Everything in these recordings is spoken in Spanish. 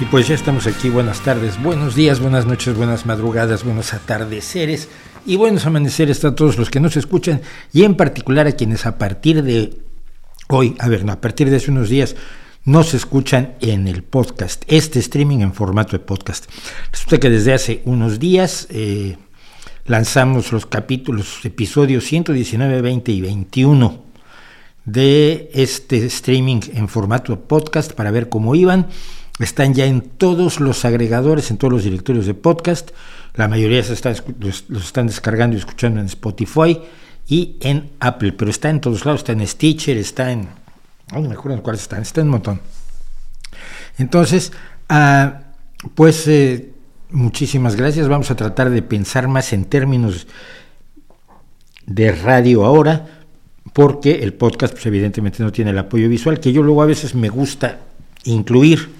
Y pues ya estamos aquí, buenas tardes, buenos días, buenas noches, buenas madrugadas, buenos atardeceres y buenos amaneceres a todos los que nos escuchan y en particular a quienes a partir de hoy, a ver, no, a partir de hace unos días nos escuchan en el podcast, este streaming en formato de podcast. Resulta que desde hace unos días eh, lanzamos los capítulos, episodios 119, 20 y 21 de este streaming en formato de podcast para ver cómo iban están ya en todos los agregadores, en todos los directorios de podcast. La mayoría se los, están descargando y escuchando en Spotify y en Apple, pero está en todos lados, está en Stitcher, está en... No me acuerdo en cuáles están, está en un montón. Entonces, ah, pues eh, muchísimas gracias. Vamos a tratar de pensar más en términos de radio ahora, porque el podcast pues evidentemente no tiene el apoyo visual, que yo luego a veces me gusta incluir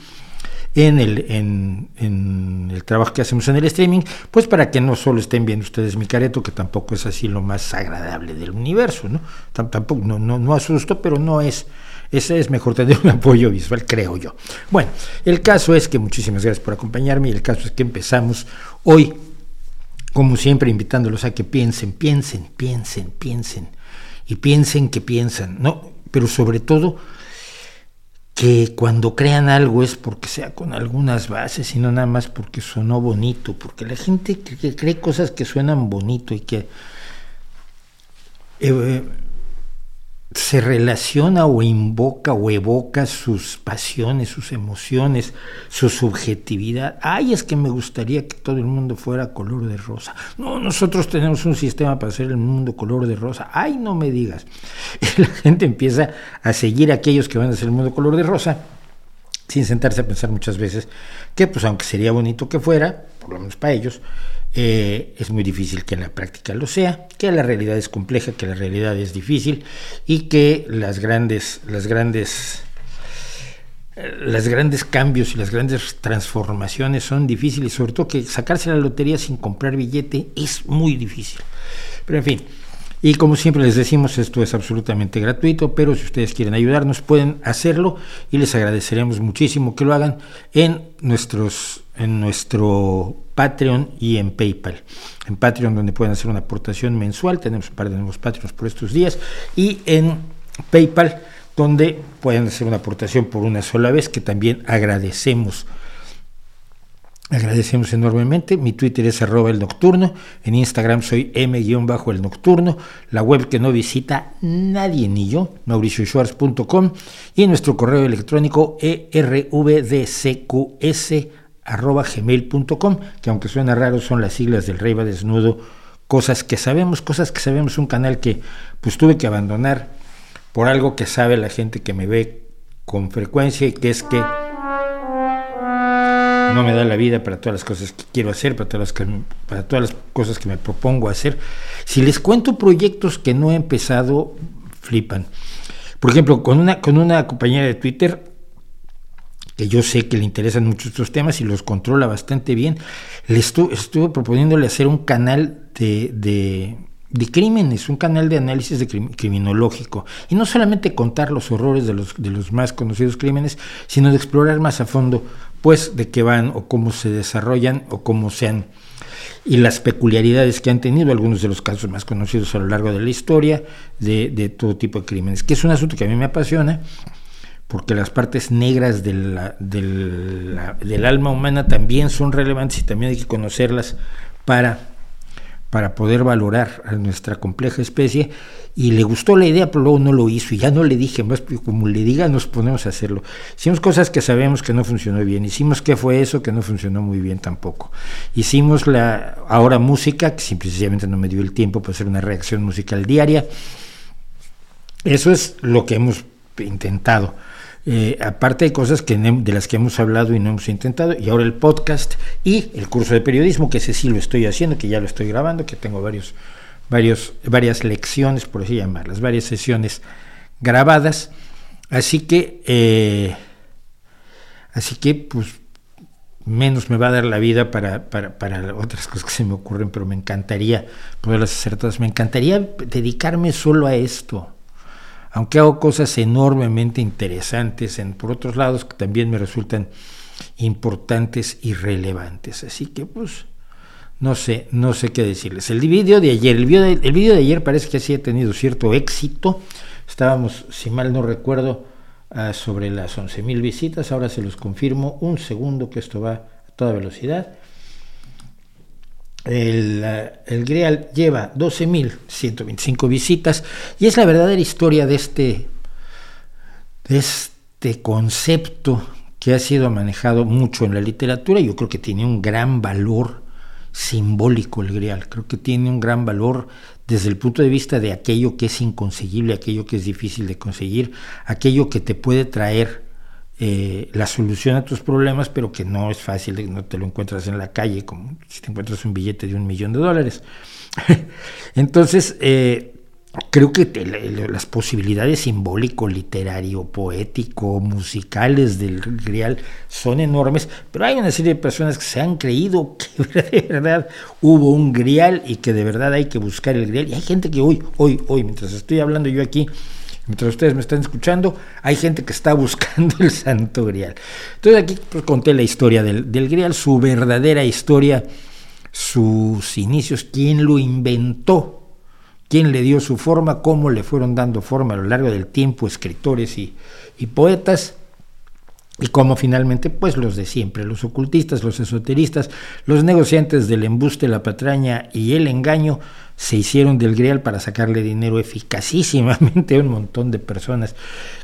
en el, en, el trabajo que hacemos en el streaming, pues para que no solo estén viendo ustedes mi careto, que tampoco es así lo más agradable del universo, ¿no? Tampoco, no, no, no asusto, pero no es, ese es mejor tener un apoyo visual, creo yo. Bueno, el caso es que muchísimas gracias por acompañarme y el caso es que empezamos hoy, como siempre, invitándolos a que piensen, piensen, piensen, piensen y piensen que piensan, ¿no? Pero sobre todo que cuando crean algo es porque sea con algunas bases y no nada más porque sonó bonito, porque la gente cree cosas que suenan bonito y que eh, se relaciona o invoca o evoca sus pasiones, sus emociones, su subjetividad. Ay, es que me gustaría que todo el mundo fuera color de rosa. No, nosotros tenemos un sistema para hacer el mundo color de rosa. Ay, no me digas. Y la gente empieza a seguir a aquellos que van a hacer el mundo color de rosa sin sentarse a pensar muchas veces que, pues aunque sería bonito que fuera, por lo menos para ellos, eh, es muy difícil que en la práctica lo sea, que la realidad es compleja, que la realidad es difícil y que las grandes, las grandes, las grandes cambios y las grandes transformaciones son difíciles, sobre todo que sacarse la lotería sin comprar billete es muy difícil. Pero en fin, y como siempre les decimos, esto es absolutamente gratuito, pero si ustedes quieren ayudarnos pueden hacerlo y les agradeceremos muchísimo que lo hagan en, nuestros, en nuestro Patreon y en PayPal. En Patreon donde pueden hacer una aportación mensual, tenemos un par de nuevos Patreons por estos días, y en PayPal donde pueden hacer una aportación por una sola vez, que también agradecemos Agradecemos enormemente. Mi Twitter es arroba el nocturno. En Instagram soy m-el nocturno. La web que no visita nadie ni yo, mauricioschwartz.com. Y en nuestro correo electrónico ervdcqs arroba gmail.com, que aunque suena raro son las siglas del Rey va desnudo. Cosas que sabemos, cosas que sabemos. Un canal que pues tuve que abandonar por algo que sabe la gente que me ve con frecuencia y que es que no me da la vida para todas las cosas que quiero hacer, para todas las, para todas las cosas que me propongo hacer. Si les cuento proyectos que no he empezado, flipan. Por ejemplo, con una, con una compañera de Twitter, que yo sé que le interesan mucho estos temas y los controla bastante bien, le estuve proponiéndole hacer un canal de, de, de crímenes, un canal de análisis de criminológico. Y no solamente contar los horrores de los, de los más conocidos crímenes, sino de explorar más a fondo pues de qué van o cómo se desarrollan o cómo sean y las peculiaridades que han tenido algunos de los casos más conocidos a lo largo de la historia de, todo tipo de crímenes, que es un asunto que a mí me apasiona porque las partes negras del, del alma humana también son relevantes y también hay que conocerlas para para poder valorar a nuestra compleja especie y le gustó la idea, pero luego no lo hizo y ya no le dije más, como le diga nos ponemos a hacerlo. Hicimos cosas que sabemos que no funcionó bien, hicimos que fue eso que no funcionó muy bien tampoco. Hicimos la ahora música, que simplemente no me dio el tiempo para hacer una reacción musical diaria. Eso es lo que hemos intentado. Eh, aparte de cosas que, de las que hemos hablado y no hemos intentado, y ahora el podcast y el curso de periodismo, que ese sí lo estoy haciendo, que ya lo estoy grabando, que tengo varios, varios, varias lecciones, por así llamarlas, varias sesiones grabadas. Así que, eh, así que, pues, menos me va a dar la vida para, para, para, otras cosas que se me ocurren, pero me encantaría poderlas hacer todas. Me encantaría dedicarme solo a esto, aunque hago cosas enormemente interesantes en, por otros lados que también me resultan importantes y relevantes. Así que, pues, no sé, no sé qué decirles. El vídeo de ayer, el video de, el video de ayer parece que sí ha tenido cierto éxito. Estábamos, si mal no recuerdo, sobre las 11.000 visitas. Ahora se los confirmo un segundo que esto va a toda velocidad. El, el Grial lleva 12.125 visitas y es la verdadera historia de este, de este concepto que ha sido manejado mucho en la literatura. Yo creo que tiene un gran valor simbólico el Grial. Creo que tiene un gran valor desde el punto de vista de aquello que es inconseguible, aquello que es difícil de conseguir, aquello que te puede traer eh, la solución a tus problemas, pero que no es fácil, no te lo encuentras en la calle, como si te encuentras un billete de un millón de dólares. Entonces, eh, creo que las posibilidades simbólico, literario, poético, musicales del Grial son enormes, pero hay una serie de personas que se han creído que de verdad hubo un Grial y que de verdad hay que buscar el Grial. Y hay gente que hoy, hoy, hoy, mientras estoy hablando yo aquí, mientras ustedes me están escuchando, hay gente que está buscando el Santo Grial. Entonces aquí pues, conté la historia del, del Grial, su verdadera historia, sus inicios, quién lo inventó quién le dio su forma, cómo le fueron dando forma a lo largo del tiempo escritores y, poetas, y cómo finalmente, pues los de siempre, los ocultistas, los esoteristas, los negociantes del embuste, la patraña y el engaño, se hicieron del grial para sacarle dinero eficacísimamente a un montón de personas,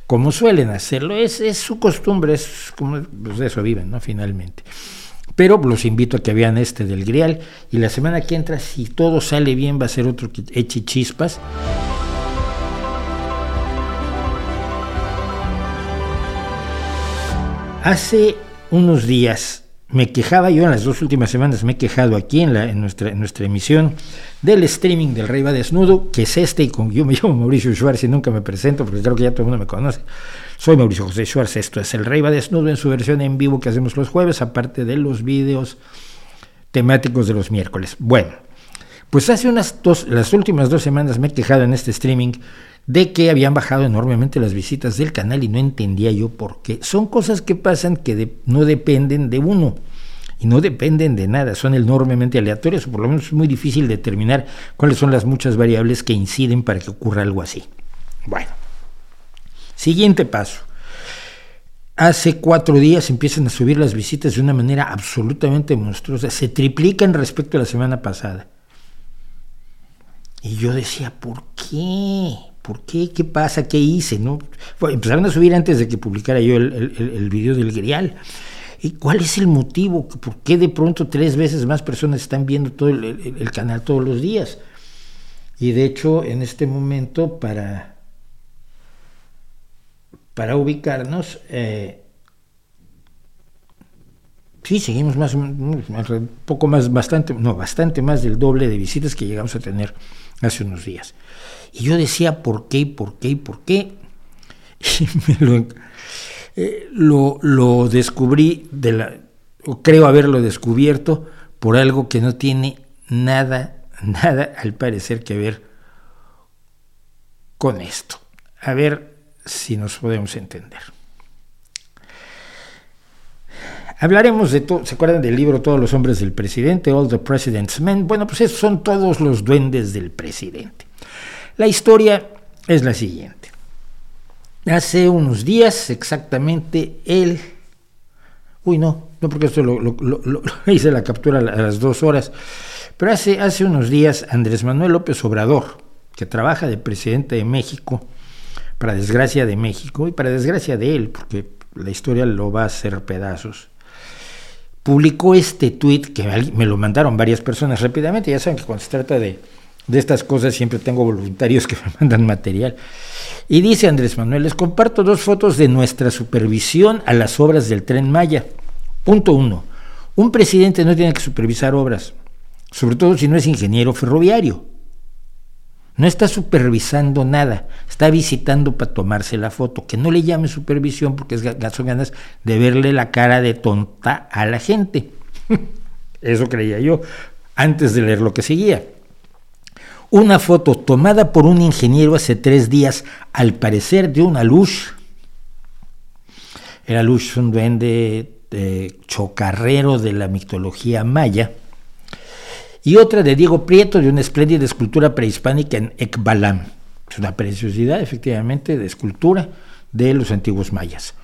como suelen hacerlo, es, es su costumbre, es como pues de eso viven, ¿no? Finalmente. Pero los invito a que vean este del Grial y la semana que entra, si todo sale bien, va a ser otro eche chispas. Hace unos días me quejaba, yo en las dos últimas semanas me he quejado aquí en, la, en, nuestra, en nuestra emisión del streaming del Rey va desnudo, que es este, y con, yo me llamo Mauricio Schwartz y nunca me presento porque creo que ya todo el mundo me conoce. Soy Mauricio José Schwartz, esto es El Rey va desnudo en su versión en vivo que hacemos los jueves, aparte de los vídeos temáticos de los miércoles. Bueno, pues hace unas dos, las últimas dos semanas me he quejado en este streaming de que habían bajado enormemente las visitas del canal y no entendía yo por qué. Son cosas que pasan que no dependen de uno y no dependen de nada, son enormemente aleatorias o por lo menos es muy difícil determinar cuáles son las muchas variables que inciden para que ocurra algo así. Bueno, Siguiente paso. Hace cuatro días empiezan a subir las visitas de una manera absolutamente monstruosa. Se triplican respecto a la semana pasada. Y yo decía, ¿por qué? ¿Por qué? ¿Qué pasa? ¿Qué hice? ¿No? empezaron a subir antes de que publicara yo el, el, video del Grial. ¿Y cuál es el motivo? ¿Por qué de pronto tres veces más personas están viendo todo el canal todos los días? Y de hecho, en este momento, para para ubicarnos, eh, sí, seguimos más, poco más, bastante, no, bastante más del doble de visitas que llegamos a tener hace unos días. Y yo decía, ¿por qué, por qué, por qué? Y eh, lo, lo, descubrí, creo haberlo descubierto, por algo que no tiene nada, nada al parecer que ver con esto. A ver, si nos podemos entender. Hablaremos de todo, ¿se acuerdan del libro Todos los hombres del presidente, All the President's Men? Bueno, pues esos son todos los duendes del presidente. La historia es la siguiente. Hace unos días, exactamente el... Uy, no, no porque esto lo, hice la captura a las dos horas, pero hace, hace unos días Andrés Manuel López Obrador, que trabaja de presidente de México, para desgracia de México y para desgracia de él, porque la historia lo va a hacer pedazos. Publicó este tweet que me lo mandaron varias personas rápidamente. Ya saben que cuando se trata de, de estas cosas siempre tengo voluntarios que me mandan material. Y dice Andrés Manuel, les comparto dos fotos de nuestra supervisión a las obras del tren Maya. Punto uno, un presidente no tiene que supervisar obras, sobre todo si no es ingeniero ferroviario. No está supervisando nada, está visitando para tomarse la foto. Que no le llame supervisión porque es son ganas de verle la cara de tonta a la gente. Eso creía yo antes de leer lo que seguía. Una foto tomada por un ingeniero hace tres días, al parecer de una luz. Era luz un duende chocarrero de la mitología maya y otra de Diego Prieto de una espléndida escultura prehispánica en Ekbalam. Es una preciosidad, efectivamente, de escultura de los antiguos mayas.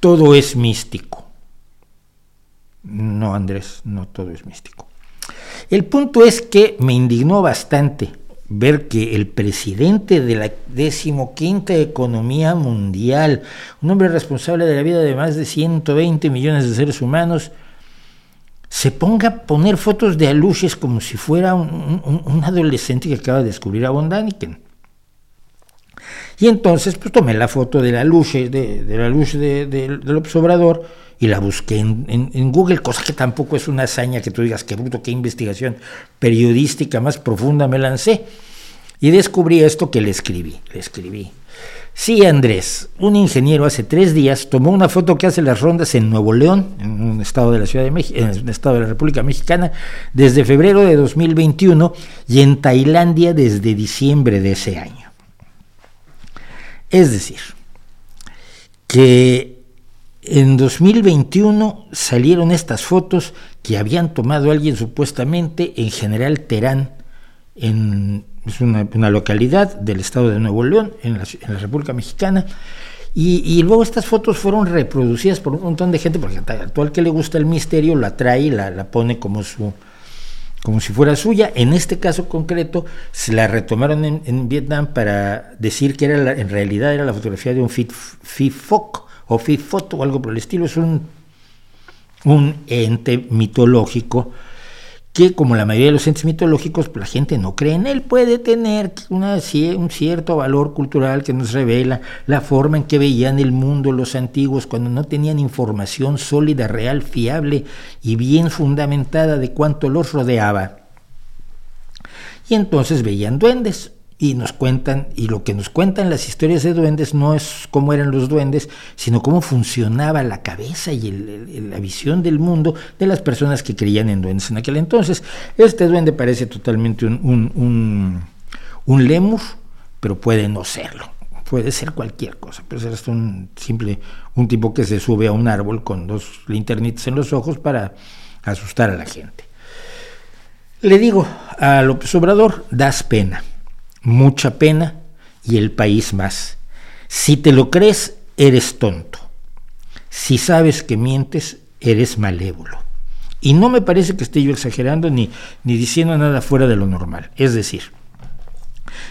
Todo es místico. No, Andrés, no todo es místico. El punto es que me indignó bastante ver que el presidente de la decimoquinta economía mundial, un hombre responsable de la vida de más de 120 millones de seres humanos, se ponga a poner fotos de Aluches como si fuera un, adolescente que acaba de descubrir a Von Y entonces pues tomé la foto de la luz de, la luz de, del observador y la busqué en, Google, cosa que tampoco es una hazaña que tú digas, qué bruto, qué investigación periodística más profunda me lancé. Y descubrí esto que le escribí, le escribí. Sí, Andrés, un ingeniero hace tres días tomó una foto que hace las rondas en Nuevo León, en un estado de la Ciudad de México, en un estado de la República Mexicana, desde febrero de 2021 y en Tailandia desde diciembre de ese año. Es decir, que en 2021 salieron estas fotos que habían tomado alguien supuestamente en General Terán, en una, localidad del estado de Nuevo León, en la, República Mexicana. Y, luego estas fotos fueron reproducidas por un montón de gente, porque a todo el que le gusta el misterio la trae y la, pone como su como si fuera suya. En este caso concreto, se la retomaron en, Vietnam para decir que era en realidad era la fotografía de un FIFOC o FIFOTO o algo por el estilo. Es un, un ente mitológico que como la mayoría de los entes mitológicos, pues, la gente no cree en él, puede tener una, un cierto valor cultural que nos revela la forma en que veían el mundo los antiguos cuando no tenían información sólida, real, fiable y bien fundamentada de cuánto los rodeaba. Y entonces veían duendes, y nos cuentan, y lo que nos cuentan las historias de duendes no es cómo eran los duendes, sino cómo funcionaba la cabeza y la visión del mundo de las personas que creían en duendes en aquel entonces. Este duende parece totalmente un, un, lemur, pero puede no serlo. Puede ser cualquier cosa, puede ser un simple, un tipo que se sube a un árbol con dos linternitas en los ojos para asustar a la gente. Le digo a López Obrador, das pena mucha pena y el país más. Si te lo crees, eres tonto. Si sabes que mientes, eres malévolo. Y no me parece que esté yo exagerando ni, ni diciendo nada fuera de lo normal. Es decir,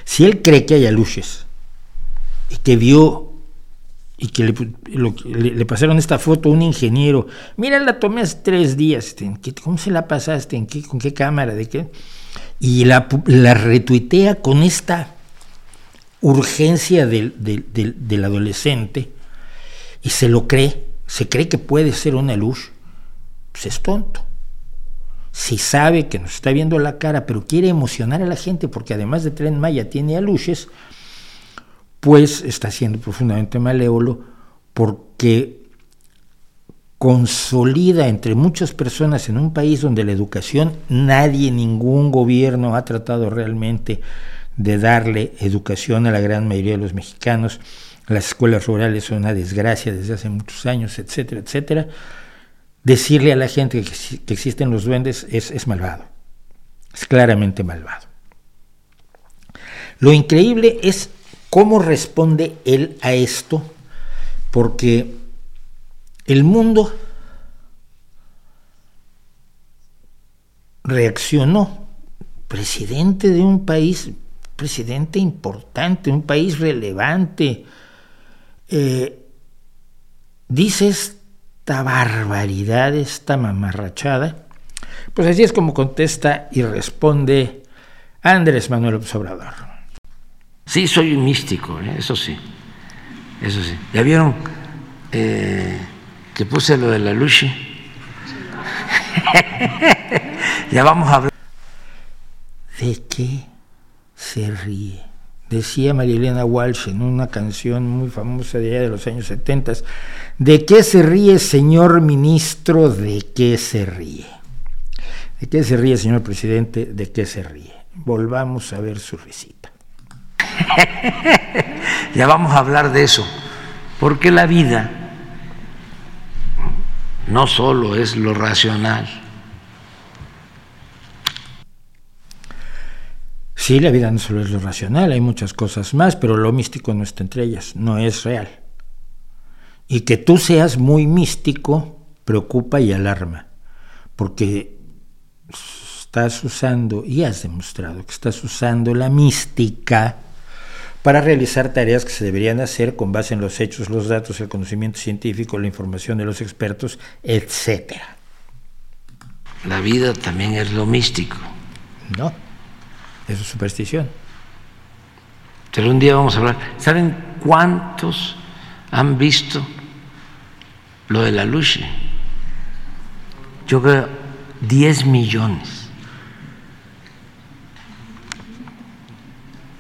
si él cree que hay aluches y que vio y que le, pasaron esta foto a un ingeniero, mira, la tomé hace tres días, ¿cómo se la pasaste? ¿En qué, ¿Con qué cámara? ¿De qué? Y la, retuitea con esta urgencia del, del, adolescente y se lo cree, se cree que puede ser una luz, pues es tonto. Si sabe que nos está viendo la cara, pero quiere emocionar a la gente, porque además de Tren Maya tiene a luces, pues está siendo profundamente malévolo, porque consolida entre muchas personas en un país donde la educación, nadie, ningún gobierno ha tratado realmente de darle educación a la gran mayoría de los mexicanos. Las escuelas rurales son una desgracia desde hace muchos años, etcétera, etcétera. Decirle a la gente que, existen los duendes es, es malvado, es claramente malvado. Lo increíble es cómo responde él a esto, porque el mundo reaccionó. Presidente de un país, presidente importante, un país relevante, eh, dice esta barbaridad, esta mamarrachada. Pues así es como contesta y responde Andrés Manuel Obrador. Sí, soy un místico, ¿eh? eso sí, eso sí. ¿Ya vieron eh, que puse lo de la Luchi? ya vamos a hablar. ¿De qué se ríe? Decía Marilena Walsh en una canción muy famosa de allá de los años 70, ¿de qué se ríe, señor ministro? ¿De qué se ríe? ¿De qué se ríe, señor presidente? ¿De qué se ríe? Volvamos a ver su risita. ya vamos a hablar de eso, porque la vida no solo es lo racional, Sí, la vida no solo es lo racional, hay muchas cosas más, pero lo místico no está entre ellas, no es real. Y que tú seas muy místico preocupa y alarma, porque estás usando, y has demostrado que estás usando la mística para realizar tareas que se deberían hacer con base en los hechos, los datos, el conocimiento científico, la información de los expertos, etc. La vida también es lo místico. No. Eso es superstición. Pero un día vamos a hablar. ¿Saben cuántos han visto lo de la luz? Yo creo 10 millones.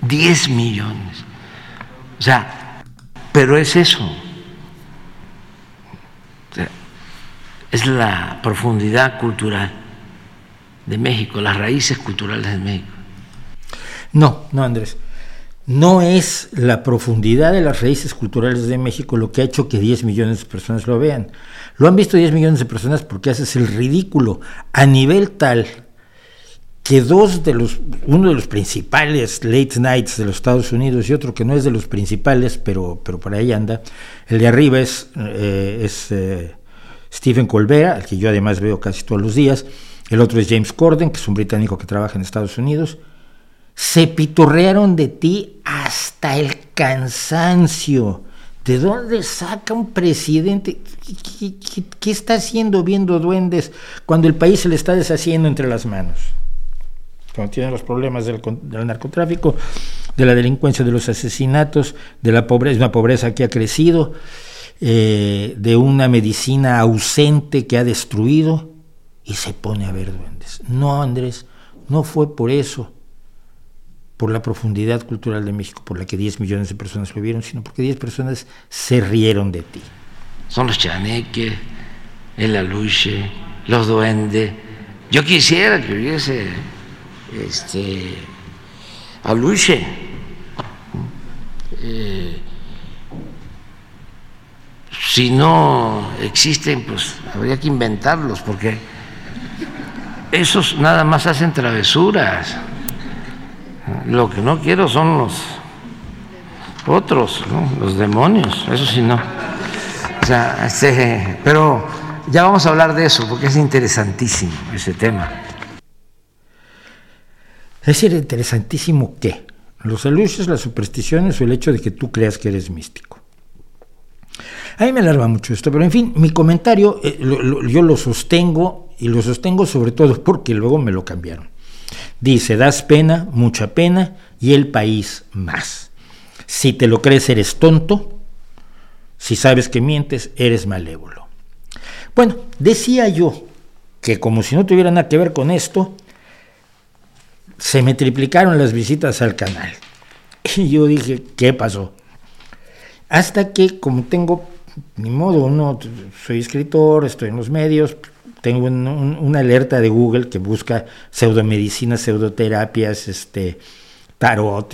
10 millones. O sea, pero es eso. es la profundidad cultural de México, las raíces culturales de México. No, no, Andrés. No es la profundidad de las raíces culturales de México lo que ha hecho que 10 millones de personas lo vean. Lo han visto 10 millones de personas porque haces el ridículo a nivel tal que dos de los, uno de los principales late nights de los Estados Unidos y otro que no es de los principales, pero, pero por ahí anda, el de arriba es, eh, es eh, Stephen Colbert, al que yo además veo casi todos los días, el otro es James Corden, que es un británico que trabaja en Estados Unidos, se pitorrearon de ti hasta el cansancio. ¿De dónde saca un presidente? ¿Qué, está haciendo viendo duendes cuando el país se le está deshaciendo entre las manos? Cuando tiene los problemas del, narcotráfico, de la delincuencia, de los asesinatos, de la pobreza, una pobreza que ha crecido, eh, de una medicina ausente que ha destruido, y se pone a ver duendes. No, Andrés, no fue por eso por la profundidad cultural de México, por la que 10 millones de personas lo vieron, sino porque 10 personas se rieron de ti. Son los chaneques, el aluche, los duendes. Yo quisiera que hubiese este aluche. Eh, si no existen, pues habría que inventarlos, porque esos nada más hacen travesuras. Lo que no quiero son los otros, los demonios, eso sí no. O sea, este, pero ya vamos a hablar de eso porque es interesantísimo ese tema. Es interesantísimo qué? Los aluches, las supersticiones o el hecho de que tú creas que eres místico. A mí me alarma mucho esto, pero en fin, mi comentario eh, yo lo sostengo y lo sostengo sobre todo porque luego me lo cambiaron. Dice, das pena, mucha pena, y el país más. Si te lo crees, eres tonto. Si sabes que mientes, eres malévolo. Bueno, decía yo que como si no tuviera nada que ver con esto, se me triplicaron las visitas al canal. Y yo dije, ¿qué pasó? Hasta que, como tengo, ni modo, no, soy escritor, estoy en los medios, tengo una alerta de Google que busca pseudomedicina, pseudoterapias, este, tarot,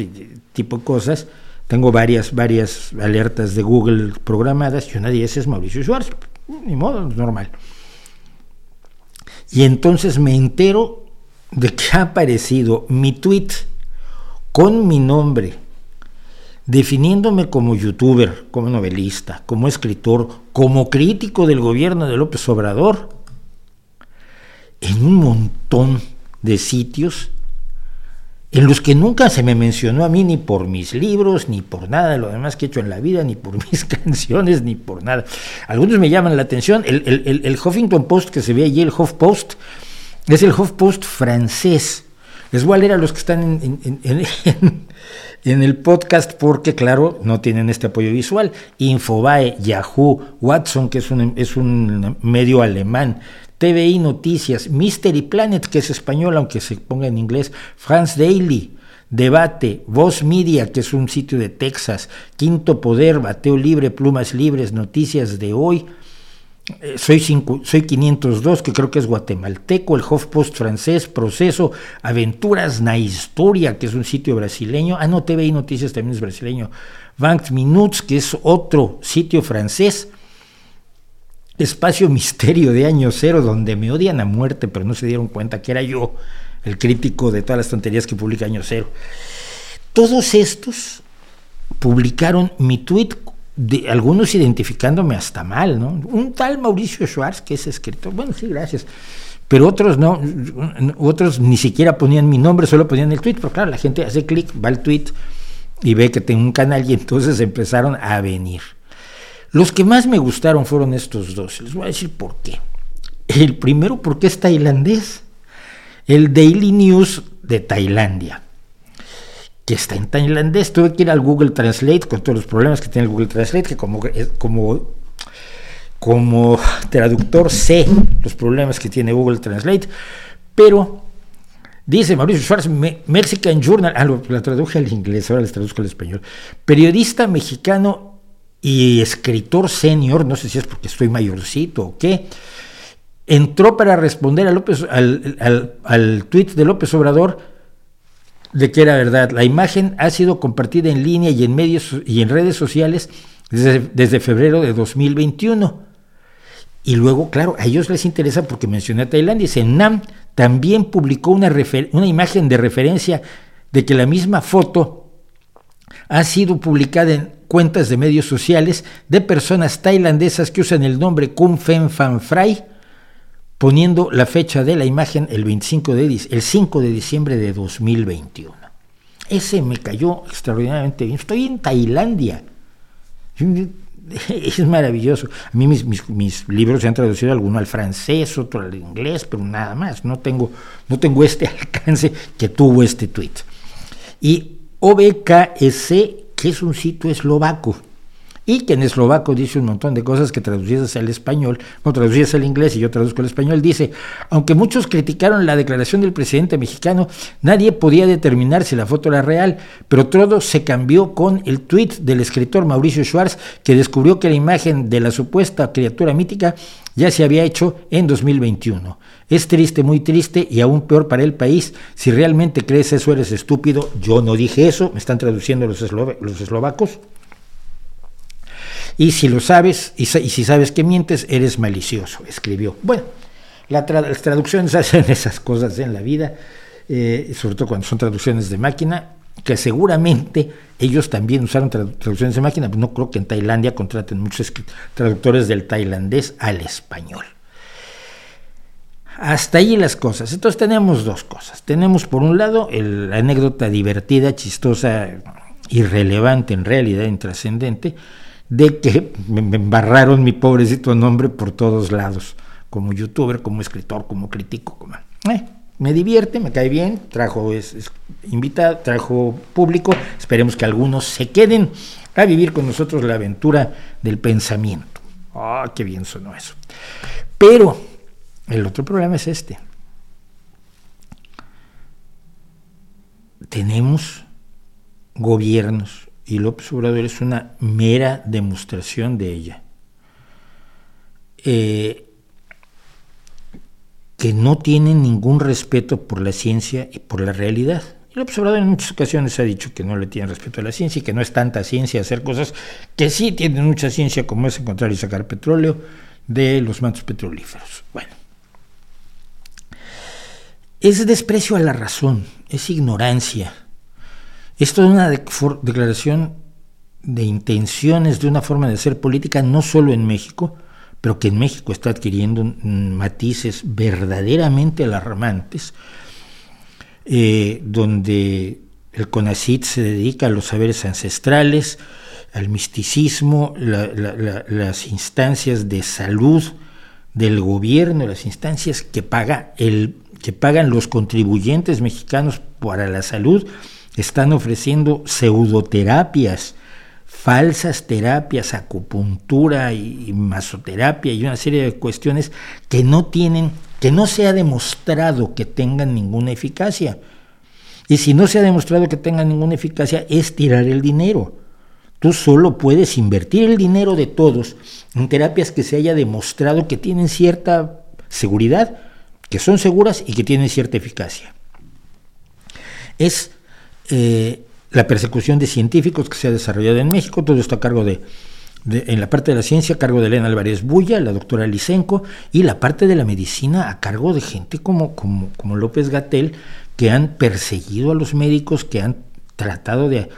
tipo de cosas. Tengo varias, varias alertas de Google programadas y una de ellas es Mauricio Suárez. Ni modo, normal. Y entonces me entero de que ha aparecido mi tweet con mi nombre, definiéndome como youtuber, como novelista, como escritor, como crítico del gobierno de López Obrador en un montón de sitios en los que nunca se me mencionó a mí ni por mis libros, ni por nada de lo demás que he hecho en la vida, ni por mis canciones, ni por nada. Algunos me llaman la atención. El, Huffington Post que se ve allí, el Huff Post, es el Huff Post francés. Les voy a leer a los que están en, el podcast porque, claro, no tienen este apoyo visual. Infobae, Yahoo, Watson, que es un, es un medio alemán, TVI Noticias, Mystery Planet, que es español, aunque se ponga en inglés, France Daily, Debate, Voz Media, que es un sitio de Texas, Quinto Poder, Bateo Libre, Plumas Libres, Noticias de Hoy, eh, soy, soy 502, que creo que es guatemalteco, el HuffPost francés, Proceso, Aventuras na Historia, que es un sitio brasileño, ah no, TVI Noticias también es brasileño, Bank Minutes, que es otro sitio francés, Espacio Misterio de Año Cero, donde me odian a muerte, pero no se dieron cuenta que era yo el crítico de todas las tonterías que publica Año Cero. Todos estos publicaron mi tweet de algunos identificándome hasta mal, ¿no? Un tal Mauricio Schwartz, que es escritor, bueno, sí, gracias, pero otros no, otros ni siquiera ponían mi nombre, solo ponían el tweet, pero claro, la gente hace clic, va al tweet y ve que tengo un canal y entonces empezaron a venir. Los que más me gustaron fueron estos dos, les voy a decir por qué. El primero porque es tailandés, el Daily News de Tailandia que está en tailandés. Tuve que ir al Google Translate con todos los problemas que tiene el Google Translate, que como, como, como traductor sé los problemas que tiene Google Translate, pero dice Mauricio Schwartz, Mexican Journal, ah, la traduje al inglés, ahora les traduzco al español, periodista mexicano y escritor senior, no sé si es porque estoy mayorcito o qué, entró para responder a López, al, al, al tweet de López Obrador de que era verdad. La imagen ha sido compartida en línea y en medios y en redes sociales desde, febrero de 2021. Y luego, claro, a ellos les interesa porque mencioné a Tailandia. Dice, NAM también publicó una, una imagen de referencia de que la misma foto ha sido publicada en cuentas de medios sociales de personas tailandesas que usan el nombre Kung Fen Fan Frai poniendo la fecha de la imagen el 25 de el 5 de diciembre de 2021. Ese me cayó extraordinariamente bien. Estoy en Tailandia. Es maravilloso. A mí mis, libros se han traducido alguno al francés, otro al inglés, pero nada más. No tengo, no tengo este alcance que tuvo este tweet. Y OBKS, que es un sitio eslovaco, y que en eslovaco dice un montón de cosas que traducidas al español, o traducidas al inglés y yo traduzco al español, dice, aunque muchos criticaron la declaración del presidente mexicano, nadie podía determinar si la foto era real, pero todo se cambió con el tuit del escritor Mauricio Schwartz, que descubrió que la imagen de la supuesta criatura mítica ya se había hecho en 2021. Es triste, muy triste y aún peor para el país. Si realmente crees eso, eres estúpido. Yo no dije eso, me están traduciendo los, los eslovacos. Y si lo sabes, y, si sabes que mientes, eres malicioso, escribió. Bueno, las traducciones hacen esas cosas en la vida, eh, sobre todo cuando son traducciones de máquina, que seguramente ellos también usaron traducciones de máquina, pero no creo que en Tailandia contraten muchos traductores del tailandés al español. Hasta ahí las cosas. Entonces tenemos dos cosas. Tenemos por un lado la anécdota divertida, chistosa, irrelevante en realidad, intrascendente, de que me, embarraron mi pobrecito nombre por todos lados, como youtuber, como escritor, como crítico. Eh, me divierte, me cae bien, trajo invitado, trajo público, esperemos que algunos se queden a vivir con nosotros la aventura del pensamiento. Ah, qué bien sonó eso. Pero el otro problema es este. Tenemos gobiernos y López Obrador es una mera demostración de ella. Eh, que no tienen ningún respeto por la ciencia y por la realidad. Y López Obrador en muchas ocasiones ha dicho que no le tiene respeto a la ciencia y que no es tanta ciencia hacer cosas que sí tienen mucha ciencia, como es encontrar y sacar petróleo de los mantos petrolíferos. Bueno, es desprecio a la razón, es ignorancia esto es una declaración de intenciones de una forma de hacer política no solo en México, pero que en México está adquiriendo matices verdaderamente alarmantes, eh, donde el CONACIT se dedica a los saberes ancestrales, al misticismo, las instancias de salud del gobierno, las instancias que paga el que pagan los contribuyentes mexicanos para la salud, están ofreciendo pseudoterapias, falsas terapias, acupuntura y, masoterapia y una serie de cuestiones que no tienen, que no se ha demostrado que tengan ninguna eficacia. Y si no se ha demostrado que tengan ninguna eficacia, es tirar el dinero. Tú solo puedes invertir el dinero de todos en terapias que se haya demostrado que tienen cierta seguridad, que son seguras y que tienen cierta eficacia. Es eh, la persecución de científicos que se ha desarrollado en México, todo esto a cargo de, en la parte de la ciencia a cargo de Elena Álvarez Bulla, la doctora Licenco, y la parte de la medicina a cargo de gente como, como, como López Gatel, que han perseguido a los médicos, que han tratado de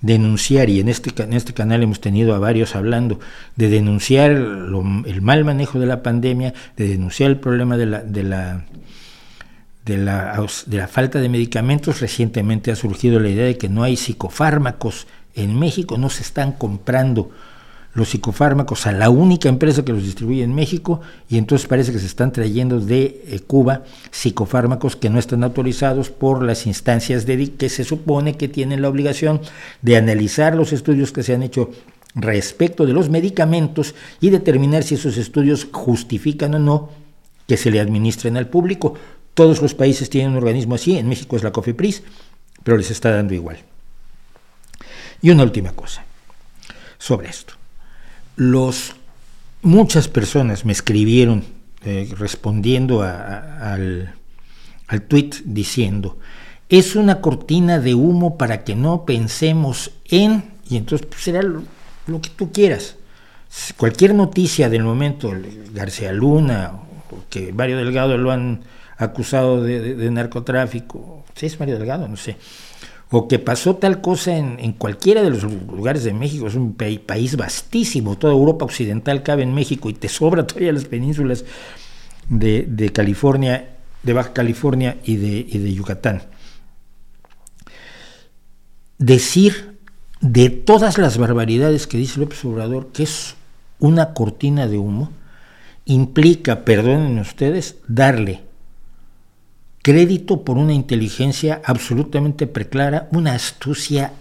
denunciar, y en este, en este canal hemos tenido a varios hablando, de denunciar el mal manejo de la pandemia, de denunciar el problema de la, de la de la, de la falta de medicamentos, recientemente ha surgido la idea de que no hay psicofármacos en México, no se están comprando los psicofármacos a la única empresa que los distribuye en México y entonces parece que se están trayendo de eh, Cuba psicofármacos que no están autorizados por las instancias de que se supone que tienen la obligación de analizar los estudios que se han hecho respecto de los medicamentos y determinar si esos estudios justifican o no que se le administren al público. Todos los países tienen un organismo así, en México es la COFEPRIS, pero les está dando igual. Y una última cosa sobre esto. Los, muchas personas me escribieron eh, respondiendo al, al tweet diciendo, es una cortina de humo para que no pensemos en, y entonces pues, será lo, que tú quieras. Cualquier noticia del momento, García Luna, que Mario Delgado lo han acusado de, narcotráfico, ¿sí es Mario Delgado? No sé. O que pasó tal cosa en, cualquiera de los lugares de México, es un país vastísimo, toda Europa occidental cabe en México y te sobra todavía las penínsulas de, California, de Baja California y de, y de Yucatán. Decir de todas las barbaridades que dice López Obrador que es una cortina de humo, implica, perdonen ustedes, darle crédito por una inteligencia absolutamente preclara, una astucia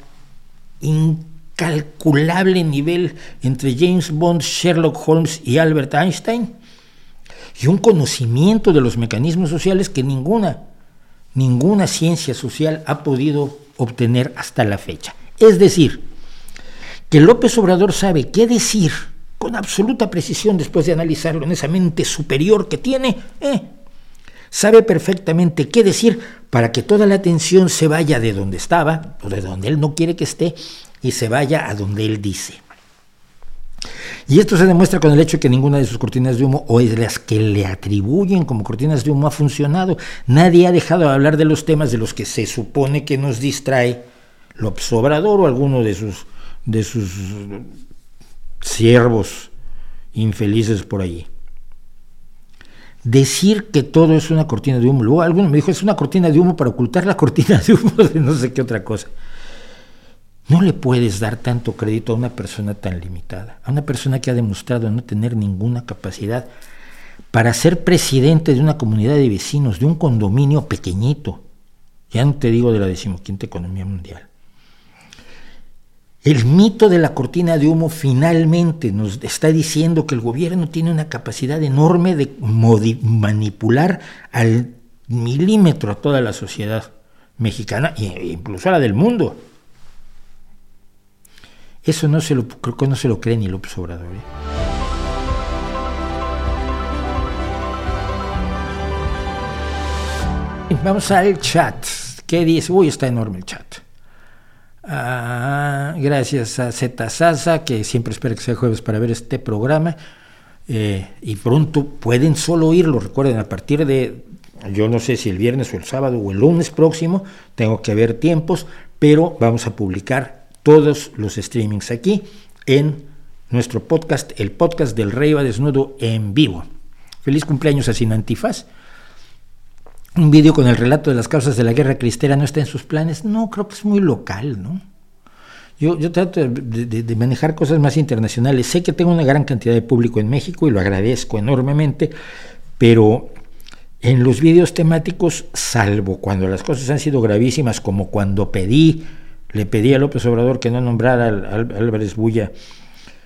incalculable nivel entre James Bond, Sherlock Holmes y Albert Einstein, y un conocimiento de los mecanismos sociales que ninguna, ninguna ciencia social ha podido obtener hasta la fecha. Es decir, que López Obrador sabe qué decir con absoluta precisión después de analizarlo en esa mente superior que tiene, eh, sabe perfectamente qué decir para que toda la atención se vaya de donde estaba o de donde él no quiere que esté y se vaya a donde él dice. Y esto se demuestra con el hecho de que ninguna de sus cortinas de humo o es las que le atribuyen como cortinas de humo ha funcionado. Nadie ha dejado de hablar de los temas de los que se supone que nos distrae López Obrador o alguno de sus, de sus siervos infelices por allí decir que todo es una cortina de humo. Luego alguno me dijo, es una cortina de humo para ocultar la cortina de humo de no sé qué otra cosa. No le puedes dar tanto crédito a una persona tan limitada, a una persona que ha demostrado no tener ninguna capacidad para ser presidente de una comunidad de vecinos, de un condominio pequeñito. Ya no te digo de la decimoquinta economía mundial. El mito de la cortina de humo finalmente nos está diciendo que el gobierno tiene una capacidad enorme de manipular al milímetro a toda la sociedad mexicana e incluso a la del mundo. Eso no se lo, creo no se lo cree ni López Obrador. ¿eh? Vamos al chat. ¿Qué dice? Uy, está enorme el chat. Ah, gracias a Z Sasa, que siempre espera que sea jueves para ver este programa. Eh, y pronto pueden solo oírlo. Recuerden, a partir de, yo no sé si el viernes o el sábado o el lunes próximo, tengo que ver tiempos, pero vamos a publicar todos los streamings aquí en nuestro podcast, el podcast del Rey va desnudo en vivo. Feliz cumpleaños a Sin Antifaz. Un vídeo con el relato de las causas de la guerra cristera no está en sus planes. No, creo que es muy local, ¿no? Yo, yo trato de, manejar cosas más internacionales. Sé que tengo una gran cantidad de público en México y lo agradezco enormemente, pero en los videos temáticos, salvo cuando las cosas han sido gravísimas, como cuando pedí, le pedí a López Obrador que no nombrara al, Álvarez Bulla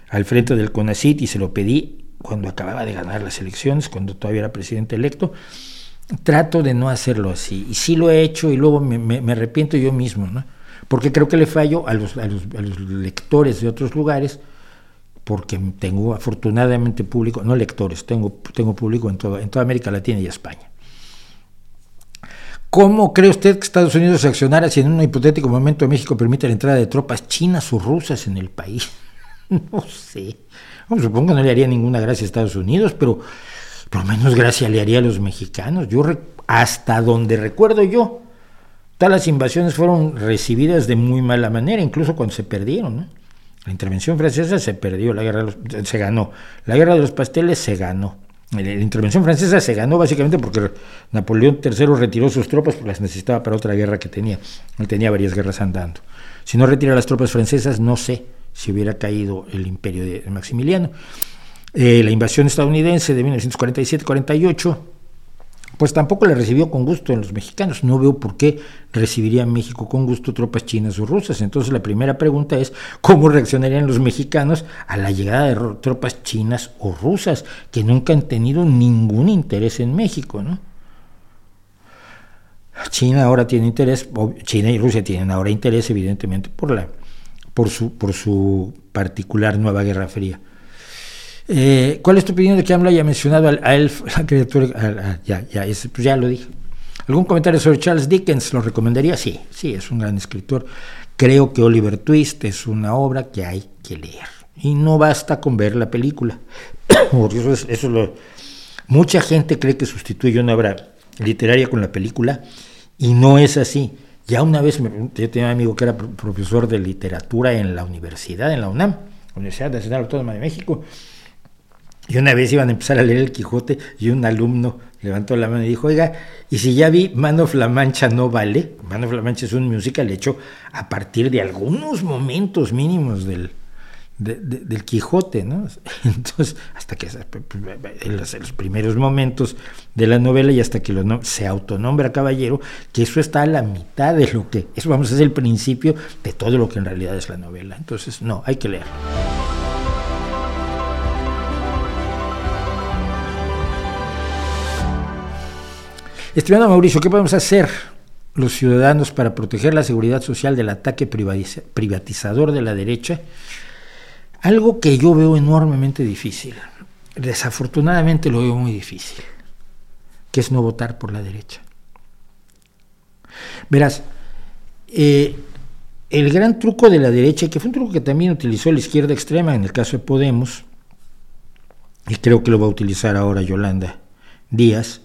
al frente del CONACIT y se lo pedí cuando acababa de ganar las elecciones, cuando todavía era presidente electo, trato de no hacerlo así. Y sí lo he hecho y luego me, arrepiento yo mismo, ¿no? Porque creo que le fallo a los, a los lectores de otros lugares, porque tengo afortunadamente público, no lectores, tengo, tengo público en, toda, en toda América Latina y España. ¿Cómo cree usted que Estados Unidos reaccionara si en un hipotético momento México permite la entrada de tropas chinas o rusas en el país? no sé. supongo que no le haría ninguna gracia a Estados Unidos, pero por lo menos gracia le haría a los mexicanos. Yo hasta donde recuerdo yo, todas las invasiones fueron recibidas de muy mala manera, incluso cuando se perdieron. La intervención francesa se perdió, la guerra se ganó. La guerra de los pasteles se ganó. La intervención francesa se ganó básicamente porque Napoleón III retiró sus tropas porque las necesitaba para otra guerra que tenía. Él tenía varias guerras andando. Si no retira las tropas francesas, no sé si hubiera caído el imperio de Maximiliano. Eh, la invasión estadounidense de 1947-48 pues tampoco le recibió con gusto en los mexicanos. No veo por qué recibiría México con gusto tropas chinas o rusas. Entonces la primera pregunta es, ¿cómo reaccionarían los mexicanos a la llegada de tropas chinas o rusas que nunca han tenido ningún interés en México? ¿no? China ahora tiene interés, China y Rusia tienen ahora interés evidentemente por, la, por, su, por su particular nueva Guerra Fría. Eh, ¿Cuál es tu opinión de que AMLO haya mencionado a él, la criatura? ya, ya, pues ya lo dije. ¿Algún comentario sobre Charles Dickens? ¿Lo recomendaría? Sí, sí, es un gran escritor. Creo que Oliver Twist es una obra que hay que leer. Y no basta con ver la película. eso es, eso lo, mucha gente cree que sustituye una obra literaria con la película y no es así. Ya una vez yo tenía un amigo que era profesor de literatura en la universidad, en la UNAM, Universidad Nacional Autónoma de México, y una vez iban a empezar a leer el Quijote y un alumno levantó la mano y dijo, oiga, y si ya vi Man of la Mancha no vale, Man of la Mancha es un musical hecho a partir de algunos momentos mínimos del, del Quijote, ¿no? Entonces, hasta que en los, primeros momentos de la novela y hasta que lo, se autonombra caballero, que eso está a la mitad de lo que, eso vamos a ser el principio de todo lo que en realidad es la novela. Entonces, no, hay que leer. Estimado Mauricio, ¿qué podemos hacer los ciudadanos para proteger la seguridad social del ataque privatizador de la derecha? Algo que yo veo enormemente difícil, desafortunadamente lo veo muy difícil, que es no votar por la derecha. Verás, eh, el gran truco de la derecha, que fue un truco que también utilizó la izquierda extrema en el caso de Podemos, y creo que lo va a utilizar ahora Yolanda Díaz,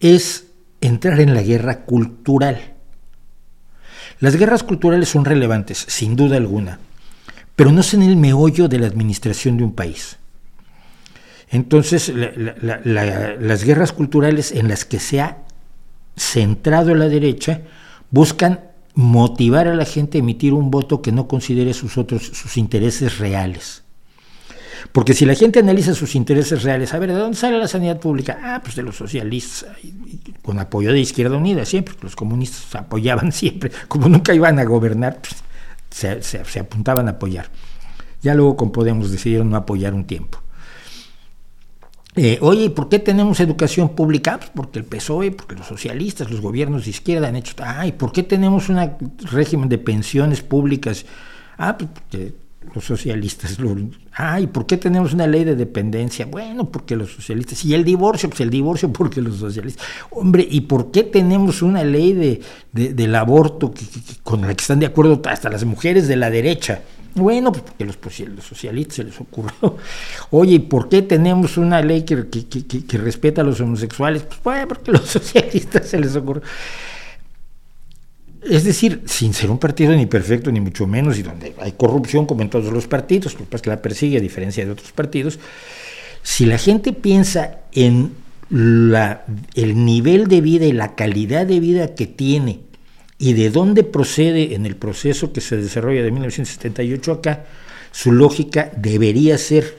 es entrar en la guerra cultural. Las guerras culturales son relevantes, sin duda alguna, pero no son el meollo de la administración de un país. Entonces, las guerras culturales en las que se ha centrado la derecha buscan motivar a la gente a emitir un voto que no considere sus otros sus intereses reales. Porque si la gente analiza sus intereses reales, a ver, ¿de dónde sale la sanidad pública? Ah, pues de los socialistas, con apoyo de Izquierda Unida, siempre, los comunistas apoyaban siempre, como nunca iban a gobernar, pues, se, apuntaban a apoyar. Ya luego con Podemos decidieron no apoyar un tiempo. Eh, oye, ¿por qué tenemos educación pública? Pues porque el PSOE, porque los socialistas, los gobiernos de izquierda han hecho... Ay, ¿por qué tenemos un régimen de pensiones públicas? Ah, pues porque los socialistas. Ay, ¿por qué tenemos una ley de dependencia? Bueno, porque los socialistas. Y el divorcio, pues el divorcio porque los socialistas. Hombre, ¿y por qué tenemos una ley de, del aborto con la que están de acuerdo hasta las mujeres de la derecha? Bueno, pues porque los, los socialistas se les ocurrió. Oye, ¿y por qué tenemos una ley que, que respeta a los homosexuales? Pues bueno, porque los socialistas se les ocurrió. Es decir, sin ser un partido ni perfecto, ni mucho menos, y donde hay corrupción como en todos los partidos, lo que la persigue a diferencia de otros partidos, si la gente piensa en el nivel de vida y la calidad de vida que tiene y de dónde procede en el proceso que se desarrolla de 1978 acá, su lógica debería ser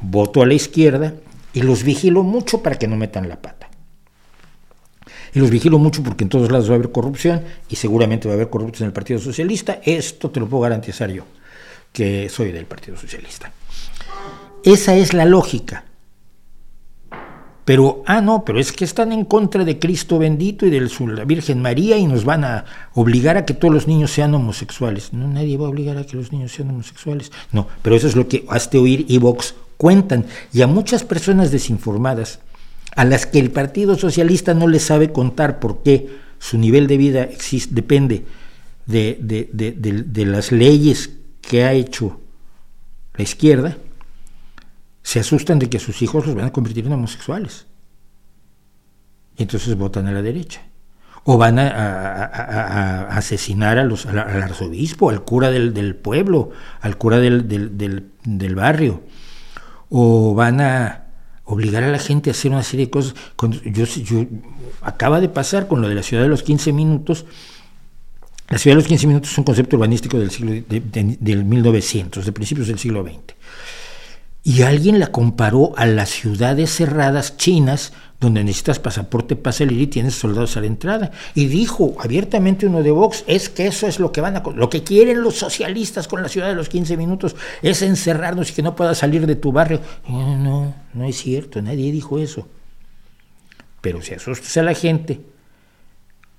voto a la izquierda Y los vigilo mucho para que no metan la pata. Y los vigilo mucho porque en todos lados va a haber corrupción y seguramente va a haber corrupción en el Partido Socialista. Esto te lo puedo garantizar yo, que soy del Partido Socialista. Esa es la lógica. Pero, ah, no, pero es que están en contra de Cristo bendito y de la Virgen María y nos van a obligar a que todos los niños sean homosexuales. No, nadie va a obligar a que los niños sean homosexuales. No, pero eso es lo que hazte oír y Vox cuentan. Y a muchas personas desinformadas, a las que el Partido Socialista no les sabe contar por qué su nivel de vida depende de, de las leyes que ha hecho la izquierda, se asustan de que sus hijos los van a convertir en homosexuales. Y entonces votan a la derecha. O van a, asesinar a al, arzobispo, al cura del, pueblo, al cura del, del, barrio. O van a obligar a la gente a hacer una serie de cosas. acaba de pasar con lo de la ciudad de los 15 minutos. La ciudad de los 15 minutos es un concepto urbanístico del siglo del 1900, de principios del siglo XX y alguien la comparó a las ciudades cerradas chinas donde necesitas pasaporte para salir y tienes soldados a la entrada. Y dijo abiertamente uno de Vox, es que eso es lo que van a lo que quieren los socialistas con la ciudad de los 15 minutos, es encerrarnos y que no puedas salir de tu barrio. No, no, no es cierto, nadie dijo eso. Pero si asustas a la gente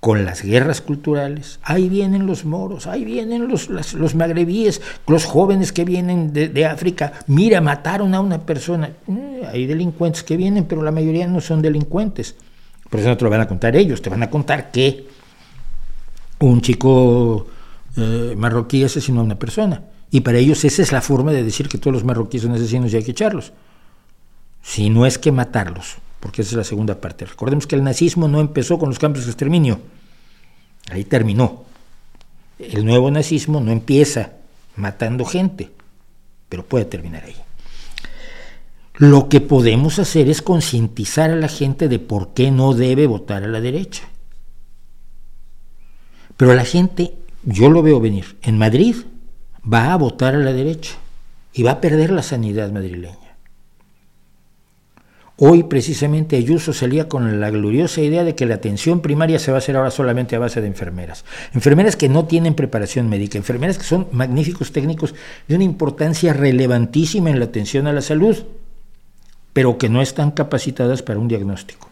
con las guerras culturales. Ahí vienen los moros, ahí vienen los, los magrebíes, los jóvenes que vienen de, África. Mira, mataron a una persona. Eh, hay delincuentes que vienen, pero la mayoría no son delincuentes. Por eso no te lo van a contar ellos, te van a contar que un chico eh, marroquí asesinó a una persona. Y para ellos esa es la forma de decir que todos los marroquíes son asesinos y hay que echarlos. Si no es que matarlos porque esa es la segunda parte. Recordemos que el nazismo no empezó con los campos de exterminio, ahí terminó. El nuevo nazismo no empieza matando gente, pero puede terminar ahí. Lo que podemos hacer es concientizar a la gente de por qué no debe votar a la derecha. Pero la gente, yo lo veo venir, en Madrid va a votar a la derecha y va a perder la sanidad madrileña. Hoy precisamente Ayuso salía con la gloriosa idea de que la atención primaria se va a hacer ahora solamente a base de enfermeras. Enfermeras que no tienen preparación médica, enfermeras que son magníficos técnicos de una importancia relevantísima en la atención a la salud, pero que no están capacitadas para un diagnóstico.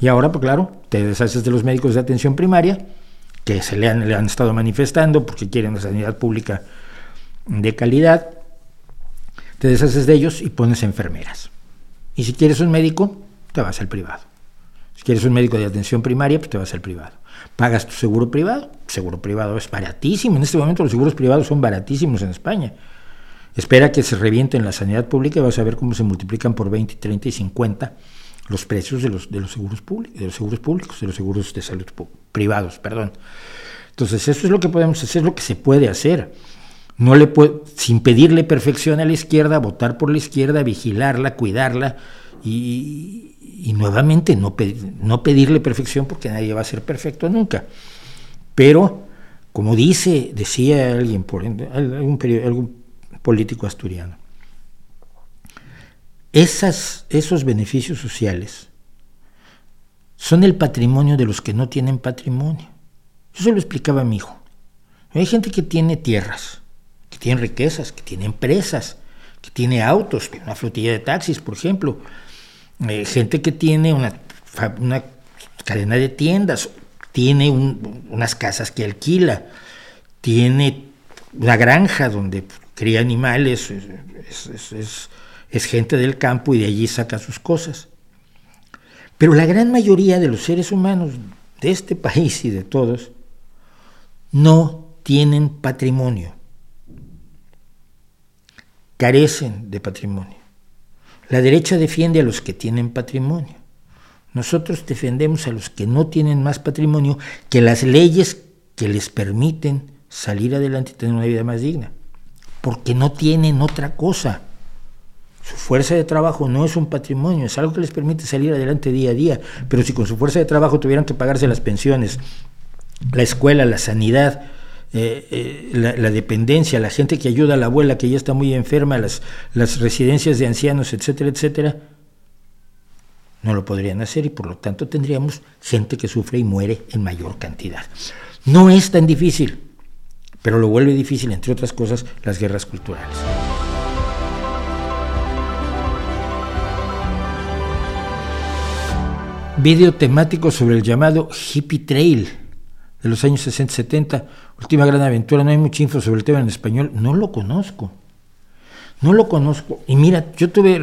Y ahora, pues claro, te deshaces de los médicos de atención primaria, que se le han, le han estado manifestando porque quieren una sanidad pública de calidad, te deshaces de ellos y pones enfermeras. Y si quieres un médico, te vas al privado. Si quieres un médico de atención primaria, pues te vas al privado. Pagas tu seguro privado, seguro privado es baratísimo. En este momento los seguros privados son baratísimos en España. Espera que se reviente en la sanidad pública y vas a ver cómo se multiplican por 20, 30 y 50 los precios de los, de los, seguros, públicos, de los seguros públicos, de los seguros de salud privados, perdón. Entonces, eso es lo que podemos hacer, es lo que se puede hacer. No le puede, sin pedirle perfección a la izquierda, votar por la izquierda, vigilarla, cuidarla y, nuevamente no, pedirle perfección porque nadie va a ser perfecto nunca. Pero, como dice, decía alguien, por algún, político asturiano, esos beneficios sociales son el patrimonio de los que no tienen patrimonio. Yo se lo explicaba a mi hijo. Hay gente que tiene tierras, que tiene riquezas, que tiene empresas, que tiene autos, una flotilla de taxis, por ejemplo, eh, gente que tiene una, cadena de tiendas, tiene unas casas que alquila, tiene una granja donde cría animales, es, es gente del campo y de allí saca sus cosas. Pero la gran mayoría de los seres humanos de este país y de todos no tienen patrimonio carecen de patrimonio. La derecha defiende a los que tienen patrimonio. Nosotros defendemos a los que no tienen más patrimonio que las leyes que les permiten salir adelante y tener una vida más digna. Porque no tienen otra cosa. Su fuerza de trabajo no es un patrimonio, es algo que les permite salir adelante día a día. Pero si con su fuerza de trabajo tuvieran que pagarse las pensiones, la escuela, la sanidad, eh, la, dependencia, la gente que ayuda a la abuela que ya está muy enferma, las, las residencias de ancianos, etcétera, etcétera, no lo podrían hacer y por lo tanto tendríamos gente que sufre y muere en mayor cantidad. No es tan difícil, pero lo vuelve difícil, entre otras cosas, las guerras culturales. Video temático sobre el llamado Hippie Trail de los años 60-70, última gran aventura, no hay mucha info sobre el tema en español, no lo conozco, no lo conozco. Y mira, yo tuve,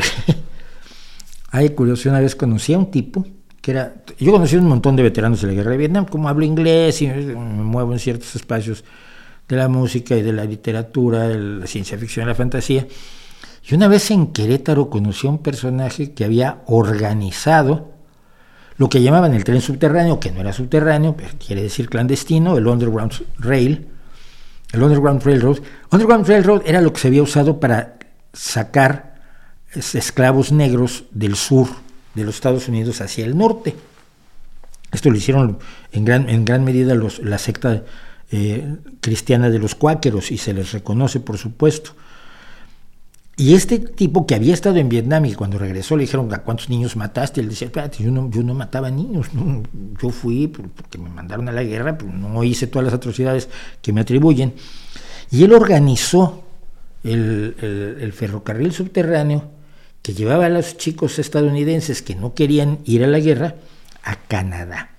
hay curiosidad, una vez conocí a un tipo que era, yo conocí a un montón de veteranos de la guerra de Vietnam, como hablo inglés y me muevo en ciertos espacios de la música y de la literatura, de la ciencia ficción y la fantasía. Y una vez en Querétaro conocí a un personaje que había organizado lo que llamaban el tren subterráneo, que no era subterráneo, quiere decir clandestino, el Underground Rail, el Underground Railroad. Underground Railroad era lo que se había usado para sacar esclavos negros del sur de los Estados Unidos hacia el norte. Esto lo hicieron en gran, en gran medida los, la secta eh, cristiana de los cuáqueros y se les reconoce, por supuesto. Y este tipo que había estado en Vietnam y cuando regresó le dijeron, ¿a cuántos niños mataste? Él decía, espérate, yo no, yo no mataba niños, yo fui porque me mandaron a la guerra, pero no hice todas las atrocidades que me atribuyen. Y él organizó el, ferrocarril subterráneo que llevaba a los chicos estadounidenses que no querían ir a la guerra a Canadá.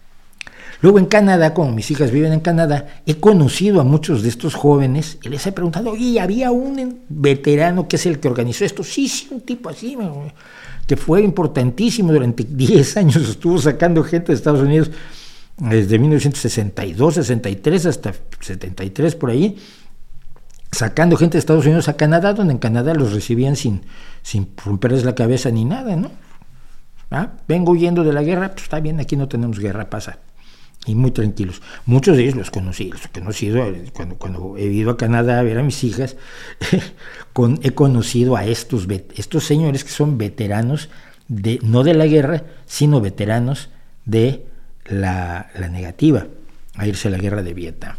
Luego en Canadá, como mis hijas viven en Canadá, he conocido a muchos de estos jóvenes y les he preguntado, oye, había un veterano que es el que organizó esto. Sí, sí, un tipo así, que fue importantísimo durante 10 años, estuvo sacando gente de Estados Unidos desde 1962, 63 hasta 73 por ahí, sacando gente de Estados Unidos a Canadá, donde en Canadá los recibían sin, sin romperles la cabeza ni nada, ¿no? ¿Ah? Vengo huyendo de la guerra, pues está bien, aquí no tenemos guerra, pasa y muy tranquilos. Muchos de ellos los conocí, los he conocido cuando, cuando he ido a Canadá a ver a mis hijas, he conocido a estos, estos señores que son veteranos, de, no de la guerra, sino veteranos de la, negativa a irse a la guerra de Vietnam.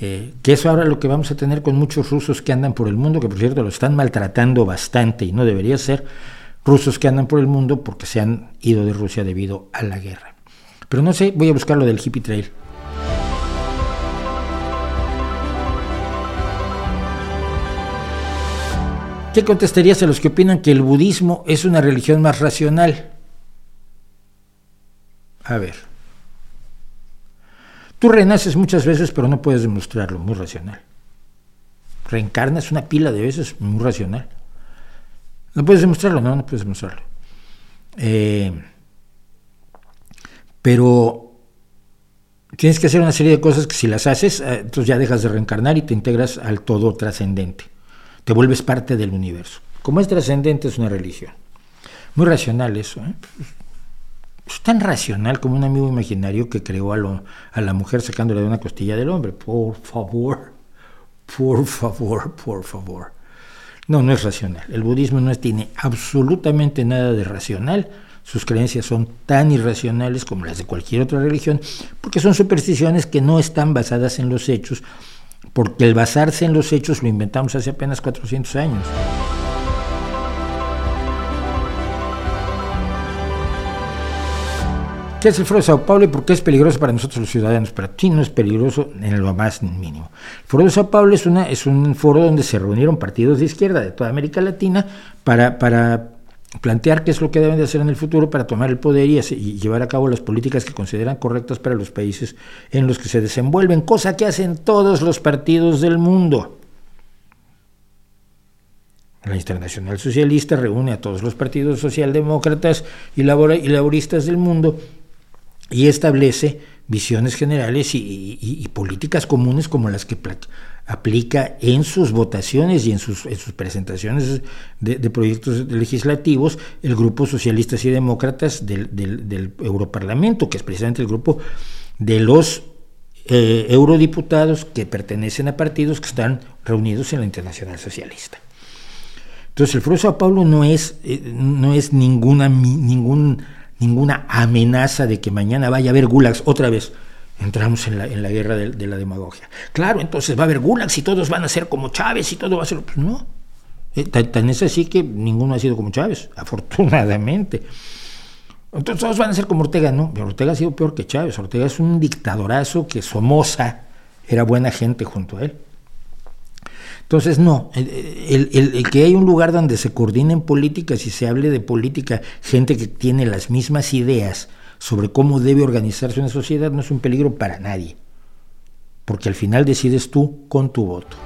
Eh, que es ahora lo que vamos a tener con muchos rusos que andan por el mundo, que por cierto lo están maltratando bastante y no debería ser, rusos que andan por el mundo porque se han ido de Rusia debido a la guerra. Pero no sé, voy a buscar lo del hippie trail. ¿Qué contestarías a los que opinan que el budismo es una religión más racional? A ver. Tú renaces muchas veces, pero no puedes demostrarlo, muy racional. Reencarnas una pila de veces, muy racional. No puedes demostrarlo, no, no puedes demostrarlo. Eh, pero tienes que hacer una serie de cosas que si las haces, eh, entonces ya dejas de reencarnar y te integras al todo trascendente. Te vuelves parte del universo. Como es trascendente, es una religión. Muy racional eso. ¿eh? Es tan racional como un amigo imaginario que creó a, a la mujer sacándole de una costilla del hombre. Por favor, por favor, por favor. No, no es racional. El budismo no tiene absolutamente nada de racional sus creencias son tan irracionales como las de cualquier otra religión, porque son supersticiones que no están basadas en los hechos, porque el basarse en los hechos lo inventamos hace apenas 400 años. ¿Qué es el Foro de Sao Paulo y por qué es peligroso para nosotros los ciudadanos? Para ti no es peligroso en lo más mínimo. El Foro de Sao Paulo es, una, es un foro donde se reunieron partidos de izquierda de toda América Latina para, para plantear qué es lo que deben de hacer en el futuro para tomar el poder y, llevar a cabo las políticas que consideran correctas para los países en los que se desenvuelven, cosa que hacen todos los partidos del mundo. La Internacional Socialista reúne a todos los partidos socialdemócratas y, laboristas del mundo y establece visiones generales y, políticas comunes como las que aplica en sus votaciones y en sus, sus presentaciones de, proyectos legislativos el Grupo Socialistas y Demócratas del, Europarlamento, que es precisamente el grupo de los eh, eurodiputados que pertenecen a partidos que están reunidos en la Internacional Socialista. Entonces el Foro Sao Paulo no es, eh, no es ninguna, ninguna amenaza de que mañana vaya a haber gulags otra vez entramos en la, en la guerra de, la demagogia. Claro, entonces va a haber gulags y todos van a ser como Chávez y todo va a ser... Pues no, eh, tan, es así que ninguno ha sido como Chávez, afortunadamente. Entonces todos van a ser como Ortega, no, pero Ortega ha sido peor que Chávez. Ortega es un dictadorazo que Somoza era buena gente junto a él. Entonces, no, el, el, que hay un lugar donde se coordinen políticas y se hable de política, gente que tiene las mismas ideas sobre cómo debe organizarse una sociedad, no es un peligro para nadie, porque al final decides tú con tu voto.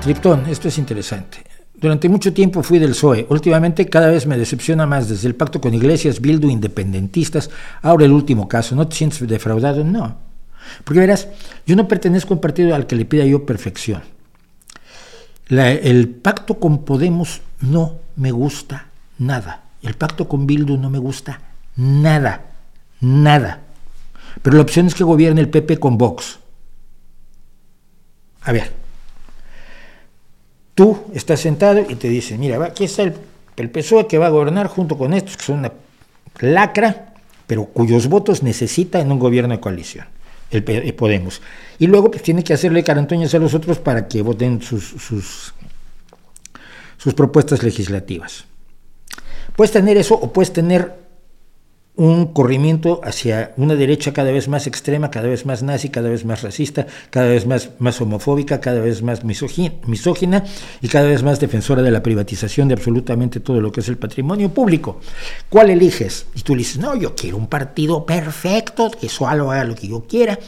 Triptón, esto es interesante. Durante mucho tiempo fui del PSOE. Últimamente cada vez me decepciona más desde el pacto con iglesias, Bildu, independentistas. Ahora el último caso. ¿No te sientes defraudado? No. Porque verás, yo no pertenezco a un partido al que le pida yo perfección. El pacto con Podemos no me gusta nada. El pacto con Bildu no me gusta nada. Nada. Pero la opción es que gobierne el PP con Vox. A ver, Tú estás sentado y te dicen, mira, aquí está el, el PSOE que va a gobernar junto con estos que son una lacra, pero cuyos votos necesita en un gobierno de coalición, el, Podemos. Y luego pues, tiene que hacerle carantoñas a los otros para que voten sus, sus, sus propuestas legislativas. Puedes tener eso o puedes tener un corrimiento hacia una derecha cada vez más extrema, cada vez más nazi, cada vez más racista, cada vez más, más homofóbica, cada vez más misógina y cada vez más defensora de la privatización de absolutamente todo lo que es el patrimonio público. ¿Cuál eliges? Y tú le dices, no, yo quiero un partido perfecto, que solo haga lo que yo quiera.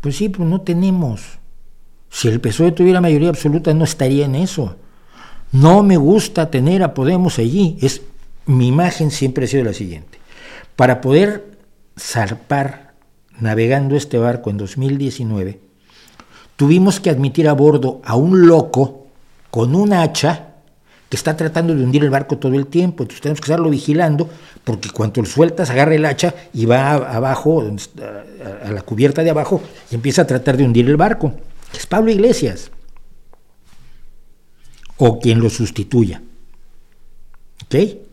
Pues sí, pero no tenemos. Si el PSOE tuviera mayoría absoluta, no estaría en eso. No me gusta tener a Podemos allí. Es mi imagen siempre ha sido la siguiente. Para poder zarpar navegando este barco en 2019, tuvimos que admitir a bordo a un loco con un hacha que está tratando de hundir el barco todo el tiempo. Entonces tenemos que estarlo vigilando porque cuando lo sueltas agarra el hacha y va abajo, a la cubierta de abajo y empieza a tratar de hundir el barco. Es Pablo Iglesias. O quien lo sustituya. ¿Ok?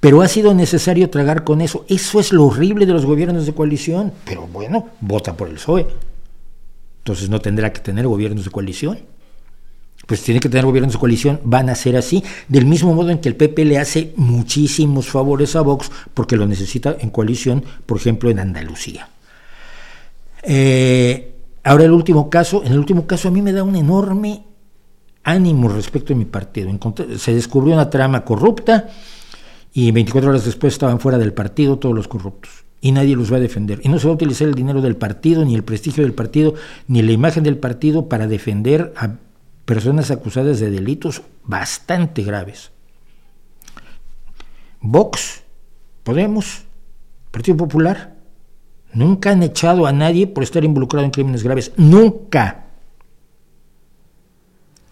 Pero ha sido necesario tragar con eso. Eso es lo horrible de los gobiernos de coalición. Pero bueno, vota por el PSOE. Entonces no tendrá que tener gobiernos de coalición. Pues tiene que tener gobiernos de coalición, van a ser así, del mismo modo en que el PP le hace muchísimos favores a Vox porque lo necesita en coalición, por ejemplo, en Andalucía. Eh, ahora el último caso, en el último caso a mí me da un enorme ánimo respecto a mi partido. se descubrió una trama corrupta, y 24 horas después estaban fuera del partido todos los corruptos y nadie los va a defender. Y no se va a utilizar el dinero del partido, ni el prestigio del partido, ni la imagen del partido para defender a personas acusadas de delitos bastante graves. Vox, Podemos, Partido Popular, nunca han echado a nadie por estar involucrado en crímenes graves. Nunca.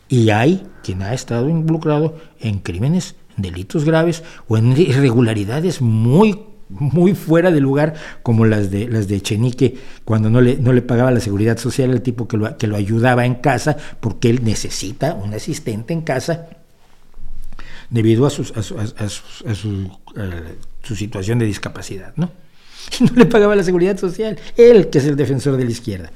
Y hay quien ha estado involucrado en crímenes delitos graves o en irregularidades muy muy fuera de lugar, como las de las de Chenique, cuando no le, no le pagaba la seguridad social al tipo que lo, que lo ayudaba en casa, porque él necesita un asistente en casa debido a, sus, a, su, a, su, situación de discapacidad, ¿no? No le pagaba la seguridad social, él que es el defensor de la izquierda.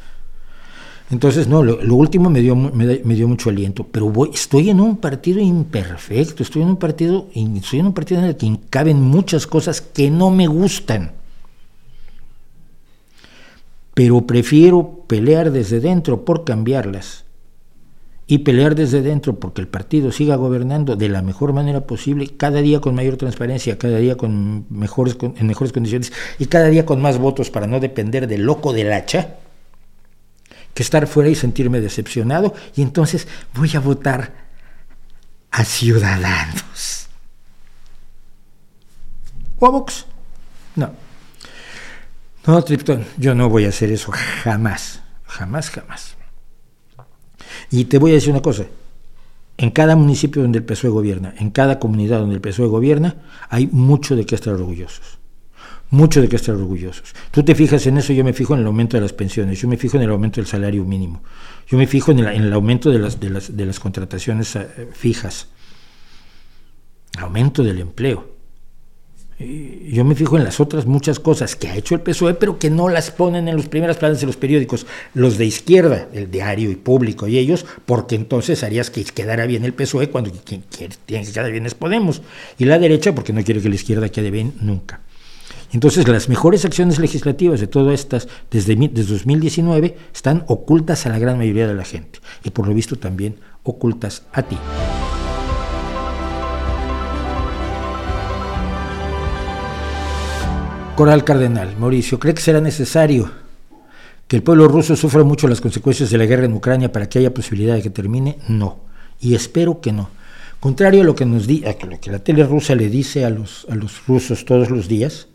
Entonces, no, lo, último me dio, me, dio mucho aliento, pero estoy en un partido imperfecto, estoy en un partido, estoy en un partido en el que caben muchas cosas que no me gustan. Pero prefiero pelear desde dentro por cambiarlas y pelear desde dentro porque el partido siga gobernando de la mejor manera posible, cada día con mayor transparencia, cada día con mejores, en mejores condiciones y cada día con más votos para no depender del loco del hacha que estar fuera y sentirme decepcionado y entonces voy a votar a Ciudadanos. ¿O a Vox? No. No, Tripton, yo no voy a hacer eso jamás, jamás, jamás. Y te voy a decir una cosa, en cada municipio donde el PSOE gobierna, en cada comunidad donde el PSOE gobierna, hay mucho de qué estar orgullosos mucho de qué estar orgullosos. Tú te fijas en eso, yo me fijo en el aumento de las pensiones, yo me fijo en el aumento del salario mínimo, yo me fijo en el, aumento de las, de las, de las contrataciones eh, fijas. aumento del empleo. Yo me fijo en las otras muchas cosas que ha hecho el PSOE, pero que no las ponen en los primeros planes de los periódicos, los de izquierda, el diario y público y ellos, porque entonces harías que quedara bien el PSOE cuando quien tiene que quedar bien es Podemos. Y la derecha, porque no quiere que la izquierda quede bien nunca. Entonces, las mejores acciones legislativas de todas estas, desde, desde 2019, están ocultas a la gran mayoría de la gente y por lo visto también ocultas a ti. Coral Cardenal, Mauricio, ¿cree que será necesario que el pueblo ruso sufra mucho las consecuencias de la guerra en Ucrania para que haya posibilidad de que termine? No, y espero que no. Contrario a lo que nos di, a lo que la tele rusa le dice a los, a los rusos todos los días,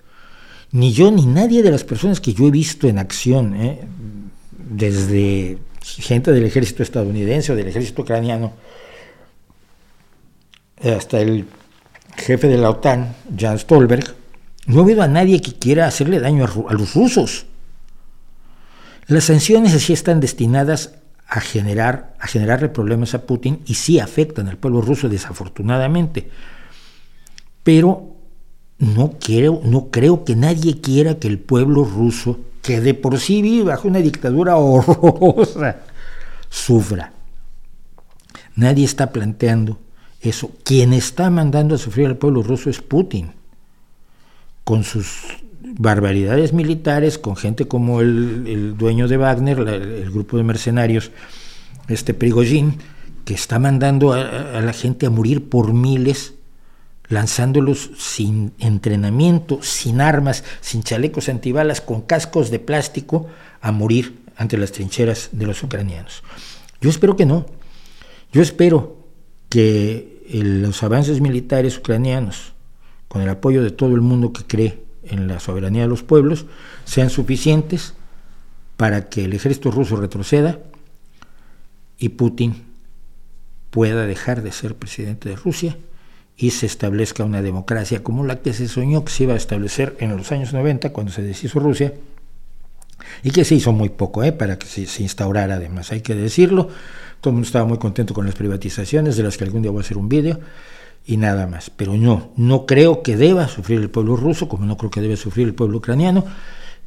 ni yo ni nadie de las personas que yo he visto en acción, ¿eh? desde gente del ejército estadounidense o del ejército ucraniano, hasta el jefe de la OTAN, Jan Stolberg, no he oído a nadie que quiera hacerle daño a, los rusos. Las sanciones así están destinadas a generar a generarle problemas a Putin y sí afectan al pueblo ruso desafortunadamente. Pero no creo, no creo que nadie quiera que el pueblo ruso, que de por sí vive bajo una dictadura horrorosa, sufra. Nadie está planteando eso. Quien está mandando a sufrir al pueblo ruso es Putin, con sus barbaridades militares, con gente como el, dueño de Wagner, el grupo de mercenarios, este Prigozhin, que está mandando a la gente a morir por miles lanzándolos sin entrenamiento, sin armas, sin chalecos antibalas, con cascos de plástico, a morir ante las trincheras de los ucranianos. Yo espero que no. Yo espero que los avances militares ucranianos, con el apoyo de todo el mundo que cree en la soberanía de los pueblos, sean suficientes para que el ejército ruso retroceda y Putin pueda dejar de ser presidente de Rusia y se establezca una democracia como la que se soñó que se iba a establecer en los años 90 cuando se deshizo Rusia y que se hizo muy poco ¿eh? para que se, instaurara además, hay que decirlo, todo el mundo estaba muy contento con las privatizaciones de las que algún día voy a hacer un vídeo y nada más, pero no, no creo que deba sufrir el pueblo ruso como no creo que debe sufrir el pueblo ucraniano,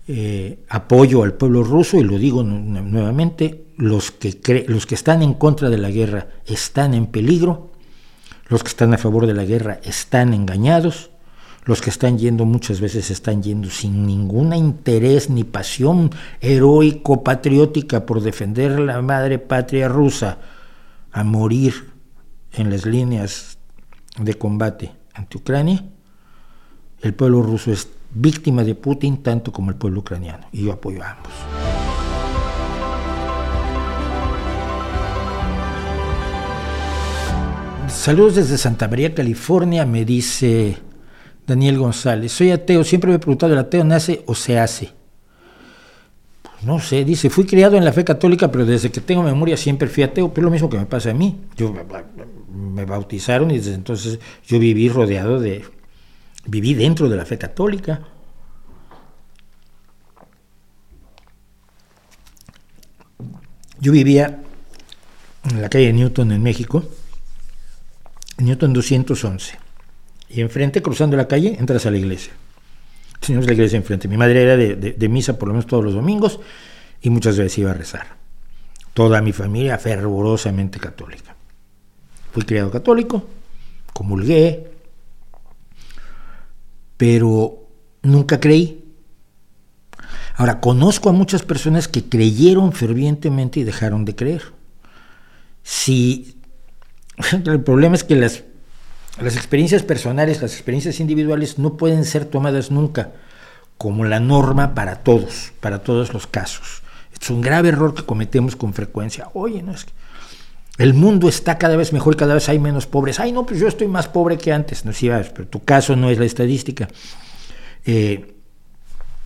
eh, apoyo al pueblo ruso y lo digo nuevamente, los que, los que están en contra de la guerra están en peligro, los que están a favor de la guerra están engañados, los que están yendo muchas veces están yendo sin ningún interés ni pasión heroico patriótica por defender la madre patria rusa a morir en las líneas de combate ante Ucrania. El pueblo ruso es víctima de Putin tanto como el pueblo ucraniano y yo apoyo a ambos. Saludos desde Santa María, California, me dice Daniel González. Soy ateo, siempre me he preguntado, ¿el ateo nace o se hace? Pues no sé, dice, fui criado en la fe católica, pero desde que tengo memoria siempre fui ateo, pero es lo mismo que me pasa a mí. Yo me bautizaron y desde entonces yo viví rodeado de, viví dentro de la fe católica. Yo vivía en la calle Newton en México Newton 211. Y enfrente, cruzando la calle, entras a la iglesia. Señor, la iglesia enfrente. Mi madre era de, misa por lo menos todos los domingos y muchas veces iba a rezar. Toda mi familia fervorosamente católica. Fui criado católico, comulgué, pero nunca creí. Ahora, conozco a muchas personas que creyeron fervientemente y dejaron de creer. Si El problema es que las, experiencias personales, las experiencias individuales no pueden ser tomadas nunca como la norma para todos, para todos los casos. Es un grave error que cometemos con frecuencia. Oye, no es que el mundo está cada vez mejor cada vez hay menos pobres. Ay, no, pues yo estoy más pobre que antes. No, sí, pero tu caso no es la estadística. Eh,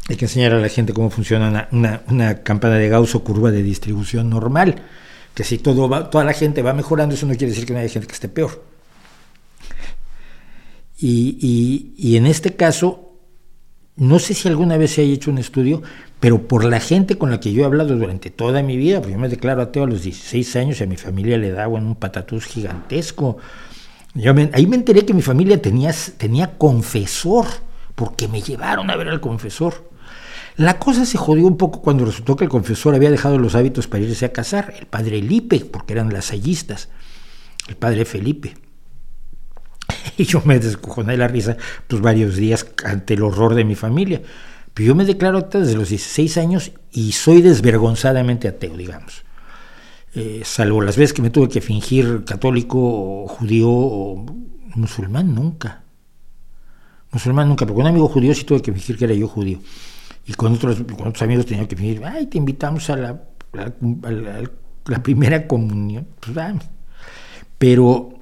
hay que enseñar a la gente cómo funciona una, una, una campana de Gauss o curva de distribución normal que si todo toda la gente va mejorando, eso no quiere decir que no haya gente que esté peor. Y, en este caso, no sé si alguna vez se haya hecho un estudio, pero por la gente con la que yo he hablado durante toda mi vida, porque yo me declaro ateo a los 16 años y a mi familia le da un patatús gigantesco. Yo ahí me enteré que mi familia tenía, tenía confesor, porque me llevaron a ver al confesor. La cosa se jodió un poco cuando resultó que el confesor había dejado los hábitos para irse a casar, el padre Lipe, porque eran lasallistas, el padre Felipe. Y yo me descojoné de la risa pues varios días ante el horror de mi familia. Pero yo me declaro desde los 16 años y soy desvergonzadamente ateo, digamos. Eh, salvo las veces que me tuve que fingir católico, o judío o musulmán, nunca. Musulmán nunca, porque un amigo judío sí tuve que fingir que era yo judío. Y con otros, otros amigos tenía que fingir, ay, te invitamos a la, la, primera comunión. Pues, Pero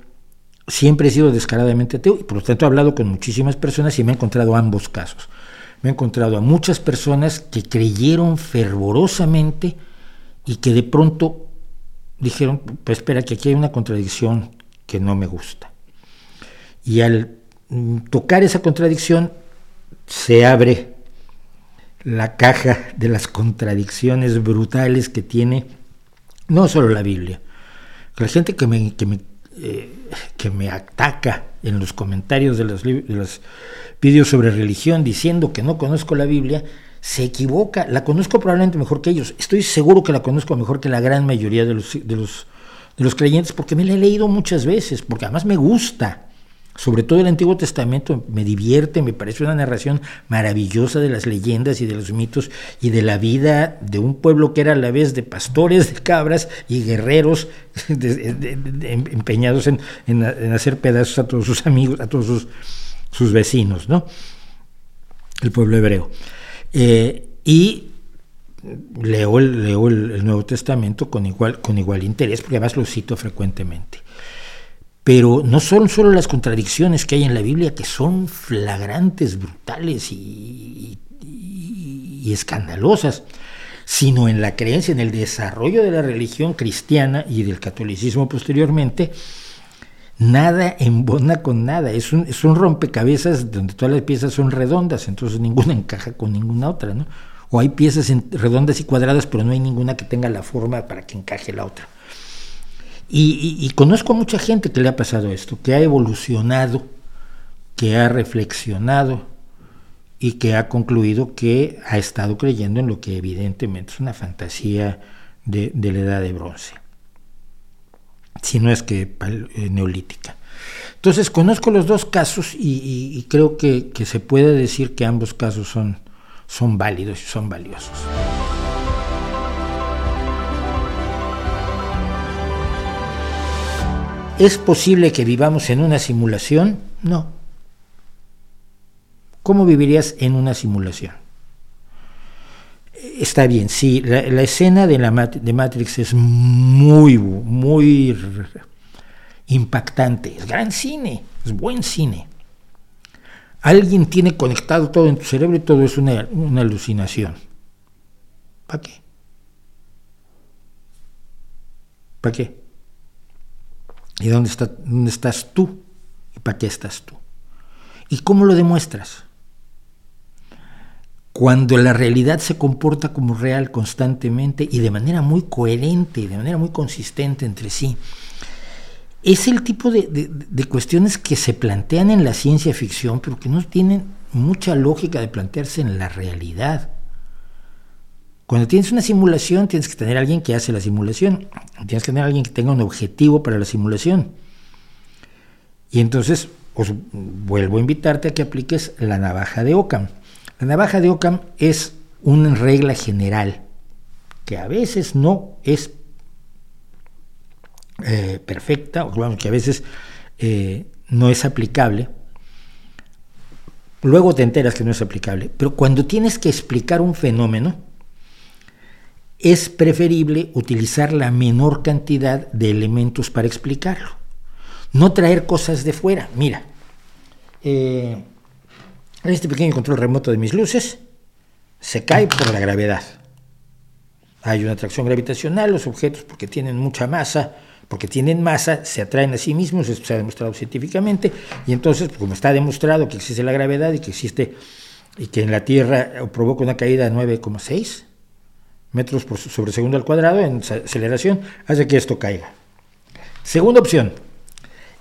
siempre he sido descaradamente ateo y por lo tanto he hablado con muchísimas personas y me he encontrado ambos casos. Me he encontrado a muchas personas que creyeron fervorosamente y que de pronto dijeron, pues espera, que aquí hay una contradicción que no me gusta. Y al mm, tocar esa contradicción se abre la caja de las contradicciones brutales que tiene no solo la Biblia. La gente que me, que me, eh, que me ataca en los comentarios de los, de los vídeos sobre religión diciendo que no conozco la Biblia, se equivoca. La conozco probablemente mejor que ellos. Estoy seguro que la conozco mejor que la gran mayoría de los, de los, de los creyentes porque me la he leído muchas veces, porque además me gusta. Sobre todo el Antiguo Testamento me divierte, me parece una narración maravillosa de las leyendas y de los mitos y de la vida de un pueblo que era a la vez de pastores de cabras y guerreros empeñados en, hacer pedazos a todos sus amigos, a todos sus, sus vecinos, ¿no? El pueblo hebreo. Eh, y leo, el, leo el, Nuevo Testamento con igual, con igual interés, porque además lo cito frecuentemente. Pero no son solo las contradicciones que hay en la Biblia, que son flagrantes, brutales y, escandalosas, sino en la creencia, en el desarrollo de la religión cristiana y del catolicismo posteriormente, nada embona con nada, es un, es un rompecabezas donde todas las piezas son redondas, entonces ninguna encaja con ninguna otra, ¿no? O hay piezas redondas y cuadradas, pero no hay ninguna que tenga la forma para que encaje la otra. Y, conozco a mucha gente que le ha pasado esto, que ha evolucionado, que ha reflexionado y que ha concluido que ha estado creyendo en lo que evidentemente es una fantasía de la edad de bronce si no es que eh, neolítica. Entonces conozco los dos casos y, creo que, se puede decir que ambos casos son, son válidos y son valiosos. ¿Es posible que vivamos en una simulación? No. ¿Cómo vivirías en una simulación? está bien, sí, la, escena de, la, de Matrix es muy, muy impactante, es gran cine, es buen cine. Alguien tiene conectado todo en tu cerebro y todo es una, alucinación. ¿Para qué? ¿Para qué? ¿Y dónde, está, dónde estás tú? ¿Y para qué estás tú? ¿Y cómo lo demuestras? cuando la realidad se comporta como real constantemente y de manera muy coherente, de manera muy consistente entre sí. Es el tipo de, cuestiones que se plantean en la ciencia ficción, pero que no tienen mucha lógica de plantearse en la realidad. Cuando tienes una simulación, tienes que tener alguien que hace la simulación, tienes que tener alguien que tenga un objetivo para la simulación. Y entonces, os vuelvo a invitarte a que apliques la navaja de Ockham. La navaja de Ockham es una regla general que a veces no es eh, perfecta, o que a veces eh, no es aplicable. Luego te enteras que no es aplicable, pero cuando tienes que explicar un fenómeno, es preferible utilizar la menor cantidad de elementos para explicarlo. No traer cosas de fuera. Mira, eh, este pequeño control remoto de mis luces se cae por la gravedad. Hay una atracción gravitacional, los objetos porque tienen mucha masa, porque tienen masa, se atraen a sí mismos, esto se ha demostrado científicamente, y entonces, pues, como está demostrado que existe la gravedad y que existe, y que en la Tierra provoca una caída de 9,6 metros por sobre segundo al cuadrado en aceleración, hace que esto caiga. Segunda opción,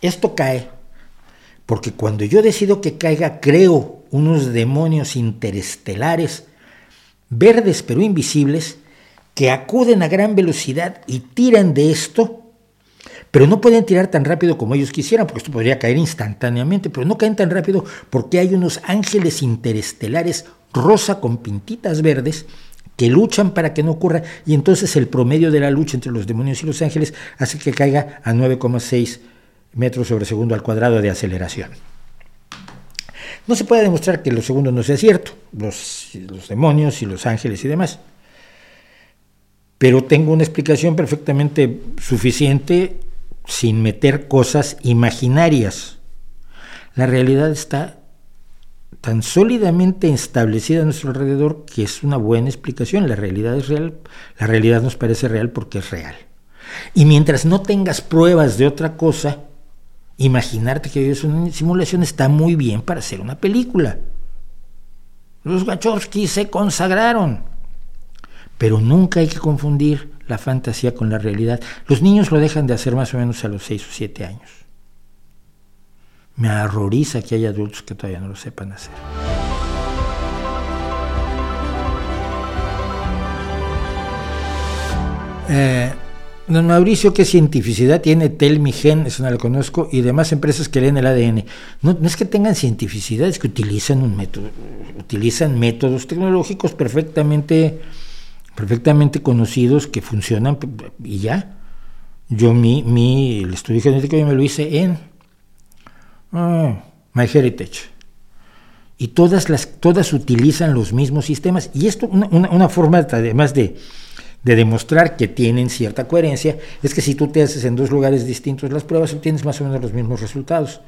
esto cae porque cuando yo decido que caiga, creo unos demonios interestelares, verdes pero invisibles, que acuden a gran velocidad y tiran de esto pero no pueden tirar tan rápido como ellos quisieran, porque esto podría caer instantáneamente, pero no caen tan rápido porque hay unos ángeles interestelares rosa con pintitas verdes que luchan para que no ocurra y entonces el promedio de la lucha entre los demonios y los ángeles hace que caiga a 9,6 metros sobre segundo al cuadrado de aceleración. No se puede demostrar que lo segundo no sea cierto, los, los demonios y los ángeles y demás, pero tengo una explicación perfectamente suficiente sin meter cosas imaginarias. La realidad está tan sólidamente establecida a nuestro alrededor que es una buena explicación. La realidad es real, la realidad nos parece real porque es real. Y mientras no tengas pruebas de otra cosa, imaginarte que es una simulación está muy bien para hacer una película. Los Wachowski se consagraron. Pero nunca hay que confundir la fantasía con la realidad. Los niños lo dejan de hacer más o menos a los 6 o 7 años. Me horroriza que haya adultos que todavía no lo sepan hacer. Eh, don Mauricio, ¿qué cientificidad tiene Telmigen? Eso no lo conozco, y demás empresas que leen el ADN. No, es que tengan cientificidad, es que utilizan métodos tecnológicos perfectamente perfectamente conocidos que funcionan y ya. Yo mi, mi el estudio genético yo me lo hice en ah, MyHeritage. Y todas, las, todas utilizan los mismos sistemas. Y esto, una, una, forma además de, de demostrar que tienen cierta coherencia, es que si tú te haces en dos lugares distintos las pruebas, obtienes más o menos los mismos resultados.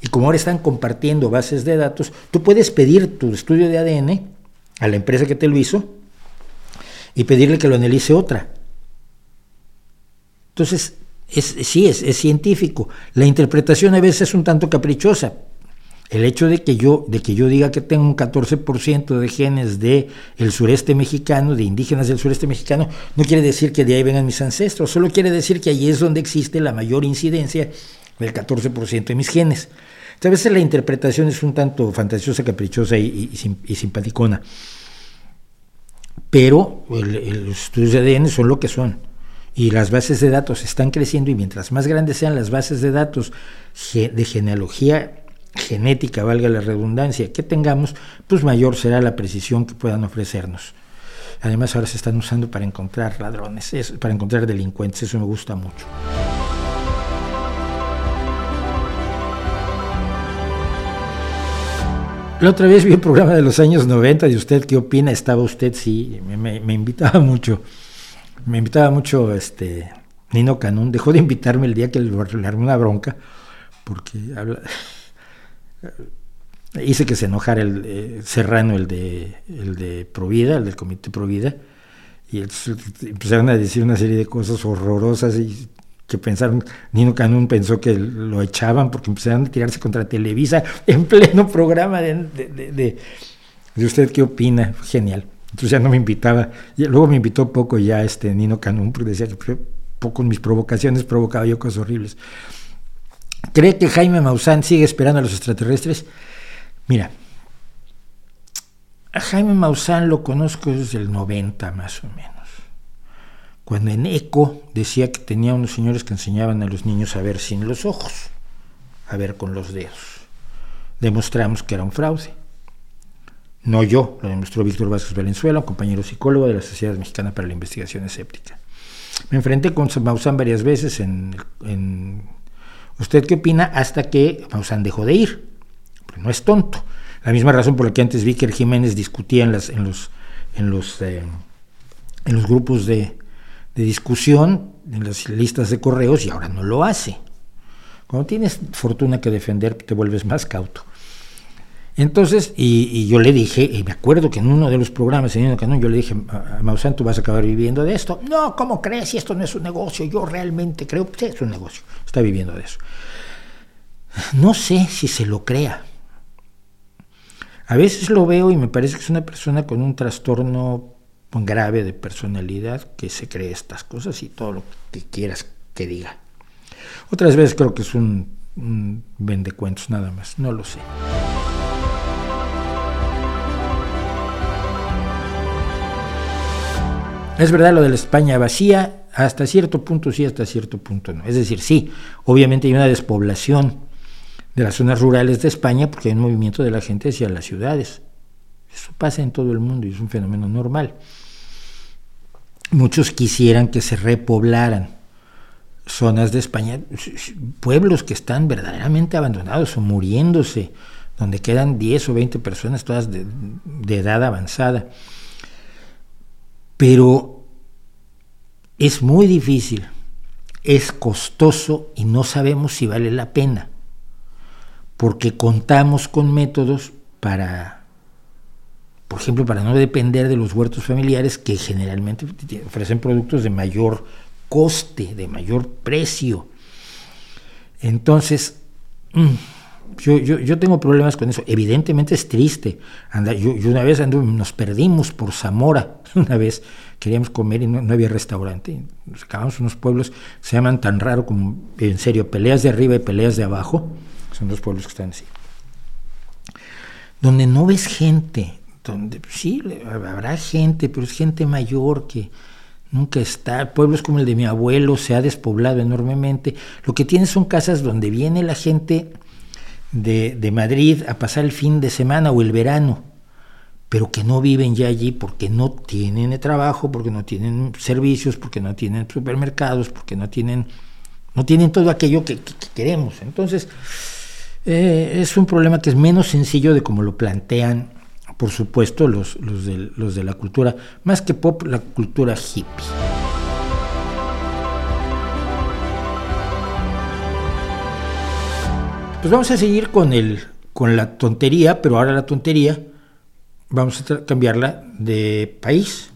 Y como ahora están compartiendo bases de datos, tú puedes pedir tu estudio de ADN a la empresa que te lo hizo y pedirle que lo analice otra. Entonces, es, sí, es, es, científico. La interpretación a veces es un tanto caprichosa. El hecho de que yo, de que yo diga que tengo un 14% de genes del el sureste mexicano, de indígenas del sureste mexicano, no quiere decir que de ahí vengan mis ancestros, solo quiere decir que allí es donde existe la mayor incidencia del 14% de mis genes. Entonces, a veces la interpretación es un tanto fantasiosa, caprichosa y simpaticona pero los estudios de ADN son lo que son. Y las bases de datos están creciendo y mientras más grandes sean las bases de datos de genealogía genética, valga la redundancia, que tengamos, pues mayor será la precisión que puedan ofrecernos. Además ahora se están usando para encontrar ladrones, para encontrar delincuentes, eso me gusta mucho. La otra vez vi un programa de los años 90 y usted qué opina, estaba usted, sí, me, invitaba mucho, me invitaba mucho este Nino Canún, dejó de invitarme el día que le, armé una bronca, porque habla, hice que se enojara el eh, Serrano, el de, el de Provida, el del Comité Provida, y empezaron a decir una serie de cosas horrorosas y que pensaron, Nino Canún pensó que lo echaban porque empezaron a tirarse contra Televisa en pleno programa de, de, de, usted qué opina, genial. Entonces ya no me invitaba, y luego me invitó poco ya este Nino Canún porque decía que poco mis provocaciones provocaba yo cosas horribles. ¿Cree que Jaime Maussan sigue esperando a los extraterrestres? Mira, a Jaime Maussan lo conozco desde el 90 más o menos cuando en ECO decía que tenía unos señores que enseñaban a los niños a ver sin los ojos, a ver con los dedos. Demostramos que era un fraude. No yo, lo demostró Víctor Vázquez Valenzuela, un compañero psicólogo de la Sociedad Mexicana para la Investigación Escéptica. Me enfrenté con Maussan varias veces en, ¿Usted qué opina? Hasta que Maussan dejó de ir. no es tonto. La misma razón por la que antes Víctor Jiménez discutía en, las, en los, en los, eh, en los grupos de, de discusión en las listas de correos y ahora no lo hace. Cuando tienes fortuna que defender, te vuelves más cauto. Entonces, y, yo le dije, y me acuerdo que en uno de los programas, en Canón, yo le dije, Maussan, tú vas a acabar viviendo de esto. No, ¿cómo crees? Si esto no es un negocio, yo realmente creo que es un negocio. Está viviendo de eso. No sé si se lo crea. A veces lo veo y me parece que es una persona con un trastorno grave de personalidad que se cree estas cosas y todo lo que quieras que diga. Otras veces creo que es un un vendecuentos nada más, no lo sé. Es verdad lo de la España vacía, hasta cierto punto sí, hasta cierto punto no. Es decir, sí, obviamente hay una despoblación de las zonas rurales de España porque hay un movimiento de la gente hacia las ciudades. Eso pasa en todo el mundo y es un fenómeno normal. Muchos quisieran que se repoblaran zonas de España, pueblos que están verdaderamente abandonados o muriéndose, donde quedan 10 o 20 personas todas de, de edad avanzada pero es muy difícil, es costoso y no sabemos si vale la pena, porque contamos con métodos para, por ejemplo, para no depender de los huertos familiares que generalmente ofrecen productos de mayor coste, de mayor precio. Entonces, mm, yo, yo, tengo problemas con eso. Evidentemente es triste. Anda, yo, una vez nos perdimos por Zamora. Una vez queríamos comer y no, había restaurante. Nos acabamos unos pueblos se llaman tan raro como, en serio, peleas de arriba y peleas de abajo. Son dos pueblos que están así. Donde no ves gente. Donde sí, habrá gente, pero es gente mayor que nunca está. Pueblos como el de mi abuelo se ha despoblado enormemente. Lo que tiene son casas donde viene la gente de, Madrid a pasar el fin de semana o el verano, pero que no viven ya allí porque no tienen trabajo, porque no tienen servicios, porque no tienen supermercados, porque no tienen, no tienen todo aquello que, queremos. Entonces, eh, es un problema que es menos sencillo de como lo plantean, por supuesto, los, los, de, los de la cultura, más que pop, la cultura hippie. Pues vamos a seguir con, el, con la tontería, pero ahora la tontería vamos a cambiarla de país.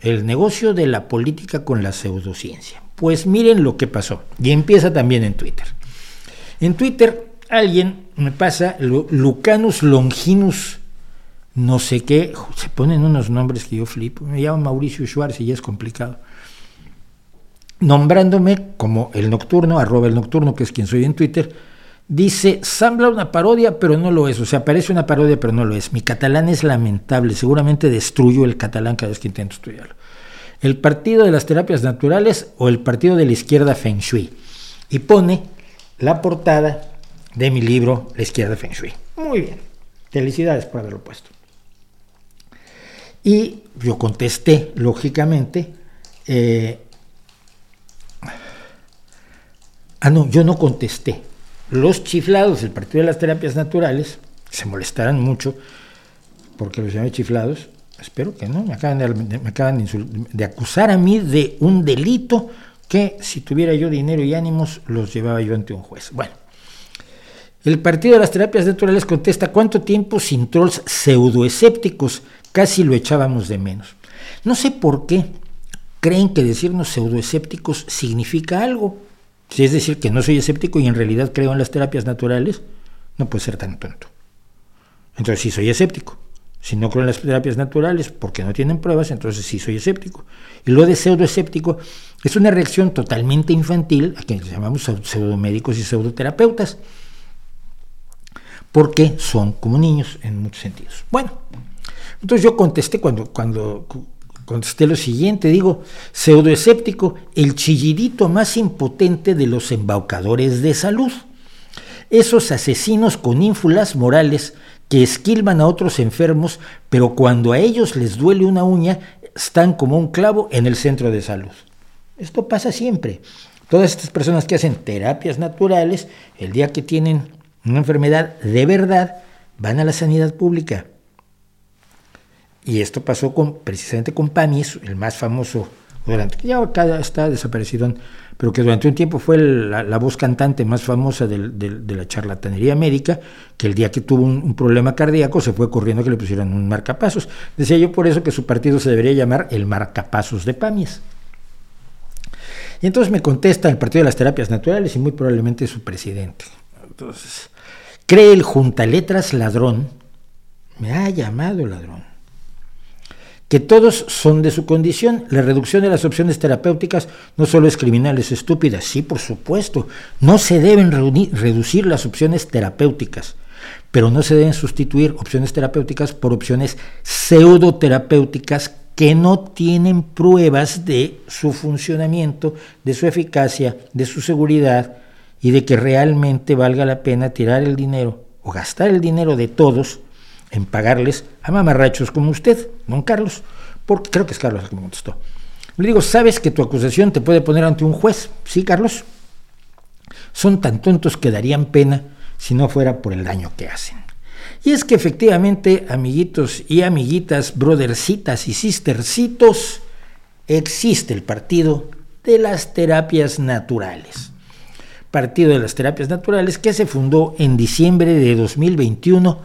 El negocio de la política con la pseudociencia. Pues miren lo que pasó. Y empieza también en Twitter. En Twitter alguien me pasa Lucanus Longinus, no sé qué, se ponen unos nombres que yo flipo. Me llamo Mauricio Schwartz y ya es complicado nombrándome como el nocturno, arroba el nocturno, que es quien soy en Twitter, dice, Sambla una parodia, pero no lo es. O sea, parece una parodia, pero no lo es. Mi catalán es lamentable, seguramente destruyo el catalán cada vez que intento estudiarlo. El partido de las terapias naturales o el partido de la izquierda Feng Shui. Y pone la portada de mi libro La izquierda Feng Shui. Muy bien. Felicidades por haberlo puesto. Y yo contesté, lógicamente, eh, Ah, no, yo no contesté. Los chiflados del Partido de las Terapias Naturales se molestarán mucho porque los llamé chiflados. Espero que no, me acaban, de, me acaban de, acusar a mí de un delito que si tuviera yo dinero y ánimos los llevaba yo ante un juez. Bueno, el Partido de las Terapias Naturales contesta, ¿cuánto tiempo sin trolls pseudoescépticos? Casi lo echábamos de menos. No sé por qué creen que decirnos pseudoescépticos significa algo. Si es decir que no soy escéptico y en realidad creo en las terapias naturales, no puede ser tan tonto. Entonces sí soy escéptico. Si no creo en las terapias naturales porque no tienen pruebas, entonces sí soy escéptico. Y lo de pseudoescéptico es una reacción totalmente infantil a quienes llamamos pseudomédicos y pseudoterapeutas, porque son como niños en muchos sentidos. Bueno, entonces yo contesté cuando, cuando contesté lo siguiente, digo, pseudoescéptico, el chillidito más impotente de los embaucadores de salud. Esos asesinos con ínfulas morales que esquilman a otros enfermos, pero cuando a ellos les duele una uña, están como un clavo en el centro de salud. Esto pasa siempre. Todas estas personas que hacen terapias naturales, el día que tienen una enfermedad de verdad, van a la sanidad pública y esto pasó con, precisamente con Pamis, el más famoso, durante, ya está desaparecido, pero que durante un tiempo fue la, voz cantante más famosa de la charlatanería médica, que el día que tuvo un, problema cardíaco se fue corriendo que le pusieran un marcapasos. Decía yo por eso que su partido se debería llamar el marcapasos de Pamis. Y entonces me contesta el Partido de las Terapias Naturales y muy probablemente su presidente. Entonces, cree el juntaletras ladrón, me ha llamado ladrón que todos son de su condición. La reducción de las opciones terapéuticas no solo es criminal, es estúpida. Sí, por supuesto. No se deben reducir las opciones terapéuticas, pero no se deben sustituir opciones terapéuticas por opciones pseudoterapéuticas que no tienen pruebas de su funcionamiento, de su eficacia, de su seguridad y de que realmente valga la pena tirar el dinero o gastar el dinero de todos en pagarles a mamarrachos como usted, don Carlos, porque creo que es Carlos el que me contestó. Le digo, ¿sabes que tu acusación te puede poner ante un juez? Sí, Carlos. Son tan tontos que darían pena si no fuera por el daño que hacen. Y es que efectivamente, amiguitos y amiguitas, brothercitas y sistercitos, existe el partido de las terapias naturales. Partido de las Terapias Naturales que se fundó en diciembre de 2021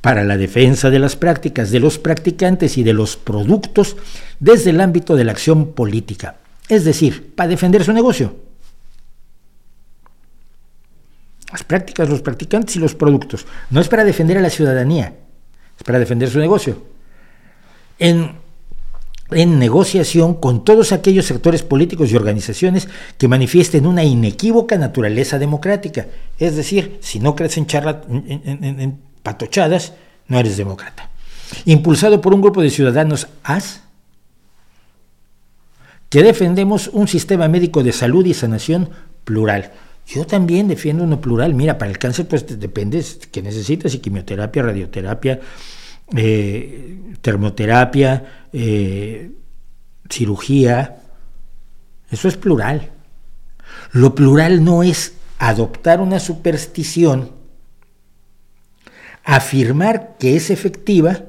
para la defensa de las prácticas de los practicantes y de los productos desde el ámbito de la acción política, es decir, para defender su negocio. Las prácticas, los practicantes y los productos. No es para defender a la ciudadanía, es para defender su negocio. En en negociación con todos aquellos sectores políticos y organizaciones que manifiesten una inequívoca naturaleza democrática. Es decir, si no crees en, charla, en, patochadas, no eres demócrata. Impulsado por un grupo de ciudadanos AS, que defendemos un sistema médico de salud y sanación plural. Yo también defiendo uno plural. Mira, para el cáncer, pues depende que necesitas, y quimioterapia, radioterapia, eh, termoterapia, eh, cirugía. Eso es plural. Lo plural no es adoptar una superstición, afirmar que es efectiva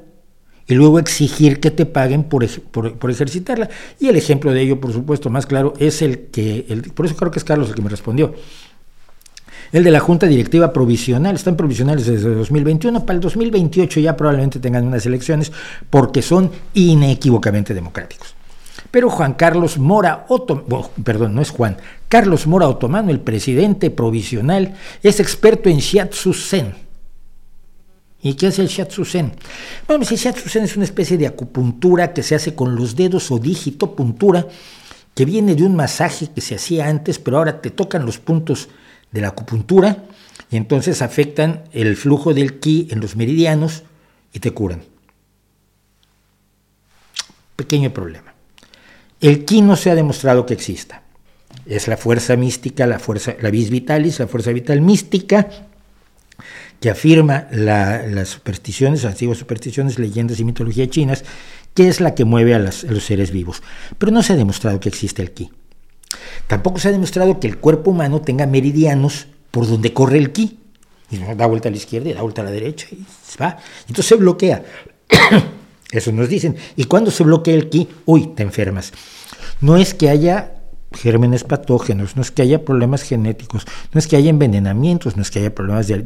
y luego exigir que te paguen por, por, ejercitarla. Y el ejemplo de ello, por supuesto, más claro, es el que, el, por eso creo que es Carlos el que me respondió el de la Junta Directiva Provisional, están provisionales desde 2021, para el 2028 ya probablemente tengan unas elecciones porque son inequívocamente democráticos. Pero Juan Carlos Mora Otomano, perdón, no es Juan, Carlos Mora Otomano, el presidente provisional, es experto en Shiatsu Zen. ¿Y qué es el Shiatsu Zen? Bueno, el Shiatsu Zen es una especie de acupuntura que se hace con los dedos o dígito puntura, que viene de un masaje que se hacía antes, pero ahora te tocan los puntos de la acupuntura y entonces afectan el flujo del ki en los meridianos y te curan. Pequeño problema. El ki no se ha demostrado que exista. Es la fuerza mística, la fuerza, la vis vitalis, la fuerza vital mística que afirma las supersticiones, antiguas supersticiones, leyendas y mitología chinas, que es la que mueve a, a los seres vivos. Pero no se ha demostrado que existe el ki. Tampoco se ha demostrado que el cuerpo humano tenga meridianos por donde corre el ki. Y da vuelta a la izquierda y da vuelta a la derecha y se va. Entonces se bloquea. Eso nos dicen. Y cuando se bloquea el ki, uy, te enfermas. No es que haya gérmenes patógenos, no es que haya problemas genéticos, no es que haya envenenamientos, no es que haya problemas de,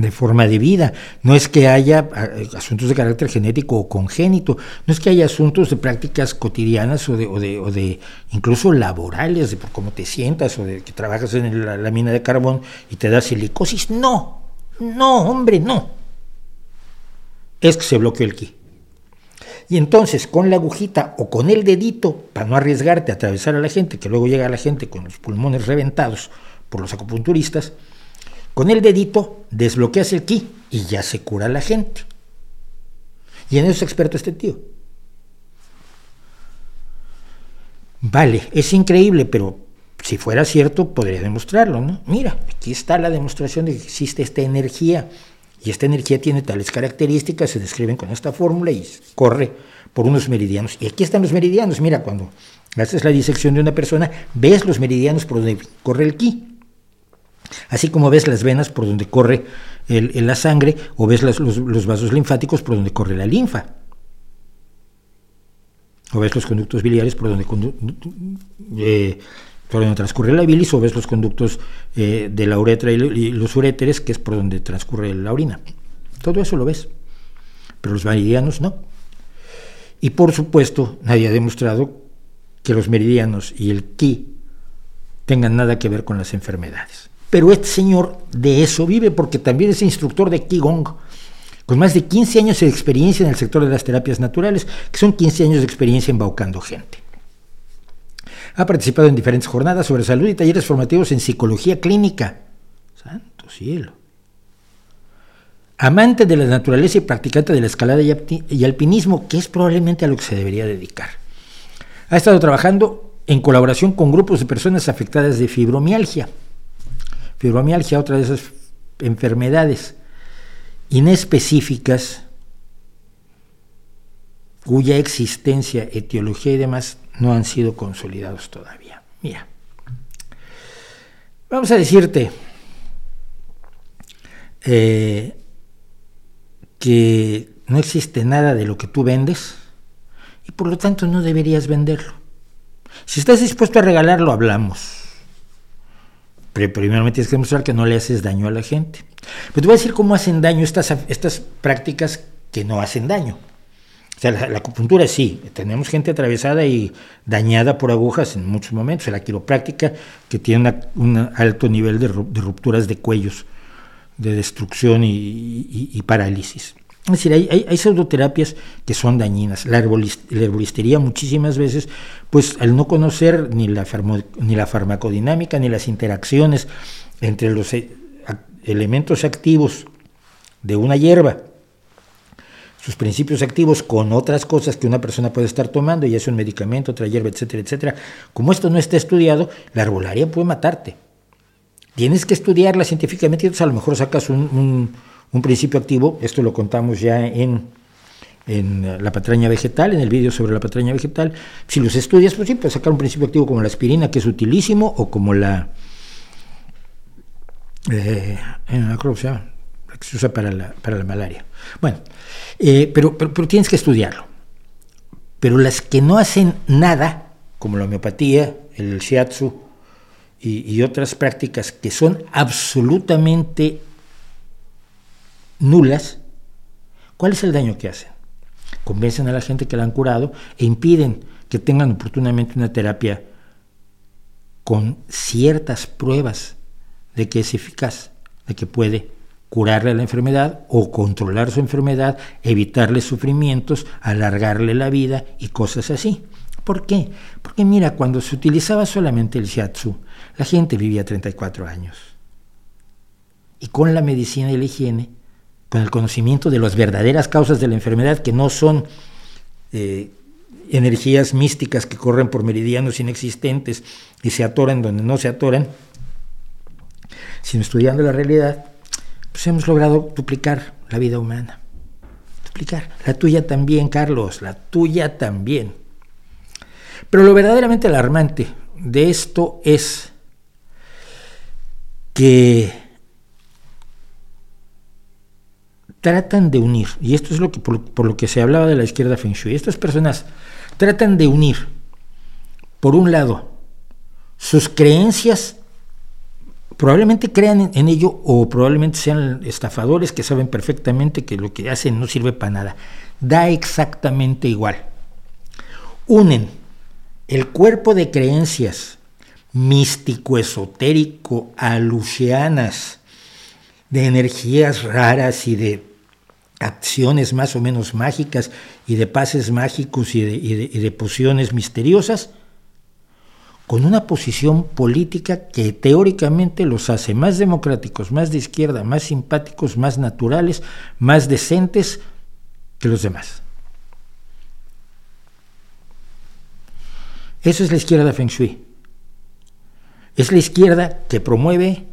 de forma de vida. No es que haya eh, asuntos de carácter genético o congénito, no es que haya asuntos de prácticas cotidianas o de, o de, o de incluso laborales, de por cómo te sientas o de que trabajas en la, mina de carbón y te da silicosis. No, no, hombre, no. Es que se bloqueó el ki. Y entonces con la agujita o con el dedito, para no arriesgarte a atravesar a la gente, que luego llega la gente con los pulmones reventados por los acupunturistas, con el dedito desbloqueas el ki y ya se cura la gente. Y en eso es experto este tío. Vale, es increíble, pero si fuera cierto, podría demostrarlo, ¿no? Mira, aquí está la demostración de que existe esta energía. Y esta energía tiene tales características, se describen con esta fórmula y corre por unos meridianos. Y aquí están los meridianos. Mira, cuando haces la disección de una persona, ves los meridianos por donde corre el ki. Así como ves las venas por donde corre la sangre o ves los, vasos linfáticos por donde corre la linfa. O ves los conductos biliares por donde, eh, por donde transcurre la bilis o ves los conductos eh, de la uretra y los uréteres que es por donde transcurre la orina. Todo eso lo ves, pero los meridianos no. Y por supuesto, nadie ha demostrado que los meridianos y el ki tengan nada que ver con las enfermedades. Pero este señor de eso vive porque también es instructor de Qigong con más de 15 años de experiencia en el sector de las terapias naturales, que son 15 años de experiencia embaucando gente. Ha participado en diferentes jornadas sobre salud y talleres formativos en psicología clínica. Santo cielo. Amante de la naturaleza y practicante de la escalada y alpinismo, que es probablemente a lo que se debería dedicar. Ha estado trabajando en colaboración con grupos de personas afectadas de fibromialgia. Fibromialgia, otra de esas enfermedades inespecíficas cuya existencia, etiología y demás no han sido consolidados todavía. Mira, vamos a decirte eh, que no existe nada de lo que tú vendes y por lo tanto no deberías venderlo. Si estás dispuesto a regalarlo, hablamos. Pero primero me tienes que demostrar que no le haces daño a la gente. Pero te voy a decir cómo hacen daño estas, estas prácticas que no hacen daño. O sea, la, acupuntura sí, tenemos gente atravesada y dañada por agujas en muchos momentos. La quiropráctica que tiene un alto nivel de, rupturas de cuellos, de destrucción y, parálisis. Es decir, hay, hay, pseudoterapias que son dañinas. La, herbolistería muchísimas veces, pues al no conocer ni la, ni la farmacodinámica ni las interacciones entre los eh, elementos activos de una hierba sus principios activos con otras cosas que una persona puede estar tomando, y es un medicamento, otra hierba, etcétera, etcétera. Como esto no está estudiado, la arbolaria puede matarte. Tienes que estudiarla científicamente entonces a lo mejor sacas un, principio activo, esto lo contamos ya en, en la patraña vegetal, en el vídeo sobre la patraña vegetal. Si los estudias, pues sí, puedes sacar un principio activo como la aspirina, que es utilísimo, o como la... Eh, creo se usa para la, para la malaria. Bueno, eh, pero, pero, tienes que estudiarlo. Pero las que no hacen nada, como la homeopatía, el shiatsu y, otras prácticas que son absolutamente nulas, ¿cuál es el daño que hacen? Convencen a la gente que la han curado e impiden que tengan oportunamente una terapia con ciertas pruebas de que es eficaz, de que puede curarle la enfermedad o controlar su enfermedad, evitarle sufrimientos, alargarle la vida y cosas así. ¿Por qué? Porque mira, cuando se utilizaba solamente el shiatsu, la gente vivía 34 años. Y con la medicina y la higiene, con el conocimiento de las verdaderas causas de la enfermedad, que no son eh, energías místicas que corren por meridianos inexistentes y se atoran donde no se atoran, sino estudiando la realidad, pues hemos logrado duplicar la vida humana. Duplicar. La tuya también, Carlos, la tuya también. Pero lo verdaderamente alarmante de esto es que tratan de unir, y esto es lo que, por, por, lo que se hablaba de la izquierda Feng Shui, estas personas tratan de unir, por un lado, sus creencias probablemente crean en ello o probablemente sean estafadores que saben perfectamente que lo que hacen no sirve para nada. Da exactamente igual. Unen el cuerpo de creencias místico, esotérico, alucianas, de energías raras y de acciones más o menos mágicas y de pases mágicos y de, y de pociones misteriosas, con una posición política que teóricamente los hace más democráticos, más de izquierda, más simpáticos, más naturales, más decentes que los demás. Eso es la izquierda Feng Shui. Es la izquierda que promueve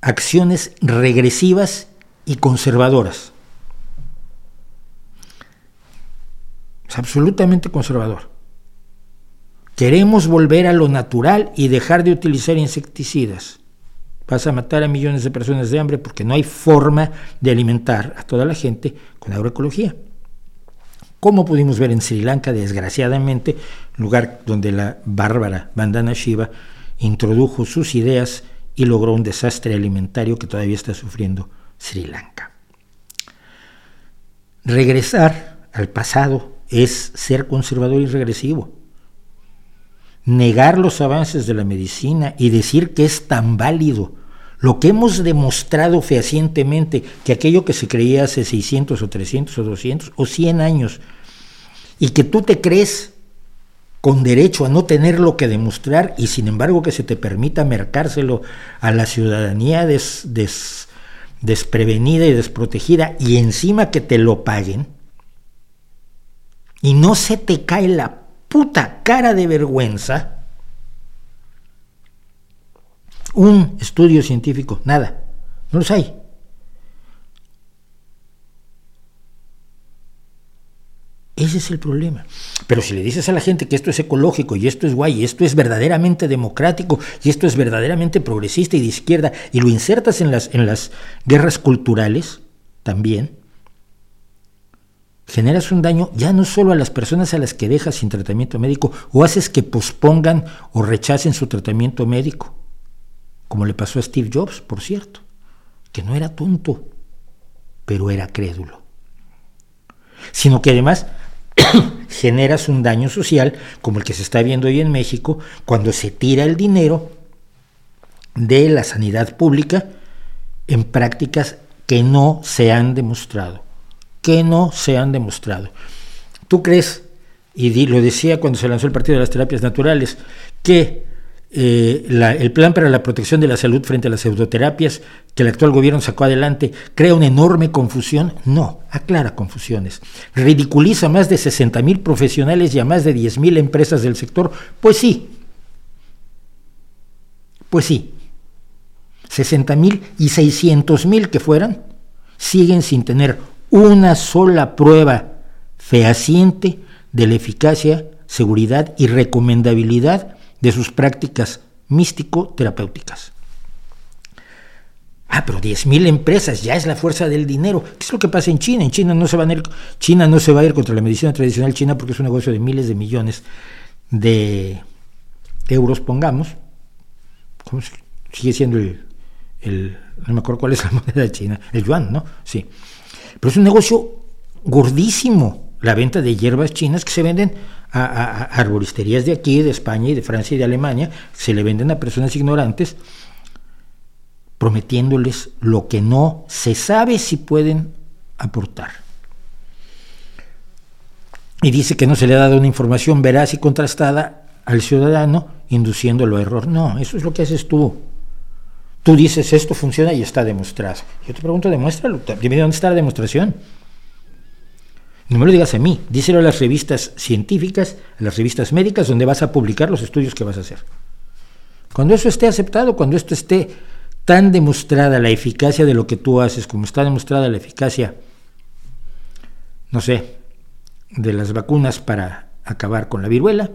acciones regresivas y conservadoras. Es absolutamente conservador. Queremos volver a lo natural y dejar de utilizar insecticidas. Vas a matar a millones de personas de hambre porque no hay forma de alimentar a toda la gente con agroecología. Como pudimos ver en Sri Lanka, desgraciadamente, lugar donde la bárbara Bandana Shiva introdujo sus ideas y logró un desastre alimentario que todavía está sufriendo Sri Lanka. Regresar al pasado es ser conservador y regresivo negar los avances de la medicina y decir que es tan válido. Lo que hemos demostrado fehacientemente, que aquello que se creía hace 600 o 300 o 200 o 100 años, y que tú te crees con derecho a no tener lo que demostrar y sin embargo que se te permita mercárselo a la ciudadanía desprevenida y desprotegida y encima que te lo paguen, y no se te cae la puta cara de vergüenza, un estudio científico, nada, no los hay. Ese es el problema. Pero si le dices a la gente que esto es ecológico y esto es guay, y esto es verdaderamente democrático y esto es verdaderamente progresista y de izquierda, y lo insertas en las, en las guerras culturales también, generas un daño ya no solo a las personas a las que dejas sin tratamiento médico o haces que pospongan o rechacen su tratamiento médico, como le pasó a Steve Jobs, por cierto, que no era tonto, pero era crédulo, sino que además generas un daño social como el que se está viendo hoy en México cuando se tira el dinero de la sanidad pública en prácticas que no se han demostrado, que no se han demostrado. ¿Tú crees, y lo decía cuando se lanzó el Partido de las Terapias Naturales, que eh, el plan para la protección de la salud frente a las pseudoterapias que el actual gobierno sacó adelante crea una enorme confusión? No, aclara confusiones. ¿Ridiculiza más de 60 mil profesionales y a más de 10 mil empresas del sector? Pues sí. Pues sí. 60 mil y 600 mil que fueran siguen sin tener una sola prueba fehaciente de la eficacia, seguridad y recomendabilidad de sus prácticas místico-terapéuticas. Ah, pero 10.000 empresas, ya es la fuerza del dinero. ¿Qué es lo que pasa en China? En China no, se va a ir, China no se va a ir contra la medicina tradicional china porque es un negocio de miles de millones de euros, pongamos. ¿Cómo sigue siendo el, no me acuerdo cuál es la moneda china, el yuan, ¿no? Sí. Pero es un negocio gordísimo la venta de hierbas chinas que se venden a, arboristerías de aquí, de España y de Francia y de Alemania, se le venden a personas ignorantes, prometiéndoles lo que no se sabe si pueden aportar. Y dice que no se le ha dado una información veraz y contrastada al ciudadano, induciéndolo a error. No, eso es lo que haces tú. Tú dices esto funciona y está demostrado. Yo te pregunto, demuéstralo. Dime dónde está la demostración. No me lo digas a mí, díselo a las revistas científicas, a las revistas médicas, donde vas a publicar los estudios que vas a hacer. Cuando eso esté aceptado, cuando esto esté tan demostrada la eficacia de lo que tú haces, como está demostrada la eficacia, no sé, de las vacunas para acabar con la viruela,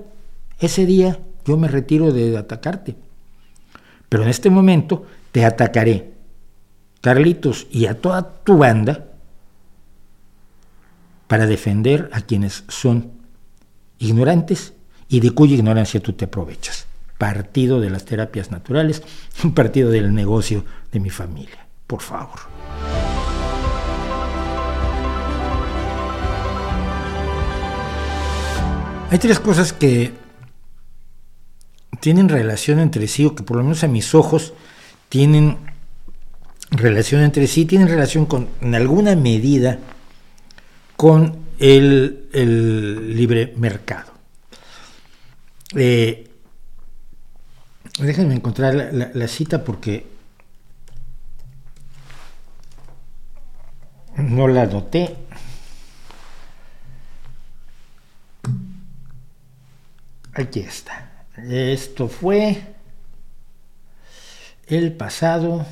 ese día yo me retiro de atacarte. Pero en este momento te atacaré, Carlitos, y a toda tu banda, para defender a quienes son ignorantes y de cuya ignorancia tú te aprovechas. Partido de las terapias naturales, un partido del negocio de mi familia. Por favor. Hay tres cosas que tienen relación entre sí, o que por lo menos a mis ojos tienen relación entre sí, tienen relación con, en alguna medida, con el, libre mercado. Eh, déjenme encontrar la, cita porque no la noté. Aquí está. Esto fue el pasado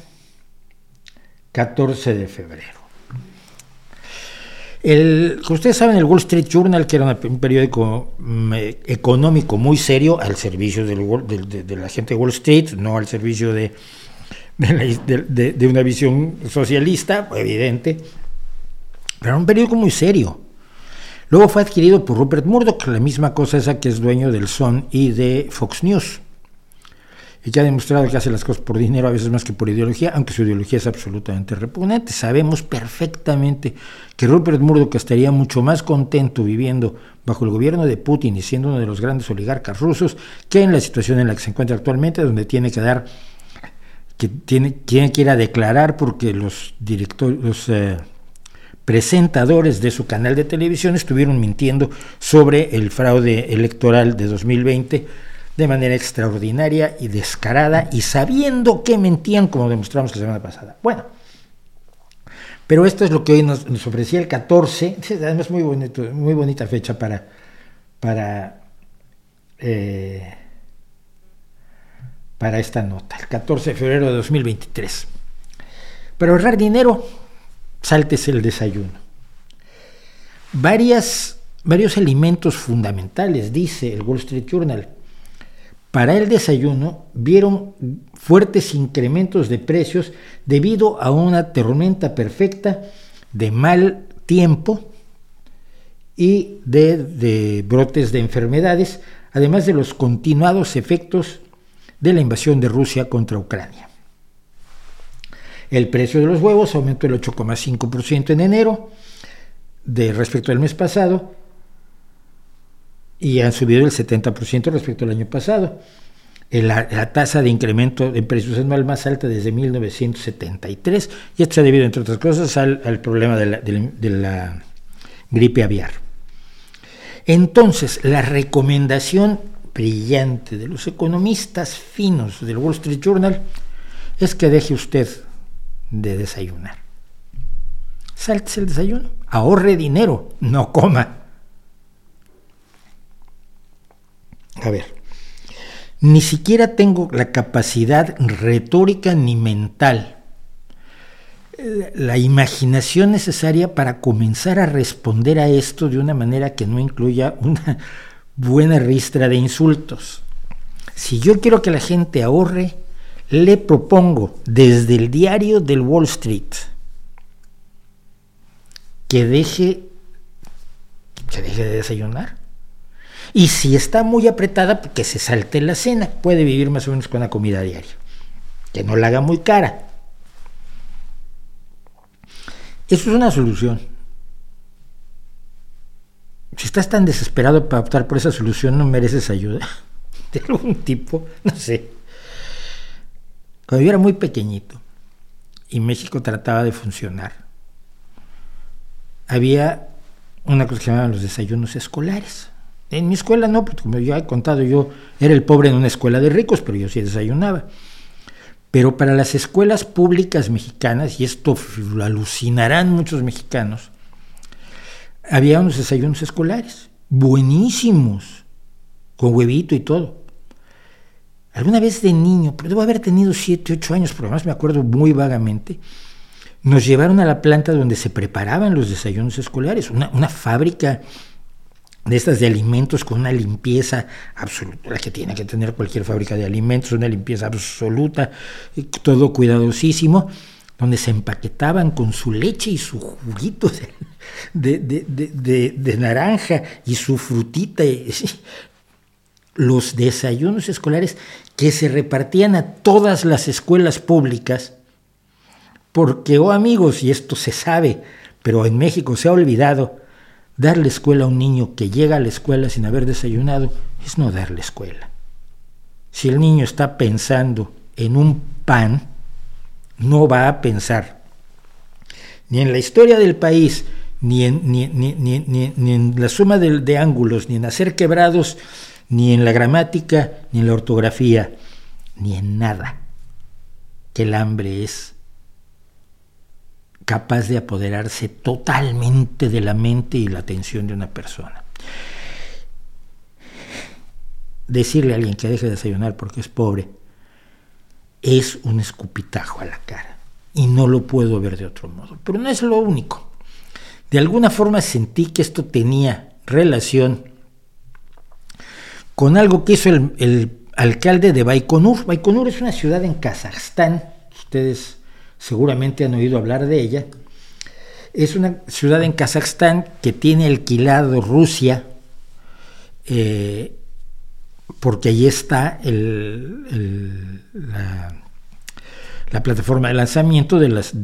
14 de febrero. El, ustedes saben, el Wall Street Journal, que era un periódico mm, eh, económico muy serio, al servicio de, la gente de Wall Street, no al servicio de, de, una visión socialista, evidente, pero era un periódico muy serio. Luego fue adquirido por Rupert Murdoch, la misma cosa esa que es dueño del Sun y de Fox News y que ha demostrado que hace las cosas por dinero a veces más que por ideología, aunque su ideología es absolutamente repugnante. Sabemos perfectamente que Rupert Murdoch estaría mucho más contento viviendo bajo el gobierno de Putin y siendo uno de los grandes oligarcas rusos que en la situación en la que se encuentra actualmente, donde tiene que dar que tiene, tiene que ir a declarar porque los directores, los eh, presentadores de su canal de televisión estuvieron mintiendo sobre el fraude electoral de 2020 de manera extraordinaria y descarada y sabiendo que mentían como demostramos la semana pasada. Bueno, pero esto es lo que hoy nos, ofrecía el 14, además muy, bonito, muy bonita fecha para, para, eh, para esta nota, el 14 de febrero de 2023. Para ahorrar dinero, sáltese el desayuno. Varios alimentos fundamentales, dice el Wall Street Journal, para el desayuno vieron fuertes incrementos de precios debido a una tormenta perfecta de mal tiempo y de, brotes de enfermedades, además de los continuados efectos de la invasión de Rusia contra Ucrania. El precio de los huevos aumentó el 8,5% en enero de respecto al mes pasado y han subido el 70% respecto al año pasado. La, tasa de incremento de precios anual más alta desde 1973 y esto se ha debido, entre otras cosas, al, problema de la gripe aviar. Entonces, la recomendación brillante de los economistas finos del Wall Street Journal es que deje usted de desayunar. Salte el desayuno, ahorre dinero, no coma. A ver, ni siquiera tengo la capacidad retórica ni mental, la imaginación necesaria para comenzar a responder a esto de una manera que no incluya una buena ristra de insultos. Si yo quiero que la gente ahorre, le propongo desde el diario del Wall Street que deje, que deje de desayunar y si está muy apretada, que se salte la cena. Puede vivir más o menos con la comida diaria. Que no la haga muy cara. Eso es una solución. Si estás tan desesperado para optar por esa solución, no mereces ayuda de algún tipo, no sé. Cuando yo era muy pequeñito y México trataba de funcionar, había una cosa que se llamaban los desayunos escolares. En mi escuela no, porque como ya he contado, yo era el pobre en una escuela de ricos, pero yo sí desayunaba. Pero para las escuelas públicas mexicanas, y esto lo alucinarán muchos mexicanos, había unos desayunos escolares, buenísimos, con huevito y todo. Alguna vez de niño, pero debo haber tenido 7, 8 años, pero además me acuerdo muy vagamente, nos llevaron a la planta donde se preparaban los desayunos escolares, una, fábrica de estas de alimentos con una limpieza absoluta, la que tiene que tener cualquier fábrica de alimentos, una limpieza absoluta, todo cuidadosísimo, donde se empaquetaban con su leche y su juguito de, de naranja y su frutita, los desayunos escolares que se repartían a todas las escuelas públicas, porque, oh amigos, y esto se sabe, pero en México se ha olvidado, Darle escuela a un niño que llega a la escuela sin haber desayunado es no darle escuela. Si el niño está pensando en un pan, no va a pensar ni en la historia del país, ni en, la suma de ángulos, ni en hacer quebrados, ni en la gramática, ni en la ortografía, ni en nada. Que el hambre es capaz de apoderarse totalmente de la mente y la atención de una persona. Decirle a alguien que deje de desayunar porque es pobre es un escupitajo a la cara y no lo puedo ver de otro modo. Pero no es lo único. De alguna forma sentí que esto tenía relación con algo que hizo el, alcalde de Baikonur. Baikonur es una ciudad en Kazajstán. Ustedes seguramente han oído hablar de ella. Es una ciudad en Kazajstán que tiene alquilado Rusia, eh, porque allí está la, plataforma de lanzamiento de las,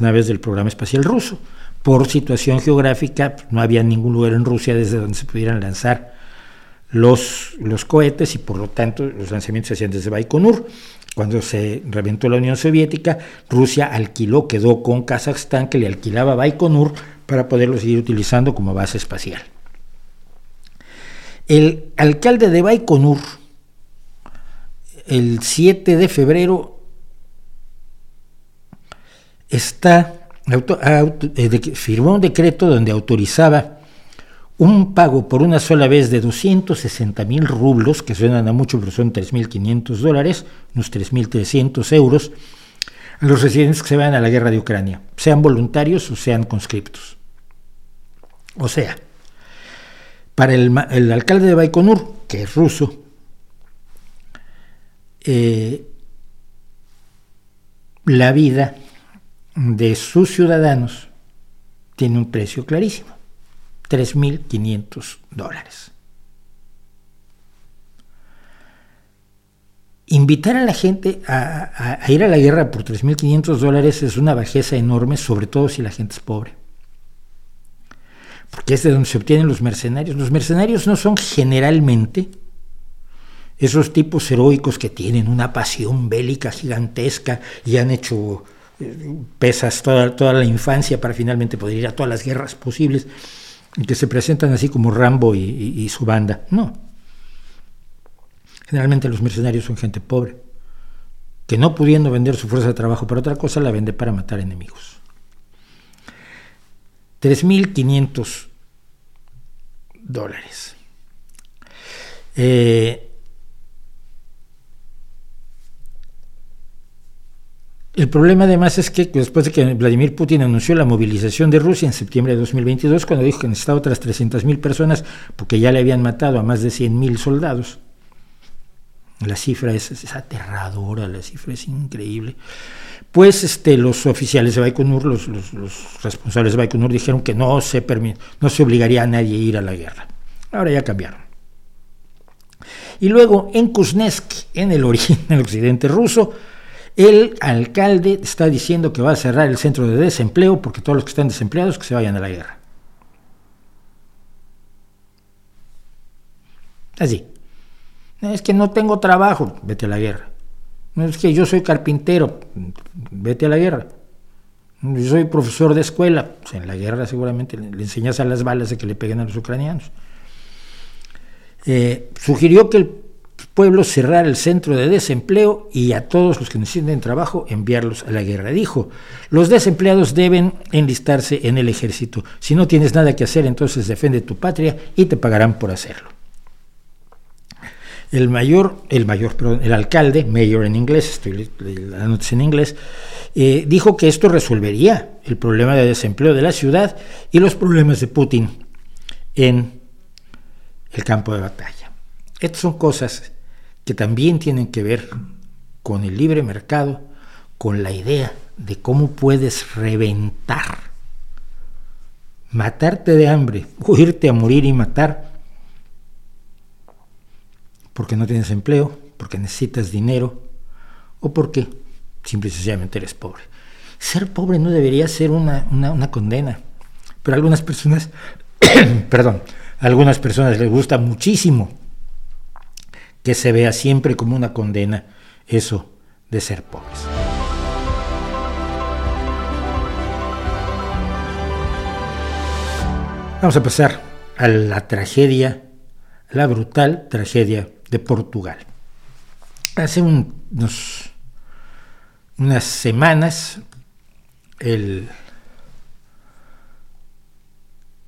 naves del programa espacial ruso. Por situación geográfica, no había ningún lugar en Rusia desde donde se pudieran lanzar los, cohetes y por lo tanto los lanzamientos se hacían desde Baikonur. Cuando se reventó la Unión Soviética, Rusia alquiló, quedó con Kazajstán que le alquilaba Baikonur para poderlo seguir utilizando como base espacial. El alcalde de Baikonur, el 7 de febrero, está, eh, firmó un decreto donde autorizaba un pago por una sola vez de 260 mil rublos, que suenan a mucho, pero son 3.500 dólares, unos 3.300 euros, a los residentes que se vayan a la guerra de Ucrania, sean voluntarios o sean conscriptos. O sea, para el, alcalde de Baikonur, que es ruso, eh, la vida de sus ciudadanos tiene un precio clarísimo, 3.500 dólares. Invitar a la gente a, ir a la guerra por 3.500 dólares es una bajeza enorme, sobre todo si la gente es pobre porque es de donde se obtienen los mercenarios. Los mercenarios no son generalmente esos tipos heroicos que tienen una pasión bélica gigantesca y han hecho eh, pesas toda, toda la infancia para finalmente poder ir a todas las guerras posibles, que se presentan así como Rambo y su banda. No. Generalmente los mercenarios son gente pobre, que no pudiendo vender su fuerza de trabajo para otra cosa, la vende para matar enemigos. 3.500 dólares. Eh, el problema además es que después de que Vladimir Putin anunció la movilización de Rusia en septiembre de 2022, cuando dijo que necesitaba otras 300.000 personas porque ya le habían matado a más de 100.000 soldados, la cifra es, aterradora, la cifra es increíble pues este, los oficiales de Baikonur, los, responsables de Baikonur dijeron que no se, no se obligaría a nadie a ir a la guerra. Ahora ya cambiaron. Y luego en Kuznetsk, en el, origen, en el occidente ruso, el alcalde está diciendo que va a cerrar el centro de desempleo porque todos los que están desempleados que se vayan a la guerra. Así. Es que no tengo trabajo, vete a la guerra. No es que yo soy carpintero, vete a la guerra. Yo soy profesor de escuela, pues en la guerra seguramente le, enseñas a las balas de que le peguen a los ucranianos. Eh, sugirió que el pueblo cerrara el centro de desempleo y a todos los que necesiten trabajo enviarlos a la guerra. Dijo, los desempleados deben enlistarse en el ejército. Si no tienes nada que hacer, entonces defiende tu patria y te pagarán por hacerlo. El mayor, el mayor, perdón, el alcalde, mayor en inglés, estoy la noticia en inglés, eh, dijo que esto resolvería el problema de desempleo de la ciudad y los problemas de Putin en el campo de batalla. Estas son cosas que también tienen que ver con el libre mercado, con la idea de cómo puedes reventar, matarte de hambre, o irte a morir y matar porque no tienes empleo, porque necesitas dinero o porque simple y sencillamente eres pobre. Ser pobre no debería ser una, condena, pero algunas personas, perdón, a algunas personas les gusta muchísimo que se vea siempre como una condena eso de ser pobres. Vamos a pasar a la tragedia, la brutal tragedia de Portugal. Hace unos, unas semanas, el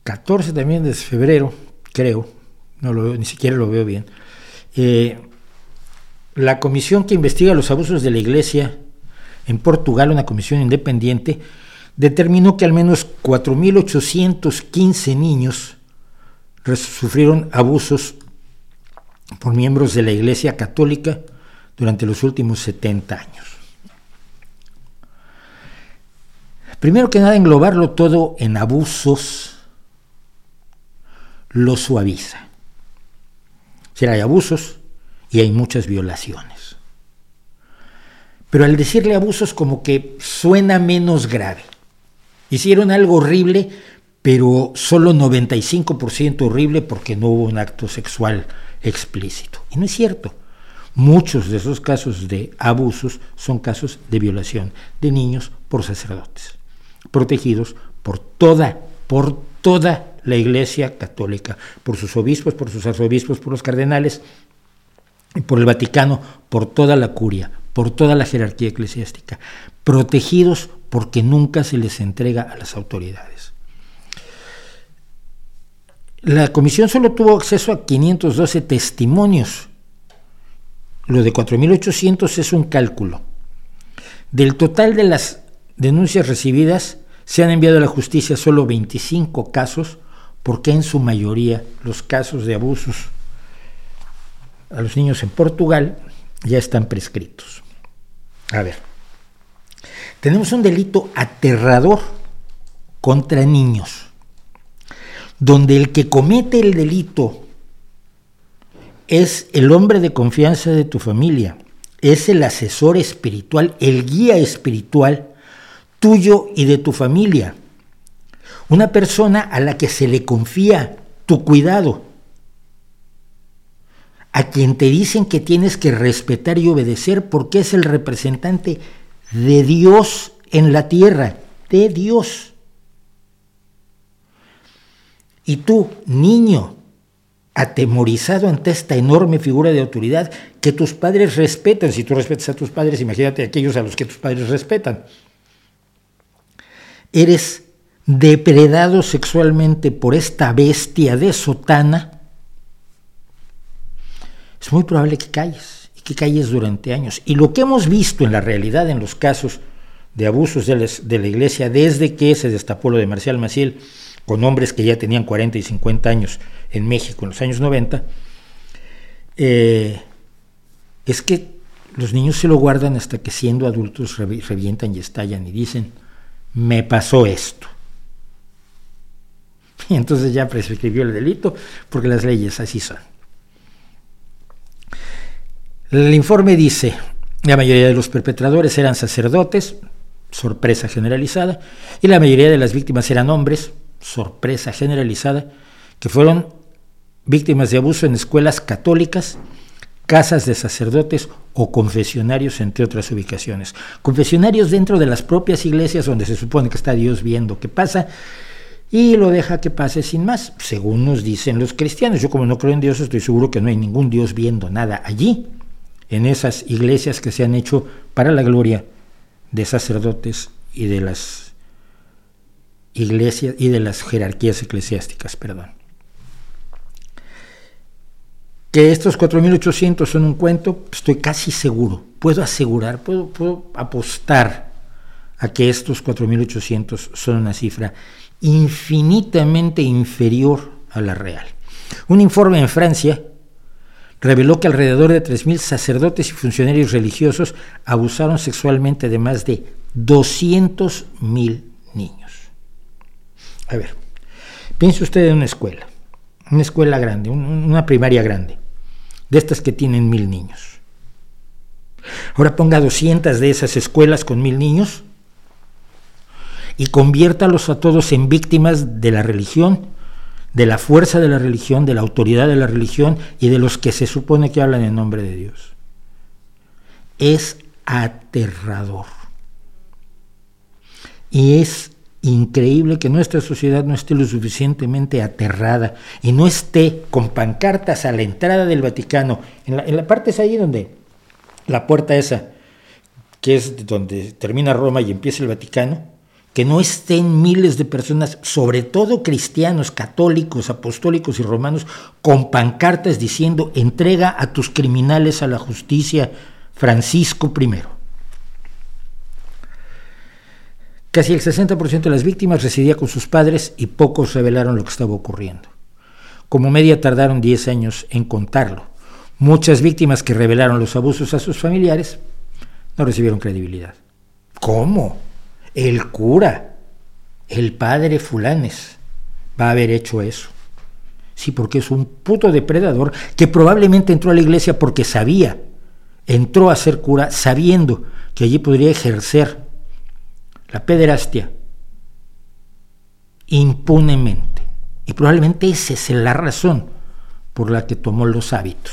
14 también de febrero, creo, no lo ni siquiera lo veo bien, eh, la comisión que investiga los abusos de la Iglesia en Portugal, una comisión independiente, determinó que al menos 4.815 niños sufrieron abusos por miembros de la Iglesia Católica durante los últimos 70 años. Primero que nada, englobarlo todo en abusos lo suaviza. Si hay abusos y hay muchas violaciones. Pero al decirle abusos como que suena menos grave. Hicieron algo horrible, pero solo 95% horrible porque no hubo un acto sexual explícito. Y no es cierto. Muchos de esos casos de abusos son casos de violación de niños por sacerdotes, protegidos por toda, por toda la Iglesia Católica, por sus obispos, por sus arzobispos, por los cardenales, por el Vaticano, por toda la curia, por toda la jerarquía eclesiástica, protegidos porque nunca se les entrega a las autoridades. La comisión solo tuvo acceso a 512 testimonios. Lo de 4.800 es un cálculo. Del total de las denuncias recibidas, se han enviado a la justicia solo 25 casos, porque en su mayoría los casos de abusos a los niños en Portugal ya están prescritos. A ver, tenemos un delito aterrador contra niños donde el que comete el delito es el hombre de confianza de tu familia, es el asesor espiritual, el guía espiritual tuyo y de tu familia. Una persona a la que se le confía tu cuidado, a quien te dicen que tienes que respetar y obedecer porque es el representante de Dios en la tierra, de Dios. Y tú, niño, atemorizado ante esta enorme figura de autoridad que tus padres respetan, si tú respetas a tus padres, imagínate aquellos a los que tus padres respetan. Eres depredado sexualmente por esta bestia de sotana, es muy probable que calles y que calles durante años. Y lo que hemos visto en la realidad en los casos de abusos de la, iglesia desde que se destapó lo de Marcial Maciel, con hombres que ya tenían 40 y 50 años en México en los años 90, eh, es que los niños se lo guardan hasta que siendo adultos revientan y estallan y dicen, me pasó esto. Y entonces ya prescribió el delito porque las leyes así son. El informe dice, la mayoría de los perpetradores eran sacerdotes, sorpresa generalizada, y la mayoría de las víctimas eran hombres, sorpresa generalizada, que fueron víctimas de abuso en escuelas católicas, casas de sacerdotes o confesionarios, entre otras ubicaciones. Confesionarios dentro de las propias iglesias donde se supone que está Dios viendo qué pasa y lo deja que pase sin más, según nos dicen los cristianos. Yo como no creo en Dios estoy seguro que no hay ningún Dios viendo nada allí, en esas iglesias que se han hecho para la gloria de sacerdotes y de las iglesias y de las jerarquías eclesiásticas, perdón. Que estos 4.800 son un cuento, estoy casi seguro, puedo asegurar, puedo, puedo apostar a que estos 4.800 son una cifra infinitamente inferior a la real. Un informe en Francia reveló que alrededor de 3.000 sacerdotes y funcionarios religiosos abusaron sexualmente de más de 200.000 niños. A ver, piense usted en una escuela, una escuela grande, una primaria grande, de estas que tienen mil niños. Ahora ponga 200 de esas escuelas con mil niños y conviértalos a todos en víctimas de la religión de la fuerza de la religión, de la autoridad de la religión y de los que se supone que hablan en nombre de Dios. Es aterrador. Y es increíble que nuestra sociedad no esté lo suficientemente aterrada y no esté con pancartas a la entrada del Vaticano. En la, parte es ahí donde la puerta esa, que es donde termina Roma y empieza el Vaticano, que no estén miles de personas, sobre todo cristianos, católicos, apostólicos y romanos, con pancartas diciendo entrega a tus criminales a la justicia, Francisco I. Casi el 60% de las víctimas residía con sus padres y pocos revelaron lo que estaba ocurriendo. Como media tardaron 10 años en contarlo. Muchas víctimas que revelaron los abusos a sus familiares no recibieron credibilidad. ¿Cómo? El cura, el padre fulanes, va a haber hecho eso. Sí, porque es un puto depredador que probablemente entró a la iglesia porque sabía, entró a ser cura sabiendo que allí podría ejercer la pederastia impunemente. Y probablemente esa es la razón por la que tomó los hábitos.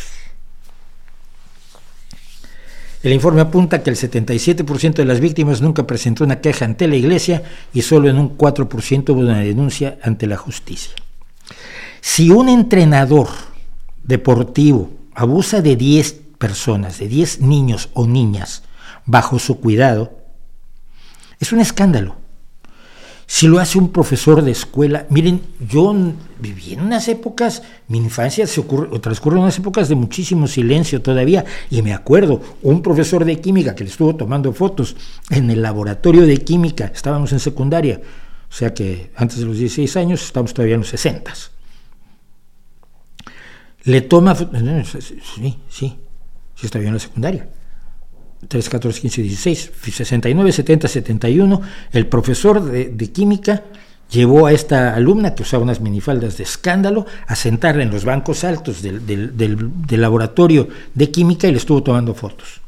El informe apunta que el 77% de las víctimas nunca presentó una queja ante la iglesia y solo en un 4% hubo una denuncia ante la justicia. Si un entrenador deportivo abusa de 10 personas, de 10 niños o niñas bajo su cuidado, es un escándalo. Si lo hace un profesor de escuela, miren, yo viví en unas épocas, mi infancia se ocurre, transcurre en unas épocas de muchísimo silencio todavía, y me acuerdo, un profesor de química que le estuvo tomando fotos en el laboratorio de química, estábamos en secundaria, o sea que antes de los 16 años estamos todavía en los 60. Le toma, sí, sí, sí está bien en la secundaria 3, 14, 15, 16, 69, 70, 71, el profesor de, química llevó a esta alumna que usaba unas minifaldas de escándalo a sentarla en los bancos altos del, del, laboratorio de química y le estuvo tomando fotos.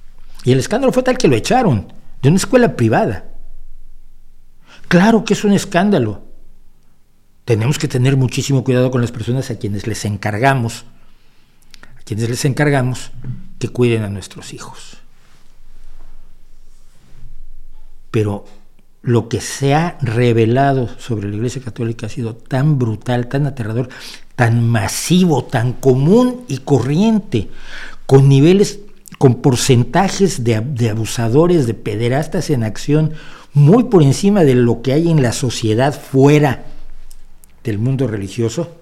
Y el escándalo fue tal que lo echaron de una escuela privada. Claro que es un escándalo. Tenemos que tener muchísimo cuidado con las personas a quienes les encargamos, a quienes les encargamos que cuiden a nuestros hijos pero lo que se ha revelado sobre la Iglesia Católica ha sido tan brutal, tan aterrador, tan masivo, tan común y corriente, con niveles, con porcentajes de, abusadores, de pederastas en acción, muy por encima de lo que hay en la sociedad fuera del mundo religioso,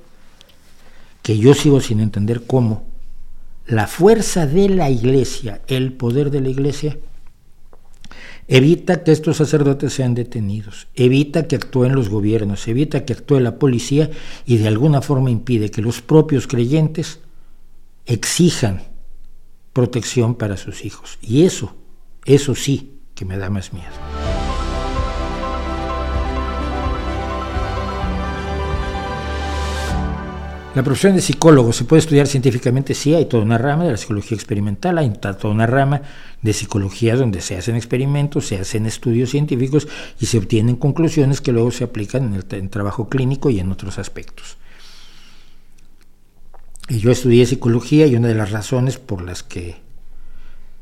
que yo sigo sin entender cómo la fuerza de la iglesia, el poder de la iglesia, Evita que estos sacerdotes sean detenidos, evita que actúen los gobiernos, evita que actúe la policía y de alguna forma impide que los propios creyentes exijan protección para sus hijos. Y eso, eso sí que me da más miedo. La profesión de psicólogo se puede estudiar científicamente, sí, hay toda una rama de la psicología experimental, hay toda una rama de psicología donde se hacen experimentos, se hacen estudios científicos y se obtienen conclusiones que luego se aplican en el trabajo clínico y en otros aspectos. Y yo estudié psicología y una de las razones por las que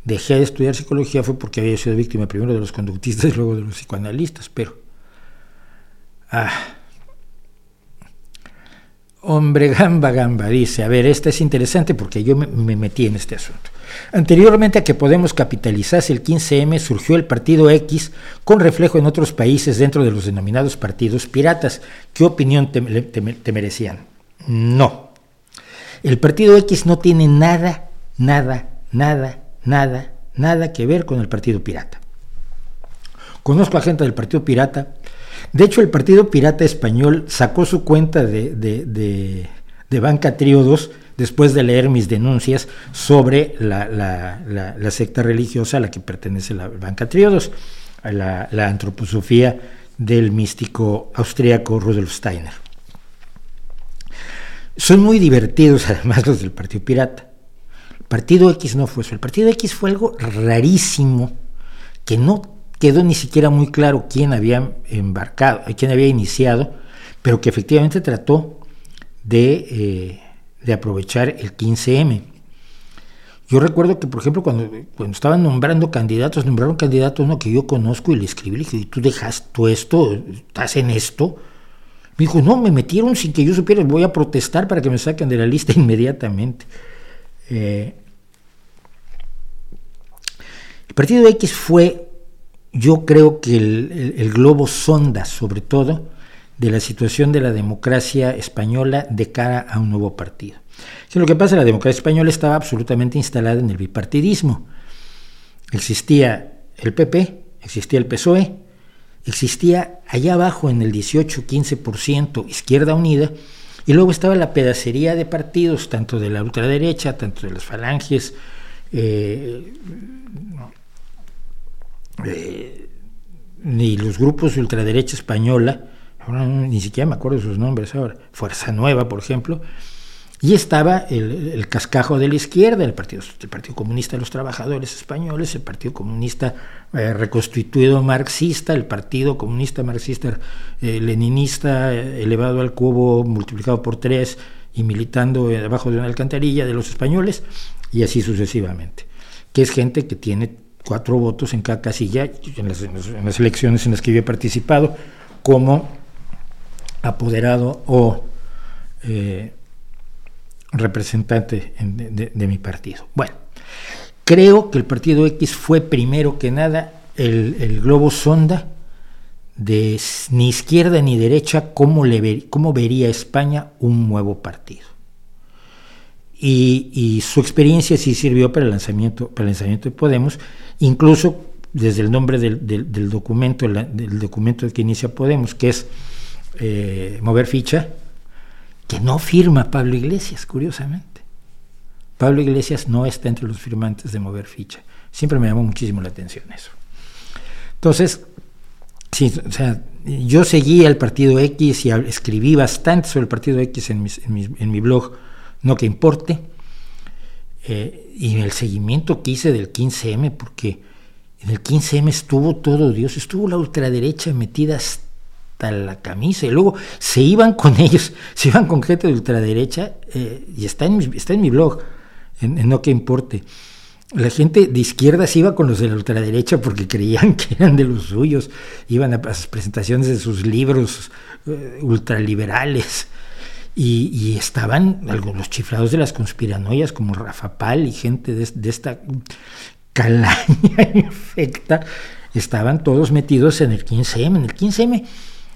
dejé de estudiar psicología fue porque había sido víctima primero de los conductistas y luego de los psicoanalistas, pero... Ah, Hombre, gamba, gamba, dice, a ver, esta es interesante porque yo me, metí en este asunto. Anteriormente a que Podemos capitalizase el 15M, surgió el Partido X con reflejo en otros países dentro de los denominados partidos piratas. ¿Qué opinión te, te merecían? No. El Partido X no tiene nada, nada, nada, nada, nada que ver con el Partido Pirata. Conozco a gente del Partido Pirata de hecho, el Partido Pirata Español sacó su cuenta de, de, Banca Tríodos después de leer mis denuncias sobre la, secta religiosa a la que pertenece la Banca Tríodos, a la, antroposofía del místico austríaco Rudolf Steiner. Son muy divertidos además los del Partido Pirata. El Partido X no fue eso. El Partido X fue algo rarísimo que no quedó ni siquiera muy claro quién había embarcado, quién había iniciado, pero que efectivamente trató de, eh, aprovechar el 15M. Yo recuerdo que, por ejemplo, cuando, cuando estaban nombrando candidatos, nombraron candidatos uno que yo conozco y le escribí, le dije, ¿y tú dejas tú esto? ¿Estás en esto? Me dijo, no, me metieron sin que yo supiera, voy a protestar para que me saquen de la lista inmediatamente. Eh, el partido X fue yo creo que el, globo sonda, sobre todo, de la situación de la democracia española de cara a un nuevo partido. lo que pasa, la democracia española estaba absolutamente instalada en el bipartidismo. Existía el PP, existía el PSOE, existía allá abajo en el 18-15% Izquierda Unida, y luego estaba la pedacería de partidos, tanto de la ultraderecha, tanto de las falanges, eh, eh, ni los grupos de ultraderecha española, ni siquiera me acuerdo sus nombres ahora, Fuerza Nueva, por ejemplo, y estaba el, cascajo de la izquierda, el Partido, el partido Comunista de los Trabajadores Españoles, el Partido Comunista eh, reconstituido marxista, el Partido Comunista Marxista eh, Leninista elevado al cubo, multiplicado por tres, y militando debajo de una alcantarilla de los españoles y así sucesivamente. Que es gente que tiene cuatro votos en cada casilla en las, elecciones en las que yo he participado como apoderado o eh, representante de, mi partido. Bueno, creo que el partido X fue primero que nada el, globo sonda de ni izquierda ni derecha cómo, cómo vería España un nuevo partido. Y, su experiencia sí sirvió para el lanzamiento, para el lanzamiento de Podemos, incluso desde el nombre del, documento, del documento que inicia Podemos, que es eh, Mover Ficha, que no firma Pablo Iglesias, curiosamente. Pablo Iglesias no está entre los firmantes de Mover Ficha. Siempre me llamó muchísimo la atención eso. Entonces, sí, o sea, yo seguía el partido X y escribí bastante sobre el partido X en, en mi blog no que importe. Eh, y el seguimiento que hice del 15M, porque en el 15M estuvo todo Dios, estuvo la ultraderecha metida hasta la camisa, y luego se iban con ellos, se iban con gente de ultraderecha, eh, y está en, mi, está en mi blog, en, No que importe. La gente de izquierda se iba con los de la ultraderecha porque creían que eran de los suyos, iban a las presentaciones de sus libros eh, ultraliberales y, estaban los chiflados de las conspiranoias como Rafa Pal y gente de, esta calaña infecta, estaban todos metidos en el 15M. En el 15M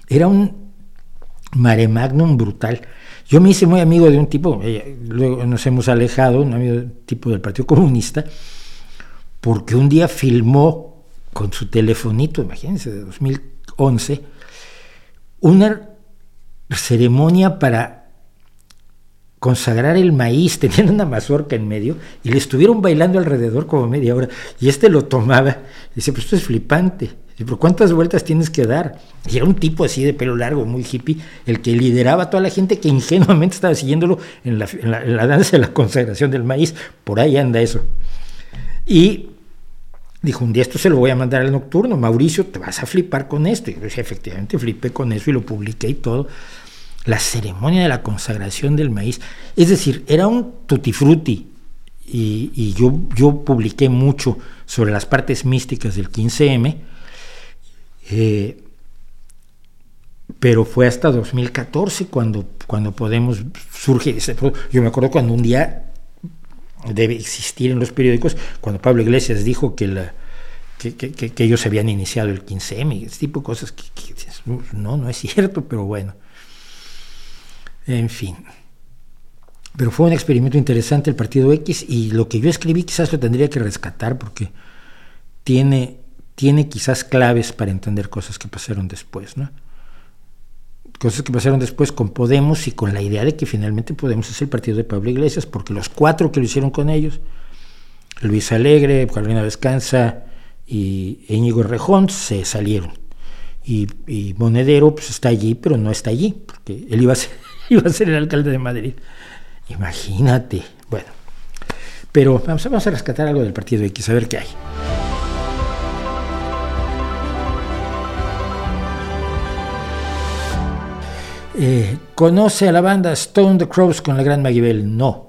era un mare magnum brutal. Yo me hice muy amigo de un tipo, eh, luego nos hemos alejado, un amigo tipo del Partido Comunista, porque un día filmó con su telefonito, imagínense, de 2011, una ceremonia para consagrar el maíz, tenían una mazorca en medio y le estuvieron bailando alrededor como media hora. Y este lo tomaba y dice, pues esto es flipante. ¿pero cuántas vueltas tienes que dar? Y era un tipo así de pelo largo, muy hippie, el que lideraba a toda la gente que ingenuamente estaba siguiéndolo en la, danza de la consagración del maíz. Por ahí anda eso. Y dijo, un día esto se lo voy a mandar al nocturno, Mauricio, te vas a flipar con esto. Y yo decía, efectivamente, flipé con eso y lo publiqué y todo la ceremonia de la consagración del maíz. Es decir, era un tutti frutti. Y, yo, yo, publiqué mucho sobre las partes místicas del 15M, eh, pero fue hasta 2014 cuando, cuando Podemos surge. Yo me acuerdo cuando un día debe existir en los periódicos, cuando Pablo Iglesias dijo que, que, ellos habían iniciado el 15M, ese tipo de cosas que, no, no es cierto, pero bueno. En fin. Pero fue un experimento interesante el partido X y lo que yo escribí quizás lo tendría que rescatar porque tiene, tiene quizás claves para entender cosas que pasaron después, ¿no? Cosas que pasaron después con Podemos y con la idea de que finalmente Podemos es el partido de Pablo Iglesias, porque los cuatro que lo hicieron con ellos, Luis Alegre, Carolina Descansa y Íñigo Rejón, se salieron. Y, y Monedero pues, está allí, pero no está allí, porque él iba a ser iba a ser el alcalde de Madrid. Imagínate. Bueno, pero vamos, a rescatar algo del partido X, a ver qué hay. Eh, ¿Conoce a la banda Stone the Crows con la gran Magibel? No.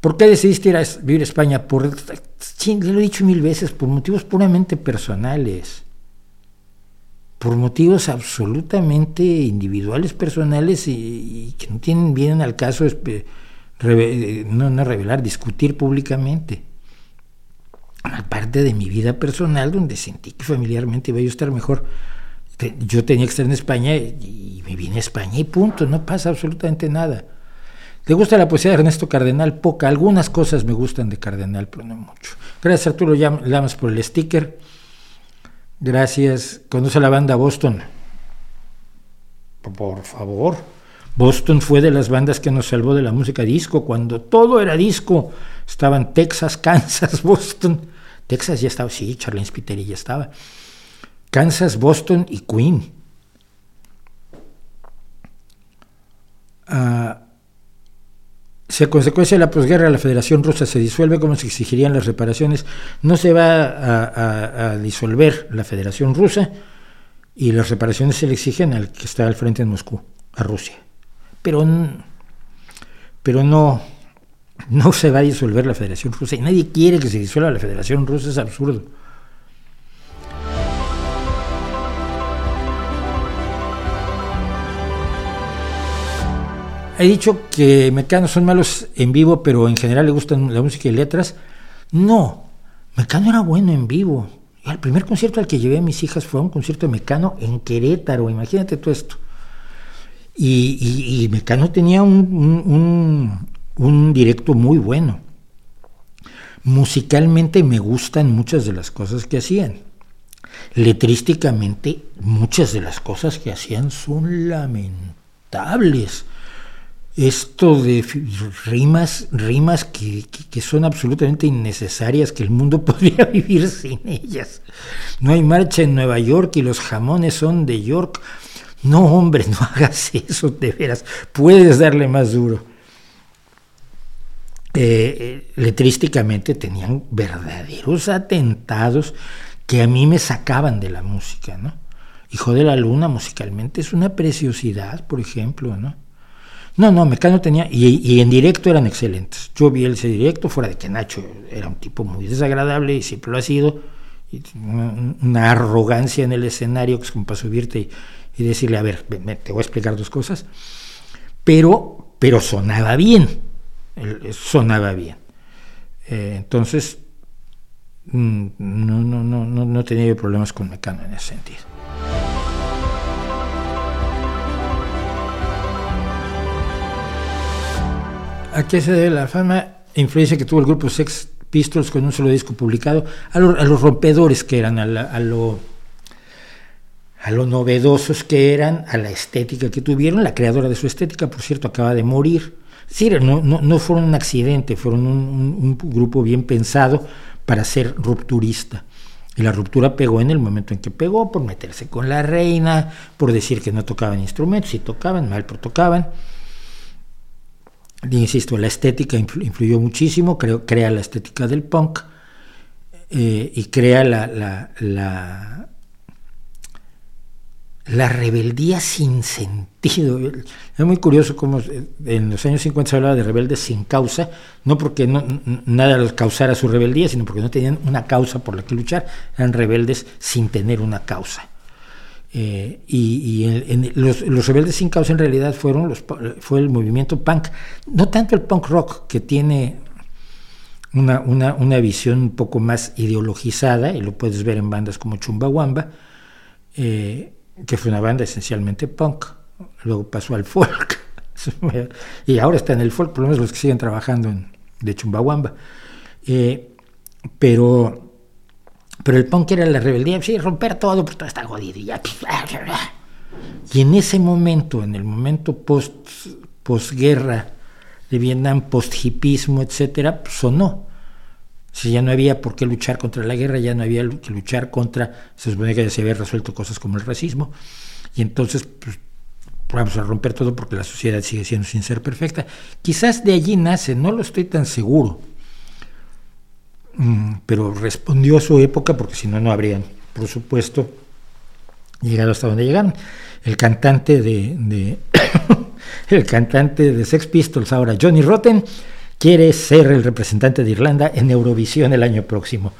¿Por qué decidiste ir a vivir a España? Por, lo he dicho mil veces, por motivos puramente personales por motivos absolutamente individuales, personales y, que no tienen bien al caso no, no, revelar, discutir públicamente. Aparte de mi vida personal, donde sentí que familiarmente iba a estar mejor. Yo tenía que estar en España y me vine a España y punto, no pasa absolutamente nada. ¿Te gusta la poesía de Ernesto Cardenal? Poca. Algunas cosas me gustan de Cardenal, pero no mucho. Gracias Arturo Llamas por el sticker. Gracias. ¿Conoce la banda Boston? Por favor. Boston fue de las bandas que nos salvó de la música disco cuando todo era disco. Estaban Texas, Kansas, Boston. Texas ya estaba, sí, Charlene Spiteri ya estaba. Kansas, Boston y Queen. Ah, si a consecuencia de la posguerra la Federación Rusa se disuelve, ¿cómo se exigirían las reparaciones? No se va a, disolver la Federación Rusa y las reparaciones se le exigen al que está al frente en Moscú, a Rusia. Pero pero no, no se va a disolver la Federación Rusa y nadie quiere que se disuelva la Federación Rusa, es absurdo. He dicho que Mecano son malos en vivo, pero en general le gustan la música y letras. No, Mecano era bueno en vivo. El primer concierto al que llevé a mis hijas fue un concierto de Mecano en Querétaro, imagínate todo esto. Y, Mecano tenía un, un directo muy bueno. Musicalmente me gustan muchas de las cosas que hacían. Letrísticamente, muchas de las cosas que hacían son lamentables esto de rimas, rimas que, son absolutamente innecesarias, que el mundo podría vivir sin ellas. No hay marcha en Nueva York y los jamones son de York. No, hombre, no hagas eso, de veras. Puedes darle más duro. Eh, eh, letrísticamente tenían verdaderos atentados que a mí me sacaban de la música, ¿no? Hijo de la Luna musicalmente es una preciosidad, por ejemplo, ¿no? No, no, Mecano tenía, y, en directo eran excelentes. Yo vi ese directo, fuera de que Nacho era un tipo muy desagradable y siempre lo ha sido, una, arrogancia en el escenario que es como para subirte y, decirle, a ver, te voy a explicar dos cosas, pero, pero sonaba bien, sonaba bien. Eh, entonces, mm, no, no, no, no, no tenía problemas con Mecano en ese sentido. ¿A qué se debe la fama? Influencia que tuvo el grupo Sex Pistols con un solo disco publicado, a, los rompedores que eran, a, lo, novedosos que eran, a la estética que tuvieron. La creadora de su estética, por cierto, acaba de morir. Sí, no, no, fueron un accidente, fueron un, grupo bien pensado para ser rupturista. Y la ruptura pegó en el momento en que pegó, por meterse con la reina, por decir que no tocaban instrumentos, y tocaban mal, pero tocaban insisto, la estética influyó muchísimo, creo, crea la estética del punk eh, y crea la, la, la, rebeldía sin sentido. Es muy curioso cómo en los años 50 se hablaba de rebeldes sin causa, no porque no, nada les causara su rebeldía, sino porque no tenían una causa por la que luchar, eran rebeldes sin tener una causa. Eh, y, los, rebeldes sin causa en realidad fueron los, fue el movimiento punk, no tanto el punk rock que tiene una, una, visión un poco más ideologizada, y lo puedes ver en bandas como Chumbawamba, eh, que fue una banda esencialmente punk, luego pasó al folk, y ahora está en el folk, por lo menos los que siguen trabajando de Chumbawamba. Eh, pero pero el punk era la rebeldía, sí, romper todo, pues todo está jodido y ya. Pues, y en ese momento, en el momento post posguerra de Vietnam, post-hipismo, etcétera, pues, sonó. Si ya no había por qué luchar contra la guerra, ya no había que luchar contra, se supone que ya se había resuelto cosas como el racismo, y entonces pues, vamos a romper todo porque la sociedad sigue siendo sin ser perfecta. Quizás de allí nace, no lo estoy tan seguro, pero respondió a su época porque si no, no habrían, por supuesto, llegado hasta donde llegaron. El cantante de, el cantante de Sex Pistols, ahora Johnny Rotten, quiere ser el representante de Irlanda en Eurovisión el año próximo.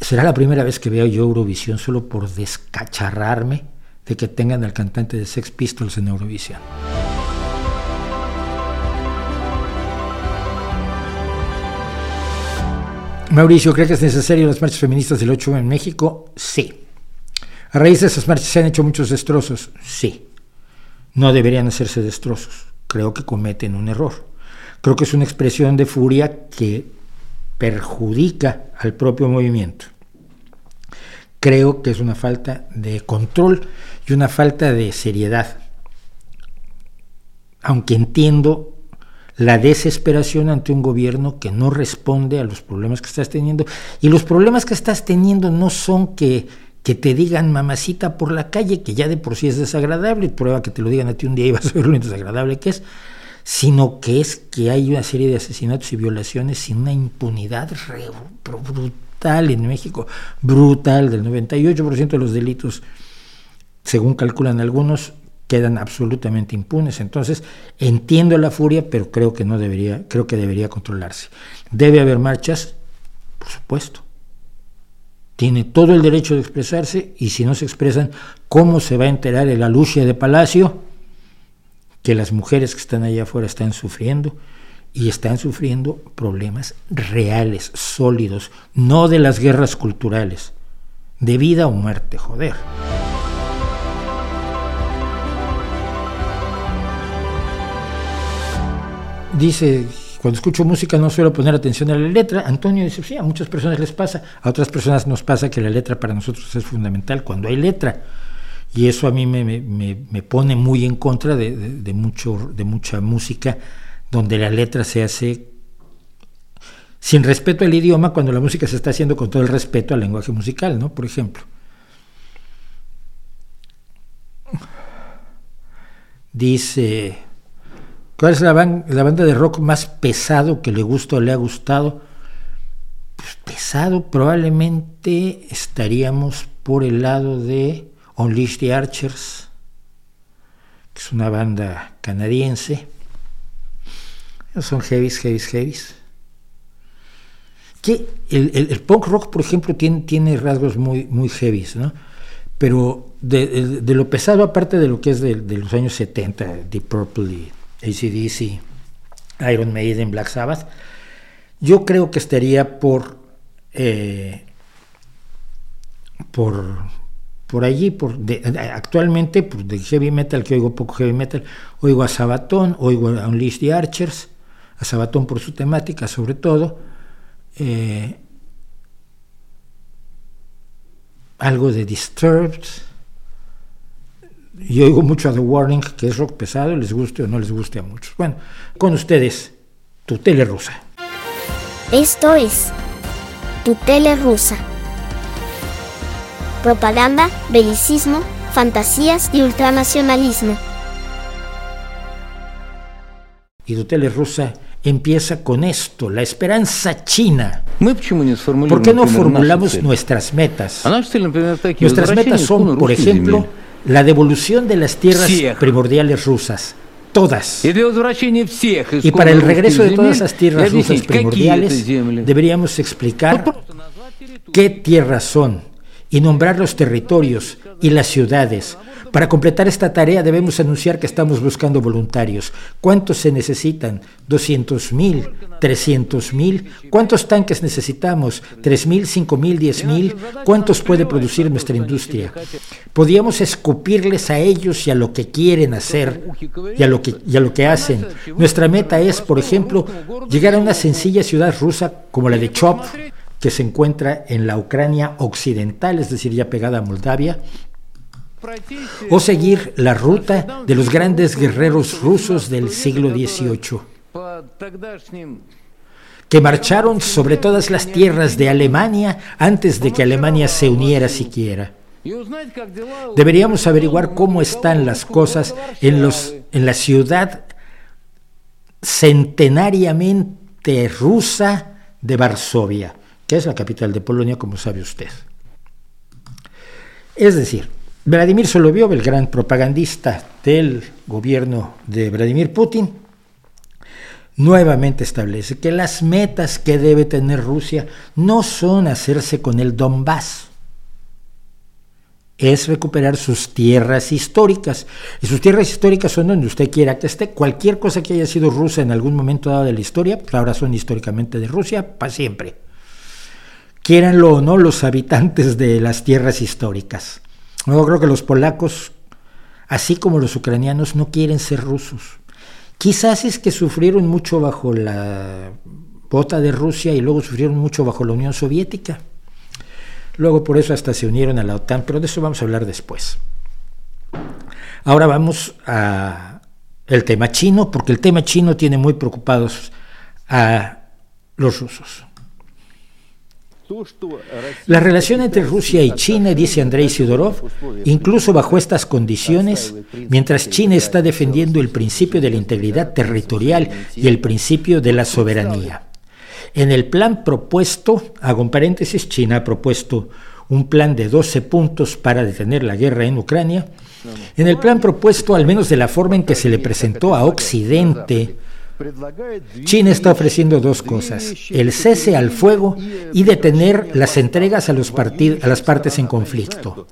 Será la primera vez que veo yo Eurovisión solo por descacharrarme de que tengan al cantante de Sex Pistols en Eurovisión. Mauricio, ¿cree que es necesario las marchas feministas del 8 en México? Sí. A raíz de esas marchas se han hecho muchos destrozos. Sí. No deberían hacerse destrozos. Creo que cometen un error. Creo que es una expresión de furia que perjudica al propio movimiento. Creo que es una falta de control y una falta de seriedad. Aunque entiendo la desesperación ante un gobierno que no responde a los problemas que estás teniendo. Y los problemas que estás teniendo no son que, que te digan mamacita por la calle, que ya de por sí es desagradable, prueba que te lo digan a ti un día y vas a ver lo desagradable que es, sino que es que hay una serie de asesinatos y violaciones sin una impunidad brutal en México, brutal, del 98% de los delitos, según calculan algunos, quedan absolutamente impunes. Entonces, entiendo la furia, pero creo que no debería, creo que debería controlarse. Debe haber marchas, por supuesto. Tiene todo el derecho de expresarse y si no se expresan, ¿cómo se va a enterar el aluche de Palacio que las mujeres que están allá afuera están sufriendo? Y están sufriendo problemas reales, sólidos, no de las guerras culturales, de vida o muerte, joder. Dice, cuando escucho música no suelo poner atención a la letra. Antonio dice, sí, a muchas personas les pasa, a otras personas nos pasa que la letra para nosotros es fundamental cuando hay letra. Y eso a mí me, me, pone muy en contra de, de, mucho, de mucha música donde la letra se hace sin respeto al idioma cuando la música se está haciendo con todo el respeto al lenguaje musical, ¿no? Por ejemplo. Dice ¿Cuál es la, banda de rock más pesado que le gusta o le ha gustado? Pues pesado, probablemente estaríamos por el lado de Unleash the Archers, que es una banda canadiense. Son heavies, heavies, heavies. Que el, punk rock, por ejemplo, tiene, rasgos muy, heavies, ¿no? Pero de, lo pesado, aparte de lo que es de, de los años 70, Deep Purple y ACDC, Iron Maiden, Black Sabbath, yo creo que estaría por, eh, por, por allí, por actualmente pues, de heavy metal, que oigo poco heavy metal, oigo a Sabaton, oigo a Unleash the Archers, a Sabaton por su temática sobre todo, eh, algo de Disturbed, yo oigo mucho a The Warning, que es rock pesado, les guste o no les guste a muchos. Bueno, con ustedes, tu tele rusa. Esto es tu tele rusa. Propaganda, belicismo, fantasías y ultranacionalismo. Y tu tele rusa empieza con esto, la esperanza china. ¿Por qué no formulamos nuestras metas? Nuestras metas son, por ejemplo, la devolución de las tierras primordiales rusas, todas. Y para el regreso de todas esas tierras rusas primordiales deberíamos explicar qué tierras son y nombrar los territorios y las ciudades para completar esta tarea debemos anunciar que estamos buscando voluntarios. ¿Cuántos se necesitan? ¿200 mil? ¿300 mil? ¿Cuántos tanques necesitamos? ¿3 mil? ¿5 mil? ¿10 mil? ¿Cuántos puede producir nuestra industria? Podríamos escupirles a ellos y a lo que quieren hacer y a lo que, y a lo que hacen. Nuestra meta es, por ejemplo, llegar a una sencilla ciudad rusa como la de Chop, que se encuentra en la Ucrania occidental, es decir, ya pegada a Moldavia, o seguir la ruta de los grandes guerreros rusos del siglo XVIII, que marcharon sobre todas las tierras de Alemania antes de que Alemania se uniera siquiera. Deberíamos averiguar cómo están las cosas en, los, en la ciudad centenariamente rusa de Varsovia, que es la capital de Polonia, como sabe usted. Es decir, Vladimir Solovyov, el gran propagandista del gobierno de Vladimir Putin, nuevamente establece que las metas que debe tener Rusia no son hacerse con el Donbass, es recuperar sus tierras históricas. Y sus tierras históricas son donde usted quiera que esté. Cualquier cosa que haya sido rusa en algún momento dado de la historia, pues ahora son históricamente de Rusia para siempre. Quieranlo o no los habitantes de las tierras históricas. Yo creo que los polacos, así como los ucranianos, no quieren ser rusos. Quizás es que sufrieron mucho bajo la bota de Rusia y luego sufrieron mucho bajo la Unión Soviética. Luego por eso hasta se unieron a la OTAN, pero de eso vamos a hablar después. Ahora vamos a el tema chino, porque el tema chino tiene muy preocupados a los rusos. La relación entre Rusia y China, dice Andrei Sidorov, incluso bajo estas condiciones, mientras China está defendiendo el principio de la integridad territorial y el principio de la soberanía. En el plan propuesto, hago un paréntesis, China ha propuesto un plan de 12 puntos para detener la guerra en Ucrania. En el plan propuesto, al menos de la forma en que se le presentó a Occidente, China está ofreciendo dos cosas, el cese al fuego y detener las entregas a, los a las partes en conflicto.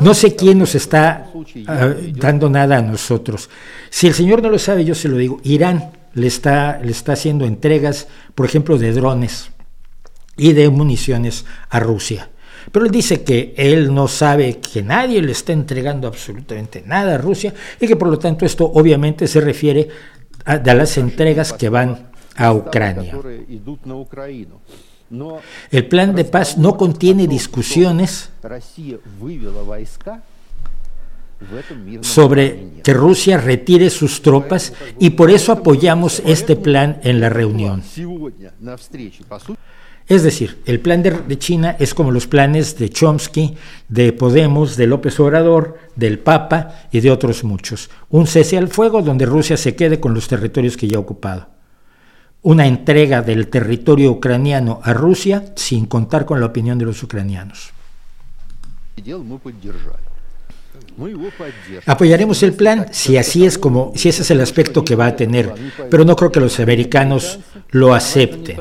No sé quién nos está ah, dando nada a nosotros. Si el señor no lo sabe, yo se lo digo. Irán le está, le está haciendo entregas, por ejemplo, de drones y de municiones a Rusia. Pero él dice que él no sabe que nadie le está entregando absolutamente nada a Rusia y que por lo tanto esto obviamente se refiere a, las entregas que van a Ucrania. El plan de paz no contiene discusiones sobre que Rusia retire sus tropas y por eso apoyamos este plan en la reunión. Es decir, el plan de, China es como los planes de Chomsky, de Podemos, de López Obrador, del Papa y de otros muchos. Un cese al fuego donde Rusia se quede con los territorios que ya ha ocupado. Una entrega del territorio ucraniano a Rusia sin contar con la opinión de los ucranianos. Apoyaremos el plan si así es como, si ese es el aspecto que va a tener, pero no creo que los americanos lo acepten.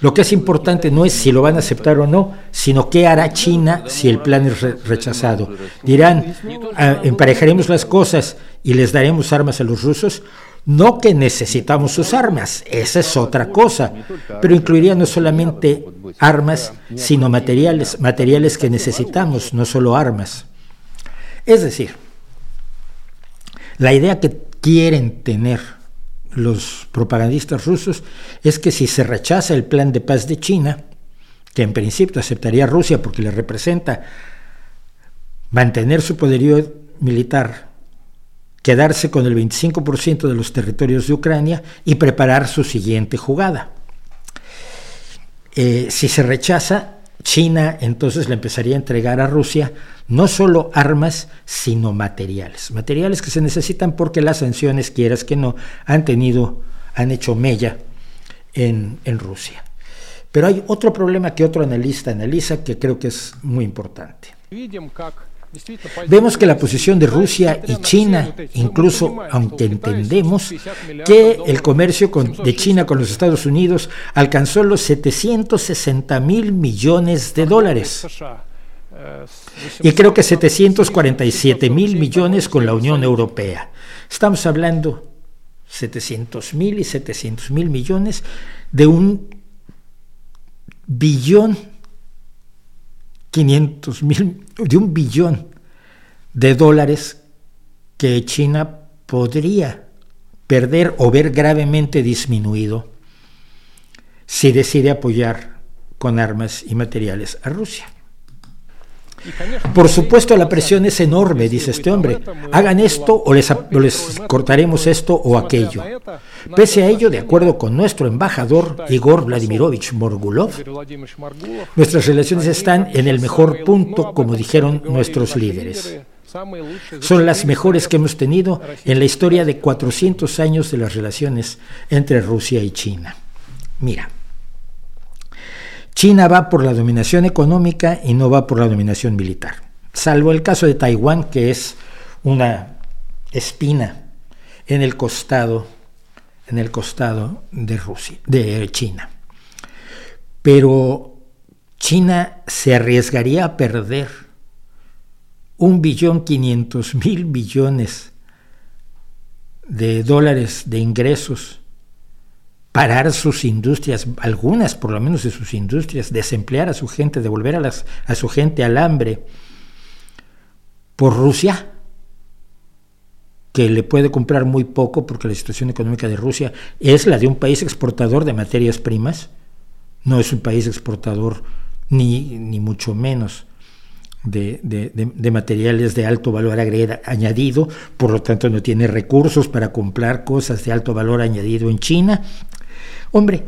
Lo que es importante no es si lo van a aceptar o no, sino qué hará China si el plan es rechazado. Dirán, ah, emparejaremos las cosas y les daremos armas a los rusos. No que necesitamos sus armas, esa es otra cosa, pero incluiría no solamente armas, sino materiales, materiales que necesitamos, no solo armas. Es decir, la idea que quieren tener los propagandistas rusos es que si se rechaza el plan de paz de China, que en principio aceptaría Rusia porque le representa mantener su poderío militar, quedarse con el 25% de los territorios de Ucrania y preparar su siguiente jugada. Eh, si se rechaza, China entonces le empezaría a entregar a Rusia no solo armas, sino materiales. Materiales que se necesitan porque las sanciones, quieras que no, han tenido, han hecho mella en, en Rusia. Pero hay otro problema que otro analista analiza que creo que es muy importante. Vemos que la posición de Rusia y China, incluso aunque entendemos que el comercio de China con los Estados Unidos alcanzó los 760 mil millones de dólares. Y creo que 747 mil millones con la Unión Europea. Estamos hablando 700 mil y 700 mil millones de un billón 500 mil, de un billón de dólares que China podría perder o ver gravemente disminuido si decide apoyar con armas y materiales a Rusia. Por supuesto, la presión es enorme, dice este hombre. Hagan esto o les, cortaremos esto o aquello. Pese a ello, de acuerdo con nuestro embajador Igor Vladimirovich Morgulov, nuestras relaciones están en el mejor punto, como dijeron nuestros líderes. Son las mejores que hemos tenido en la historia de 400 años de las relaciones entre Rusia y China. Mira, China va por la dominación económica y no va por la dominación militar, salvo el caso de Taiwán, que es una espina en el costado, en el costado de Rusia, de China. Pero China se arriesgaría a perder un billón quinientos mil billones de dólares de ingresos parar sus industrias, algunas por lo menos de sus industrias, desemplear a su gente, devolver a, las, a su gente al hambre por Rusia, que le puede comprar muy poco porque la situación económica de Rusia es la de un país exportador de materias primas, no es un país exportador ni, ni mucho menos de, de, materiales de alto valor añadido, por lo tanto no tiene recursos para comprar cosas de alto valor añadido en China, Hombre,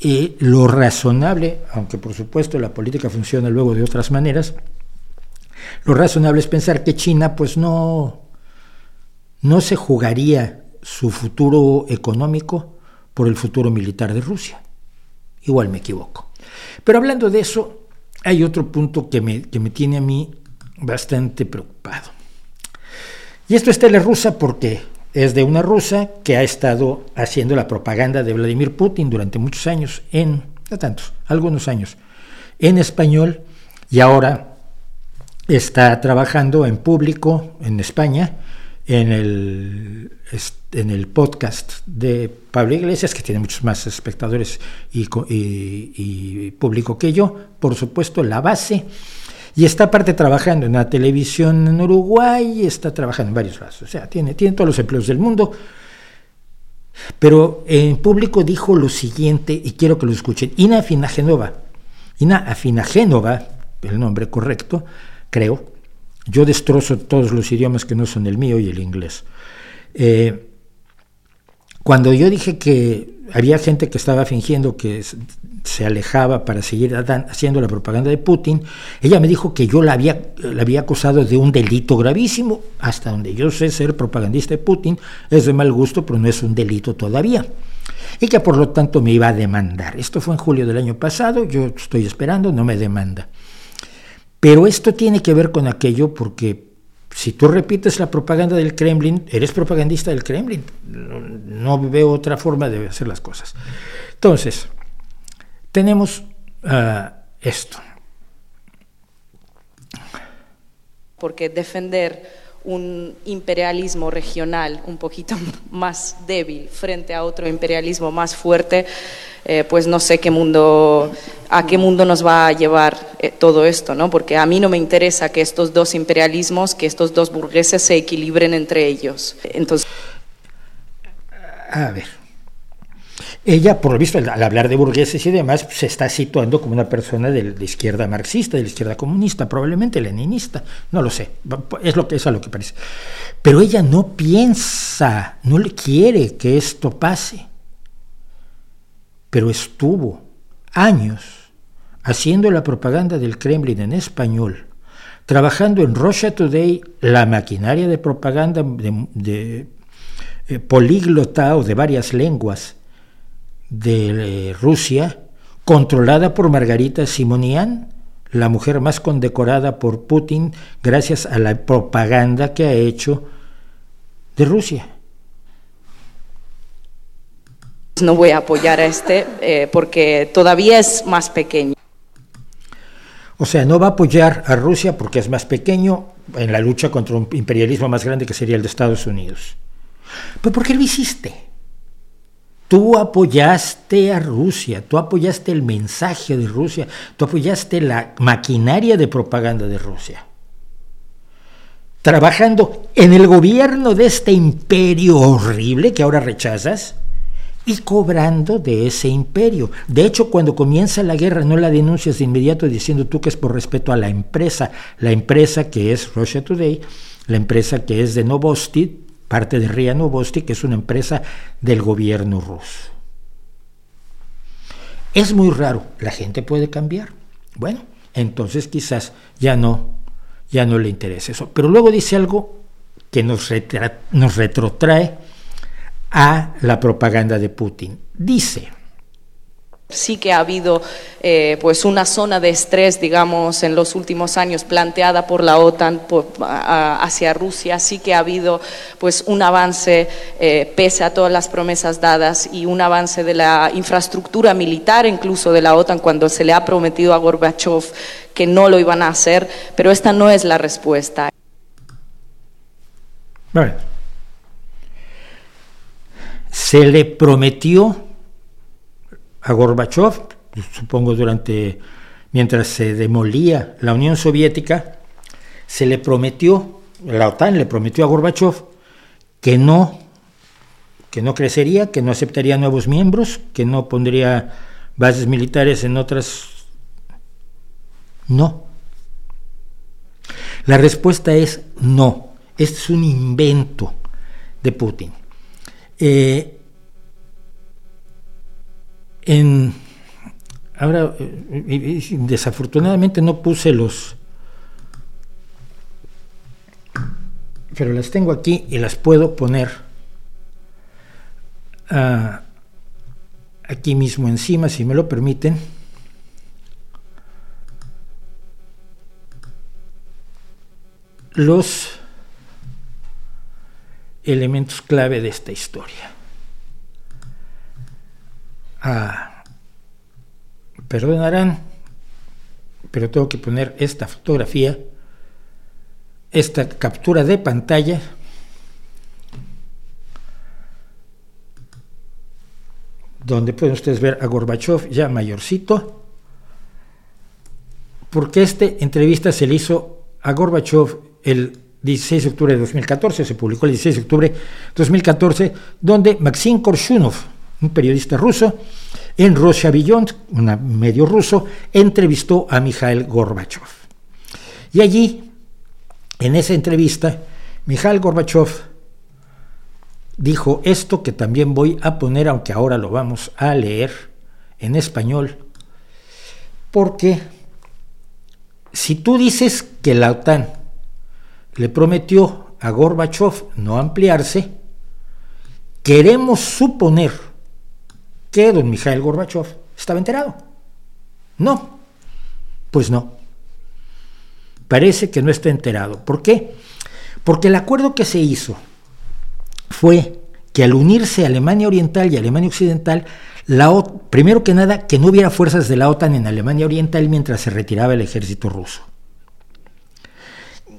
eh, lo razonable, aunque por supuesto la política funciona luego de otras maneras, lo razonable es pensar que China pues no, no se jugaría su futuro económico por el futuro militar de Rusia. Igual me equivoco. Pero hablando de eso, hay otro punto que me, que me tiene a mí bastante preocupado. Y esto es telerusa porque es de una rusa que ha estado haciendo la propaganda de Vladimir Putin durante muchos años, en, no tantos, algunos años, en español, y ahora está trabajando en público en España, en el, en el podcast de Pablo Iglesias, que tiene muchos más espectadores y, y público que yo, por supuesto, la base y está aparte trabajando en la televisión en Uruguay, está trabajando en varios lados, o sea, tiene, tiene todos los empleos del mundo. Pero en público dijo lo siguiente, y quiero que lo escuchen, Ina Afinagenova, Ina Afinagenova, el nombre correcto, creo, yo destrozo todos los idiomas que no son el mío y el inglés. Eh, cuando yo dije que había gente que estaba fingiendo que se alejaba para seguir haciendo la propaganda de Putin, ella me dijo que yo la había, la acusado de un delito gravísimo, hasta donde yo sé ser propagandista de Putin, es de mal gusto, pero no es un delito todavía. Y que por lo tanto me iba a demandar. Esto fue en julio del año pasado, yo estoy esperando, no me demanda. Pero esto tiene que ver con aquello porque si tú repites la propaganda del Kremlin, eres propagandista del Kremlin. No, veo otra forma de hacer las cosas. Entonces, tenemos uh, esto. Porque defender un imperialismo regional un poquito más débil frente a otro imperialismo más fuerte, eh, pues no sé qué mundo, a qué mundo nos va a llevar eh, todo esto, ¿no? Porque a mí no me interesa que estos dos imperialismos, que estos dos burgueses se equilibren entre ellos. Entonces. A ver. Ella, por lo visto, al hablar de burgueses y demás, se está situando como una persona de izquierda marxista, de izquierda comunista, probablemente leninista, no lo sé, es, lo que, es a lo que parece. Pero ella no piensa, no le quiere que esto pase. Pero estuvo años haciendo la propaganda del Kremlin en español, trabajando en Russia Today, la maquinaria de propaganda de, eh, políglota o de varias lenguas, de Rusia, controlada por Margarita Simonian, la mujer más condecorada por Putin gracias a la propaganda que ha hecho de Rusia. No voy a apoyar a este eh, porque todavía es más pequeño. O sea, no va a apoyar a Rusia porque es más pequeño en la lucha contra un imperialismo más grande que sería el de Estados Unidos. ¿Pero por qué lo hiciste? Tú apoyaste a Rusia, tú apoyaste el mensaje de Rusia, tú apoyaste la maquinaria de propaganda de Rusia. Trabajando en el gobierno de este imperio horrible que ahora rechazas y cobrando de ese imperio. De hecho, cuando comienza la guerra no la denuncias de inmediato diciendo tú que es por respeto a la empresa, la empresa que es Russia Today, la empresa que es de Novosti, parte de RIA Novosti, que es una empresa del gobierno ruso. Es muy raro, la gente puede cambiar. Bueno, entonces quizás ya no, ya no le interesa eso. Pero luego dice algo que nos, nos retrotrae a la propaganda de Putin. Dice, Sí que ha habido eh, pues una zona de estrés, digamos, en los últimos años planteada por la OTAN hacia Rusia. Sí que ha habido pues un avance, eh, pese a todas las promesas dadas, y un avance de la infraestructura militar, incluso de la OTAN, cuando se le ha prometido a Gorbachev que no lo iban a hacer. Pero esta no es la respuesta. Se le prometió a Gorbachev, supongo durante mientras se demolía la Unión Soviética, se le prometió, la OTAN le prometió a Gorbachev que no, que no crecería, que no aceptaría nuevos miembros, que no pondría bases militares en otras. No. La respuesta es no. Este es un invento de Putin. Eh, en, ahora, eh, desafortunadamente no puse los... Pero las tengo aquí y las puedo poner ah, aquí mismo encima, si me lo permiten. Los elementos clave de esta historia. Perdonarán, pero tengo que poner esta fotografía, esta captura de pantalla. donde pueden ustedes ver a Gorbachev ya mayorcito, porque esta entrevista se le hizo a Gorbachev el 16 de octubre de 2014, se publicó el 16 de octubre de 2014, donde Maxim Korshunov, un periodista ruso, en Russia Beyond, un medio ruso, entrevistó a Mikhail Gorbachev. Y allí, en esa entrevista, Mikhail Gorbachev dijo esto que también voy a poner, aunque ahora lo vamos a leer en español, porque si tú dices que la OTAN le prometió a Gorbachev no ampliarse, queremos suponer que don Mikhail Gorbachev estaba enterado. No, pues no. Parece que no está enterado. ¿Por qué? Porque el acuerdo que se hizo fue que al unirse Alemania Oriental y Alemania Occidental, primero que nada, que no hubiera fuerzas de la OTAN en Alemania Oriental mientras se retiraba el ejército ruso.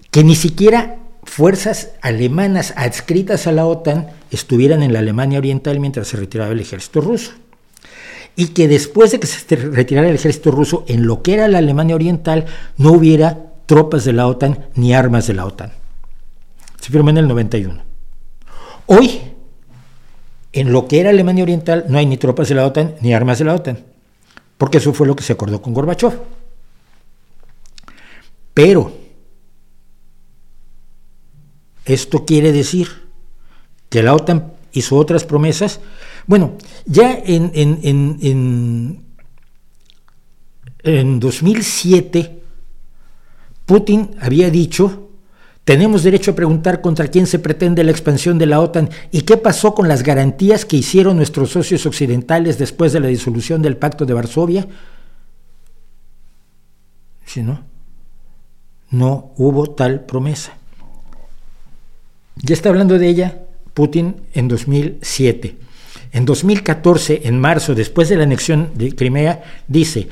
Que ni siquiera fuerzas alemanas adscritas a la OTAN estuvieran en la Alemania Oriental mientras se retiraba el ejército ruso. Y que después de que se retirara el ejército ruso, en lo que era la Alemania Oriental, no hubiera tropas de la OTAN ni armas de la OTAN. Se firmó en el 91. Hoy, en lo que era Alemania Oriental, no hay ni tropas de la OTAN ni armas de la OTAN, porque eso fue lo que se acordó con Gorbachev. Pero, esto quiere decir que la OTAN hizo otras promesas. Bueno, ya en, en, en 2007, Putin había dicho tenemos derecho a preguntar contra quién se pretende la expansión de la OTAN y qué pasó con las garantías que hicieron nuestros socios occidentales después de la disolución del Pacto de Varsovia. Si no, no hubo tal promesa. Ya está hablando de ella Putin en 2007. En 2014, en marzo, después de la anexión de Crimea, dice,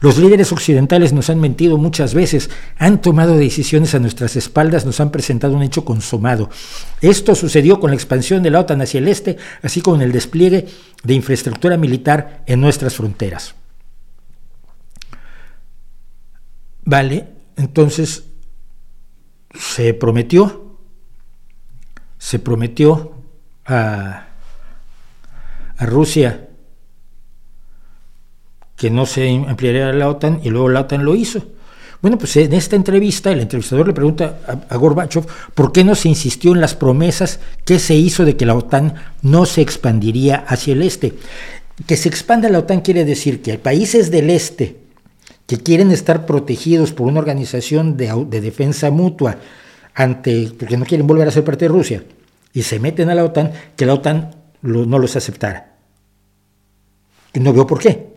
los líderes occidentales nos han mentido muchas veces, han tomado decisiones a nuestras espaldas, nos han presentado un hecho consumado. Esto sucedió con la expansión de la OTAN hacia el este, así como en el despliegue de infraestructura militar en nuestras fronteras. Vale, entonces se prometió, se prometió a, a Rusia que no se ampliaría la OTAN y luego la OTAN lo hizo. Bueno, pues en esta entrevista el entrevistador le pregunta a, Gorbachev por qué no se insistió en las promesas que se hizo de que la OTAN no se expandiría hacia el este. Que se expanda la OTAN quiere decir que países del este que quieren estar protegidos por una organización de, defensa mutua ante porque no quieren volver a ser parte de Rusia y se meten a la OTAN, que la OTAN no los aceptara. No veo por qué.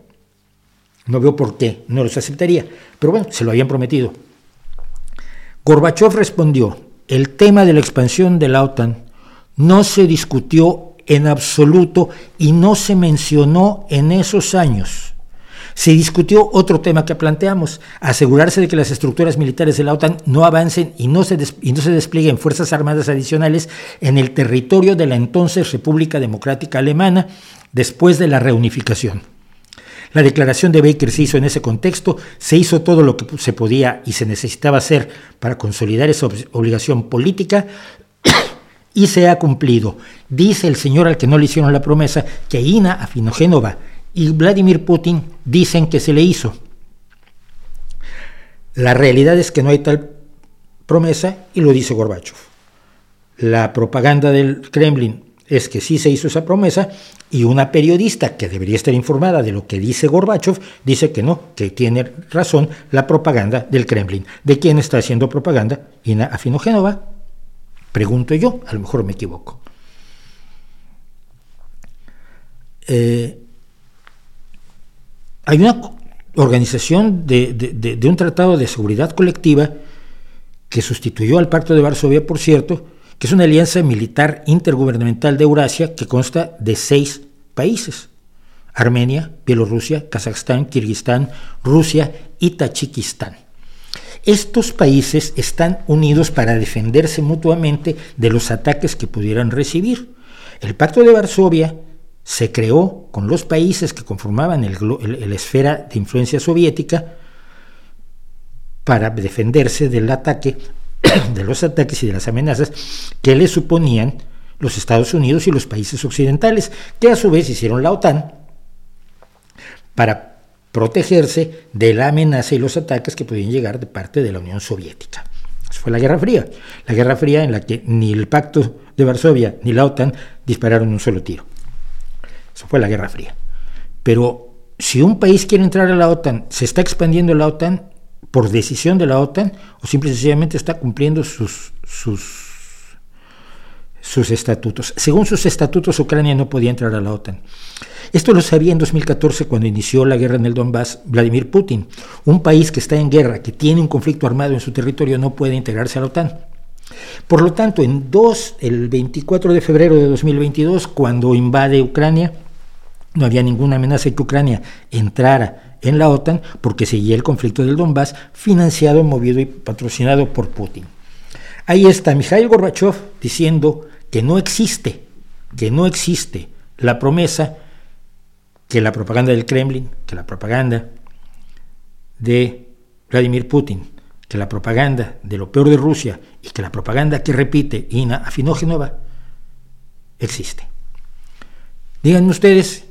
No veo por qué no los aceptaría, pero bueno, se lo habían prometido. Gorbachev respondió, el tema de la expansión de la OTAN no se discutió en absoluto y no se mencionó en esos años. Se discutió otro tema que planteamos, asegurarse de que las estructuras militares de la OTAN no avancen y no, se y no se desplieguen fuerzas armadas adicionales en el territorio de la entonces República Democrática Alemana después de la reunificación. La declaración de Baker se hizo en ese contexto, se hizo todo lo que se podía y se necesitaba hacer para consolidar esa obligación política y se ha cumplido. Dice el señor al que no le hicieron la promesa que Ina Afinogénova y Vladimir Putin dicen que se le hizo. La realidad es que no hay tal promesa y lo dice Gorbachev. La propaganda del Kremlin es que sí se hizo esa promesa y una periodista que debería estar informada de lo que dice Gorbachev dice que no, que tiene razón la propaganda del Kremlin. ¿De quién está haciendo propaganda? Ina Afinogénova. Pregunto yo, a lo mejor me equivoco. Eh, hay una organización de, de un tratado de seguridad colectiva que sustituyó al Pacto de Varsovia, por cierto, que es una alianza militar intergubernamental de Eurasia que consta de seis países. Armenia, Bielorrusia, Kazajstán, Kirguistán, Rusia y Tachikistán. Estos países están unidos para defenderse mutuamente de los ataques que pudieran recibir. El Pacto de Varsovia se creó con los países que conformaban la esfera de influencia soviética para defenderse del ataque, de los ataques y de las amenazas que le suponían los Estados Unidos y los países occidentales, que a su vez hicieron la OTAN para protegerse de la amenaza y los ataques que podían llegar de parte de la Unión Soviética. Eso fue la Guerra Fría. La Guerra Fría en la que ni el Pacto de Varsovia ni la OTAN dispararon un solo tiro. Eso fue la Guerra Fría. Pero si un país quiere entrar a la OTAN, ¿se está expandiendo la OTAN por decisión de la OTAN o simple y sencillamente está cumpliendo sus, sus sus estatutos. Según sus estatutos, Ucrania no podía entrar a la OTAN. Esto lo sabía en 2014 cuando inició la guerra en el Donbass Vladimir Putin. Un país que está en guerra, que tiene un conflicto armado en su territorio, no puede integrarse a la OTAN. Por lo tanto, en dos, el 24 de febrero de 2022, cuando invade Ucrania, no había ninguna amenaza de que Ucrania entrara en la OTAN porque seguía el conflicto del Donbass, financiado, movido y patrocinado por Putin. Ahí está Mikhail Gorbachev diciendo que no existe, que no existe la promesa que la propaganda del Kremlin, que la propaganda de Vladimir Putin, que la propaganda de lo peor de Rusia y que la propaganda que repite Ina Afinógenova existe. Díganme ustedes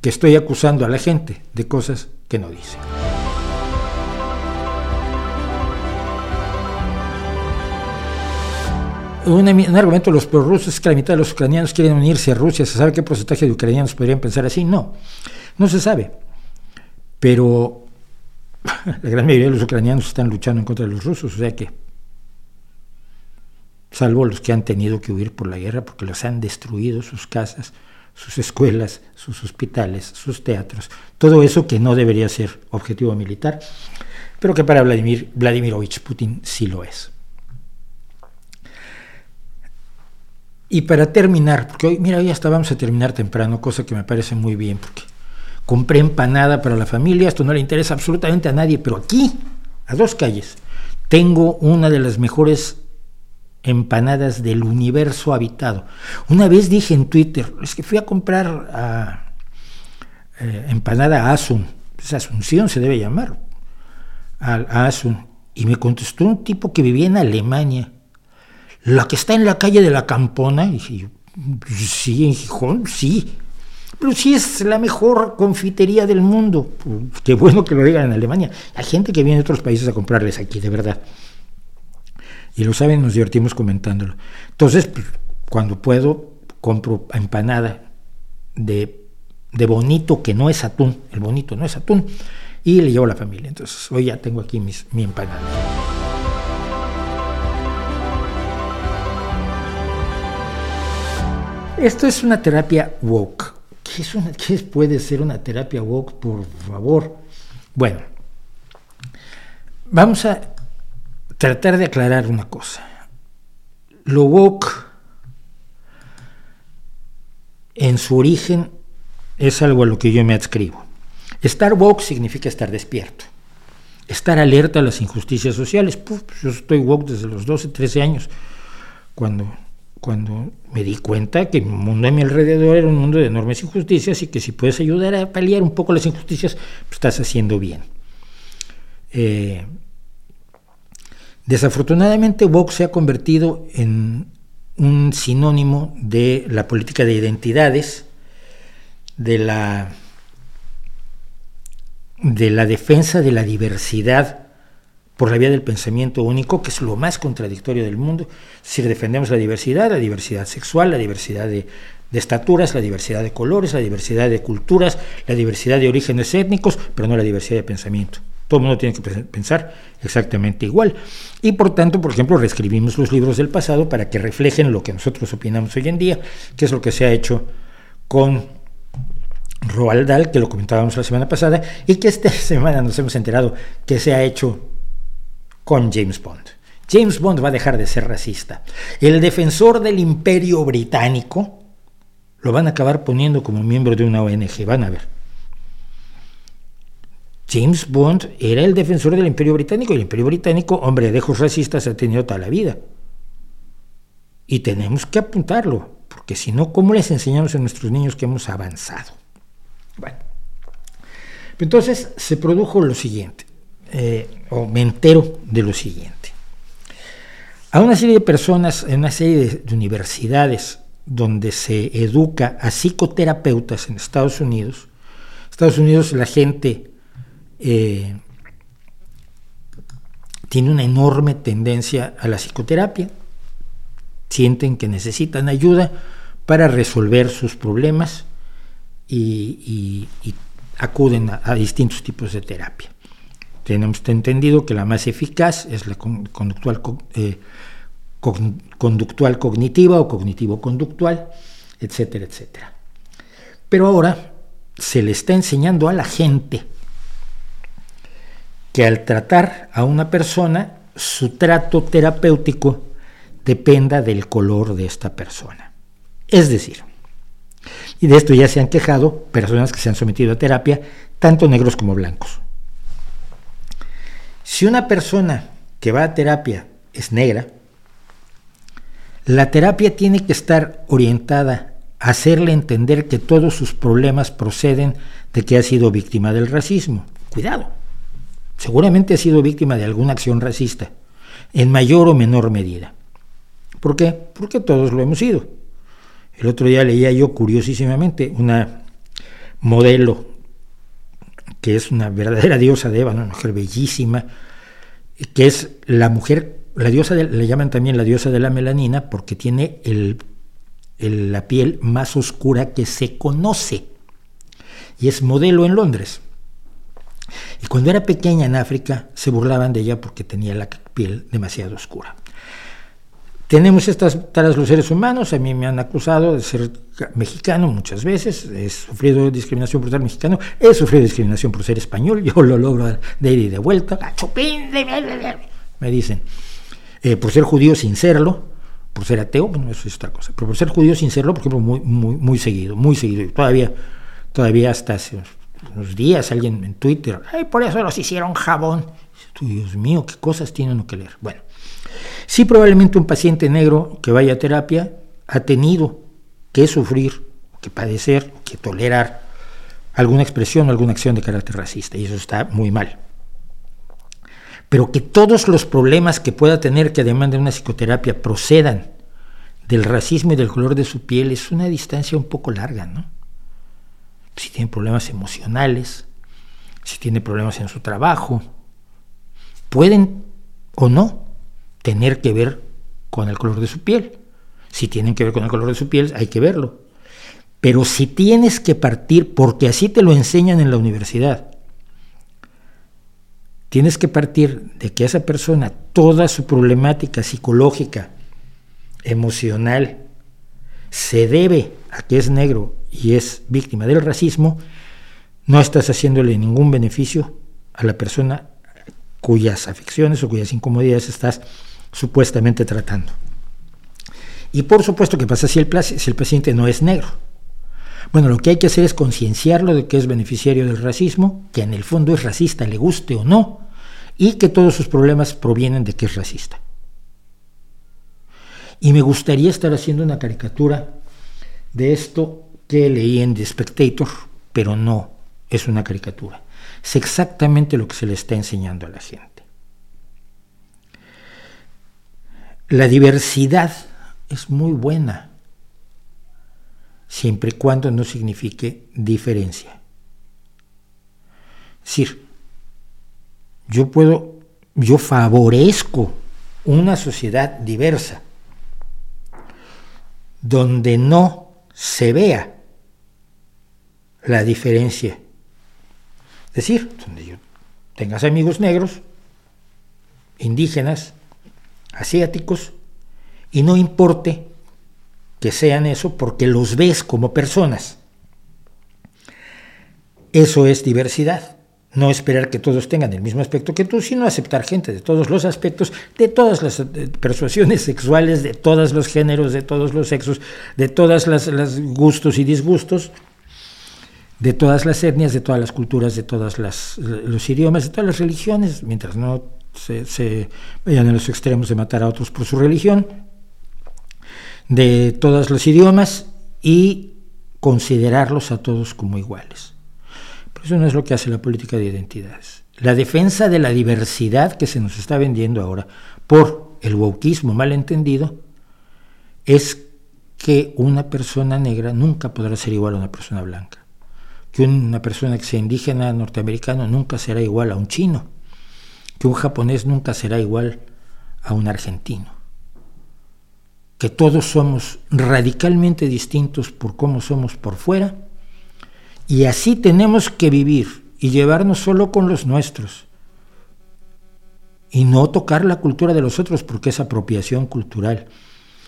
que estoy acusando a la gente de cosas que no dice. un, argumento de los prorrusos es que la mitad de los ucranianos quieren unirse a Rusia. ¿Se sabe qué porcentaje de ucranianos podrían pensar así? No, no se sabe. Pero la gran mayoría de los ucranianos están luchando en contra de los rusos, o sea que, salvo los que han tenido que huir por la guerra porque los han destruido sus casas, sus escuelas, sus hospitales, sus teatros, todo eso que no debería ser objetivo militar, pero que para Vladimir Vladimirovich Putin sí lo es. Y para terminar, porque hoy, mira, hoy hasta vamos a terminar temprano, cosa que me parece muy bien, porque compré empanada para la familia, esto no le interesa absolutamente a nadie, pero aquí, a dos calles, tengo una de las mejores empanadas del universo habitado. Una vez dije en Twitter, es que fui a comprar a, eh, empanada a Asun, es Asunción se debe llamar, a Asun, y me contestó un tipo que vivía en Alemania la que está en la calle de la Campona, y sí, en Gijón, sí, pero sí es la mejor confitería del mundo. Qué bueno que lo digan en Alemania. Hay gente que viene de otros países a comprarles aquí, de verdad. Y lo saben, nos divertimos comentándolo. Entonces, pues, cuando puedo, compro empanada de, de bonito que no es atún. El bonito no es atún. Y le llevo a la familia. Entonces, hoy ya tengo aquí mi empanada. Esto es una terapia woke. ¿Qué, es una, ¿Qué puede ser una terapia woke, por favor? Bueno, vamos a tratar de aclarar una cosa. Lo woke en su origen es algo a lo que yo me adscribo. Estar woke significa estar despierto, estar alerta a las injusticias sociales. yo estoy woke desde los 12, 13 años, cuando cuando me di cuenta que el mundo a mi alrededor era un mundo de enormes injusticias y que si puedes ayudar a paliar un poco las injusticias, pues estás haciendo bien. Eh, desafortunadamente, Vox se ha convertido en un sinónimo de la política de identidades, de la, de la defensa de la diversidad por la vía del pensamiento único, que es lo más contradictorio del mundo. Si defendemos la diversidad, la diversidad sexual, la diversidad de, estaturas, la diversidad de colores, la diversidad de culturas, la diversidad de orígenes étnicos, pero no la diversidad de pensamiento. Todo el mundo tiene que pensar exactamente igual. Y por tanto, por ejemplo, reescribimos los libros del pasado para que reflejen lo que nosotros opinamos hoy en día, que es lo que se ha hecho con Roald Dahl, que lo comentábamos la semana pasada, y que esta semana nos hemos enterado que se ha hecho con James Bond. James Bond va a dejar de ser racista. El defensor del imperio británico lo van a acabar poniendo como miembro de una ONG, van a ver. James Bond era el defensor del imperio británico y el imperio británico, hombre, de racistas ha tenido toda la vida. Y tenemos que apuntarlo, porque si no, ¿cómo les enseñamos a nuestros niños que hemos avanzado? Bueno, entonces se produjo lo siguiente, eh, o me entero de lo siguiente. A una serie de personas en una serie de universidades donde se educa a psicoterapeutas en Estados Unidos, Estados Unidos la gente eh, tiene una enorme tendencia a la psicoterapia, sienten que necesitan ayuda para resolver sus problemas y, acuden a, distintos tipos de terapia. Tenemos entendido que la más eficaz es la conductual, eh, conductual cognitiva o cognitivo-conductual, etcétera, etcétera. Pero ahora se le está enseñando a la gente que al tratar a una persona, su trato terapéutico dependa del color de esta persona. Es decir, y de esto ya se han quejado personas que se han sometido a terapia, tanto negros como blancos. Si una persona que va a terapia es negra, la terapia tiene que estar orientada a hacerle entender que todos sus problemas proceden de que ha sido víctima del racismo. Cuidado, seguramente ha sido víctima de alguna acción racista, en mayor o menor medida. ¿Por qué? Porque todos lo hemos sido. El otro día leía yo curiosísimamente una modelo que es una verdadera diosa de Eva, una mujer bellísima, que es la mujer, la diosa de, le llaman también la diosa de la melanina porque tiene la piel más oscura que se conoce y es modelo en Londres. Y cuando era pequeña en África se burlaban de ella porque tenía la piel demasiado oscura. Tenemos estas taras los seres humanos, a mí me han acusado de ser mexicano muchas veces, he sufrido discriminación por ser mexicano, he sufrido discriminación por ser español, yo lo logro de ir y de vuelta, me dicen, eh, por ser judío sin serlo, por ser ateo, bueno, eso es otra cosa, pero por ser judío sin serlo, por ejemplo, muy, muy, muy seguido, muy seguido, todavía, todavía hasta hace unos días alguien en Twitter, Ay, por eso los hicieron jabón, Dios mío, qué cosas tienen que leer, bueno. Sí, probablemente un paciente negro que vaya a terapia ha tenido que sufrir, que padecer, que tolerar alguna expresión o alguna acción de carácter racista, y eso está muy mal. Pero que todos los problemas que pueda tener que demanden una psicoterapia procedan del racismo y del color de su piel es una distancia un poco larga, ¿no? Si tiene problemas emocionales, si tiene problemas en su trabajo, pueden o no tener que ver con el color de su piel. Si tienen que ver con el color de su piel, hay que verlo. Pero si tienes que partir, porque así te lo enseñan en la universidad, tienes que partir de que esa persona, toda su problemática psicológica, emocional, se debe a que es negro y es víctima del racismo, no estás haciéndole ningún beneficio a la persona cuyas afecciones o cuyas incomodidades estás supuestamente tratando. Y por supuesto, ¿qué pasa si el, si el paciente no es negro? Bueno, lo que hay que hacer es concienciarlo de que es beneficiario del racismo, que en el fondo es racista, le guste o no, y que todos sus problemas provienen de que es racista. Y me gustaría estar haciendo una caricatura de esto que leí en The Spectator, pero no es una caricatura. Es exactamente lo que se le está enseñando a la gente. La diversidad es muy buena, siempre y cuando no signifique diferencia. Es decir, yo puedo, yo favorezco una sociedad diversa, donde no se vea la diferencia. Es decir, donde yo tengas amigos negros, indígenas, asiáticos y no importe que sean eso porque los ves como personas. Eso es diversidad. no esperar que todos tengan el mismo aspecto que tú, sino aceptar gente de todos los aspectos, de todas las persuasiones sexuales, de todos los géneros, de todos los sexos, de todas las, gustos y disgustos, de todas las etnias, de todas las culturas, de todos los idiomas, de todas las religiones, mientras no se, vayan a los extremos de matar a otros por su religión, de todos los idiomas y considerarlos a todos como iguales. Eso no es lo que hace la política de identidades. La defensa de la diversidad que se nos está vendiendo ahora por el wokismo malentendido es que una persona negra nunca podrá ser igual a una persona blanca, que una persona que sea indígena norteamericano nunca será igual a un chino, que un japonés nunca será igual a un argentino, que todos somos radicalmente distintos por cómo somos por fuera y así tenemos que vivir y llevarnos solo con los nuestros. Y no tocar la cultura de los otros porque es apropiación cultural.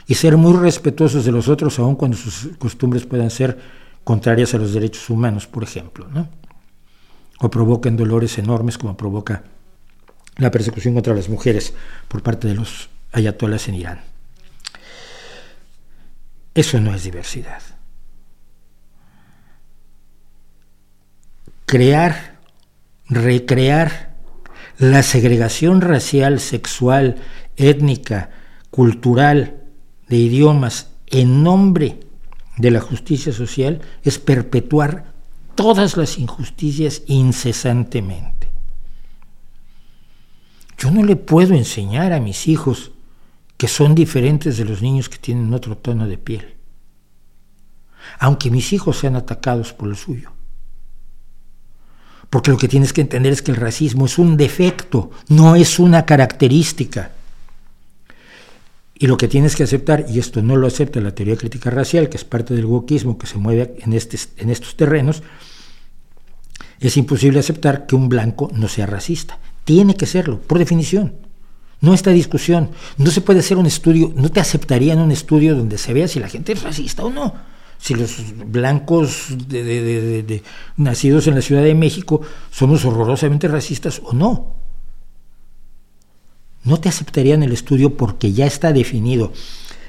Y ser muy respetuosos de los otros aun cuando sus costumbres puedan ser contrarias a los derechos humanos, por ejemplo. O provoquen dolores enormes como provoca la persecución contra las mujeres por parte de los ayatolas en Irán. Eso no es diversidad. crear, recrear la segregación racial, sexual, étnica, cultural, de idiomas, en nombre de la justicia social, es perpetuar todas las injusticias incesantemente. Yo no le puedo enseñar a mis hijos que son diferentes de los niños que tienen otro tono de piel, aunque mis hijos sean atacados por el suyo. Porque lo que tienes que entender es que el racismo es un defecto, no es una característica. Y lo que tienes que aceptar, y esto no lo acepta la teoría crítica racial, que es parte del wokismo que se mueve en, este, en estos terrenos, es imposible aceptar que un blanco no sea racista. Tiene que serlo, por definición. No esta discusión. No se puede hacer un estudio, no te aceptarían un estudio donde se vea si la gente es racista o no si los blancos de, nacidos en la Ciudad de México somos horrorosamente racistas o no. No te aceptarían el estudio porque ya está definido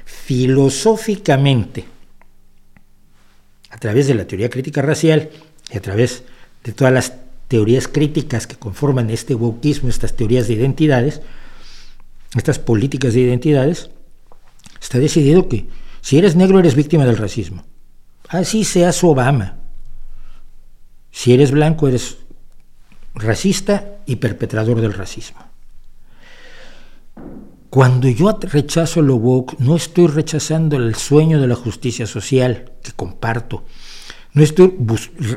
filosóficamente a través de la teoría crítica racial y a través de todas las teorías críticas que conforman este wokismo, estas teorías de identidades, estas políticas de identidades, está decidido que si eres negro eres víctima del racismo. Así seas Obama. Si eres blanco, eres racista y perpetrador del racismo. Cuando yo rechazo lo woke, no estoy rechazando el sueño de la justicia social que comparto. No estoy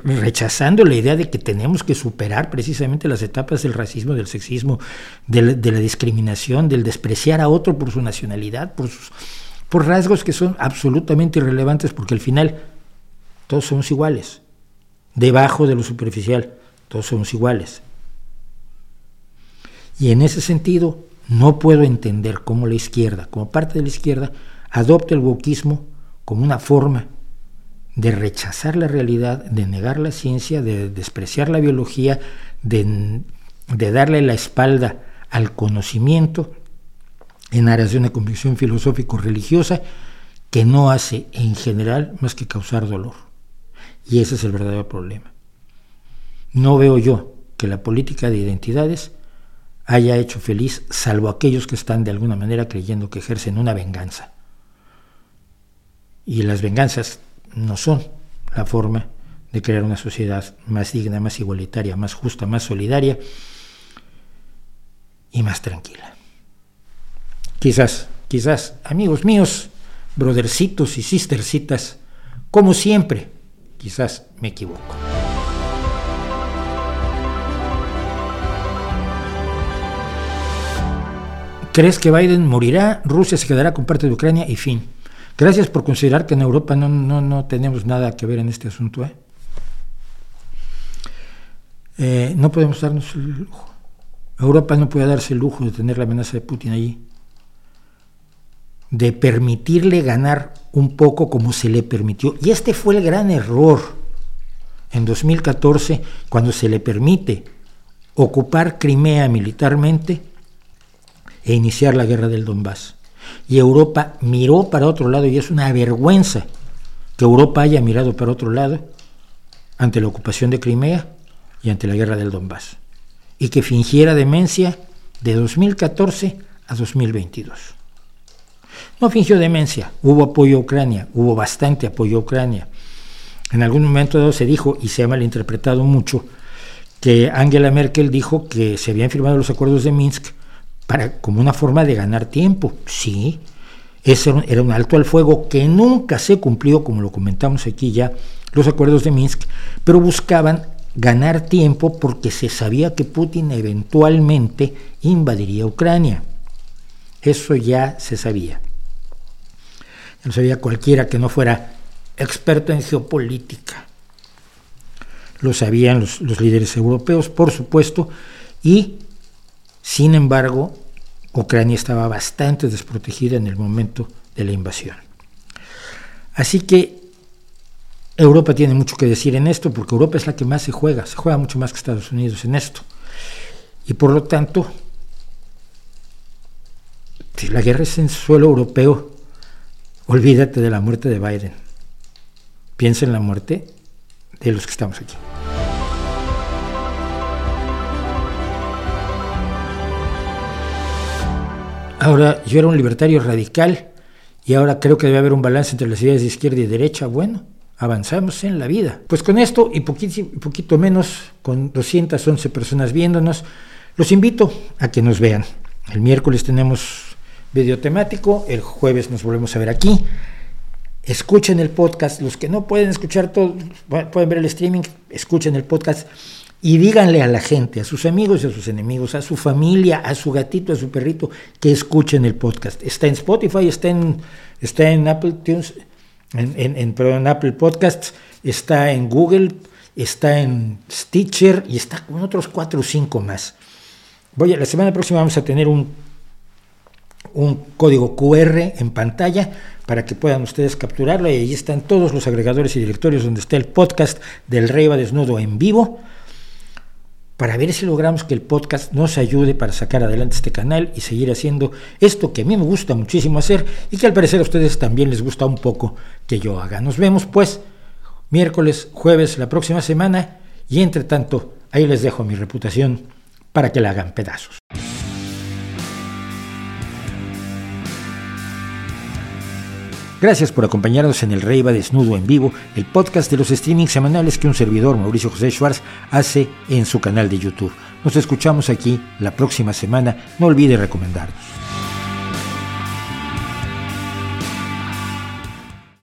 rechazando la idea de que tenemos que superar precisamente las etapas del racismo, del sexismo, de la, discriminación, del despreciar a otro por su nacionalidad, por, sus, por rasgos que son absolutamente irrelevantes, porque al final todos somos iguales. Debajo de lo superficial, todos somos iguales. Y en ese sentido, no puedo entender cómo la izquierda, como parte de la izquierda, adopta el wokismo como una forma de rechazar la realidad, de negar la ciencia, de despreciar la biología, de, de darle la espalda al conocimiento en aras de una convicción filosófico-religiosa que no hace en general más que causar dolor. Y ese es el verdadero problema. No veo yo que la política de identidades haya hecho feliz, salvo aquellos que están de alguna manera creyendo que ejercen una venganza. Y las venganzas no son la forma de crear una sociedad más digna, más igualitaria, más justa, más solidaria y más tranquila. Quizás, quizás, amigos míos, brothercitos y sistercitas, como siempre, Quizás me equivoco. ¿Crees que Biden morirá? Rusia se quedará con parte de Ucrania y fin. Gracias por considerar que en Europa no, no, tenemos nada que ver en este asunto. ¿eh? Eh, no podemos darnos el lujo. Europa no puede darse el lujo de tener la amenaza de Putin allí de permitirle ganar un poco como se le permitió. Y este fue el gran error en 2014 cuando se le permite ocupar Crimea militarmente e iniciar la guerra del Donbass. Y Europa miró para otro lado y es una vergüenza que Europa haya mirado para otro lado ante la ocupación de Crimea y ante la guerra del Donbass. Y que fingiera demencia de 2014 a 2022. No fingió demencia, hubo apoyo a Ucrania, hubo bastante apoyo a Ucrania. En algún momento se dijo, y se ha malinterpretado mucho, que Angela Merkel dijo que se habían firmado los acuerdos de Minsk para, como una forma de ganar tiempo. Sí, ese era un alto al fuego que nunca se cumplió, como lo comentamos aquí ya, los acuerdos de Minsk, pero buscaban ganar tiempo porque se sabía que Putin eventualmente invadiría Ucrania. Eso ya se sabía. No sabía cualquiera que no fuera experto en geopolítica. Lo sabían los, los líderes europeos, por supuesto, y sin embargo, Ucrania estaba bastante desprotegida en el momento de la invasión. Así que Europa tiene mucho que decir en esto, porque Europa es la que más se juega, se juega mucho más que Estados Unidos en esto. Y por lo tanto, si la guerra es en suelo europeo, olvídate de la muerte de Biden. Piensa en la muerte de los que estamos aquí. Ahora, yo era un libertario radical y ahora creo que debe haber un balance entre las ideas de izquierda y derecha. Bueno, avanzamos en la vida. Pues con esto y poquito, menos, con 211 personas viéndonos, los invito a que nos vean. El miércoles tenemos video temático, el jueves nos volvemos a ver aquí. Escuchen el podcast, los que no pueden escuchar todo, pueden ver el streaming, escuchen el podcast y díganle a la gente, a sus amigos y a sus enemigos, a su familia, a su gatito, a su perrito, que escuchen el podcast. Está en Spotify, está en, está en Apple Tunes, en, en, Apple Podcasts, está en Google, está en Stitcher y está con otros cuatro o cinco más. Voy la semana próxima vamos a tener un, un código QR en pantalla para que puedan ustedes capturarlo y ahí están todos los agregadores y directorios donde está el podcast del Rey va desnudo en vivo para ver si logramos que el podcast nos ayude para sacar adelante este canal y seguir haciendo esto que a mí me gusta muchísimo hacer y que al parecer a ustedes también les gusta un poco que yo haga. Nos vemos pues miércoles, jueves, la próxima semana y entre tanto ahí les dejo mi reputación para que la hagan pedazos. Gracias por acompañarnos en El Rey va desnudo en vivo, el podcast de los streamings semanales que un servidor, Mauricio José Schwartz, hace en su canal de YouTube. Nos escuchamos aquí la próxima semana. No olvide recomendarnos.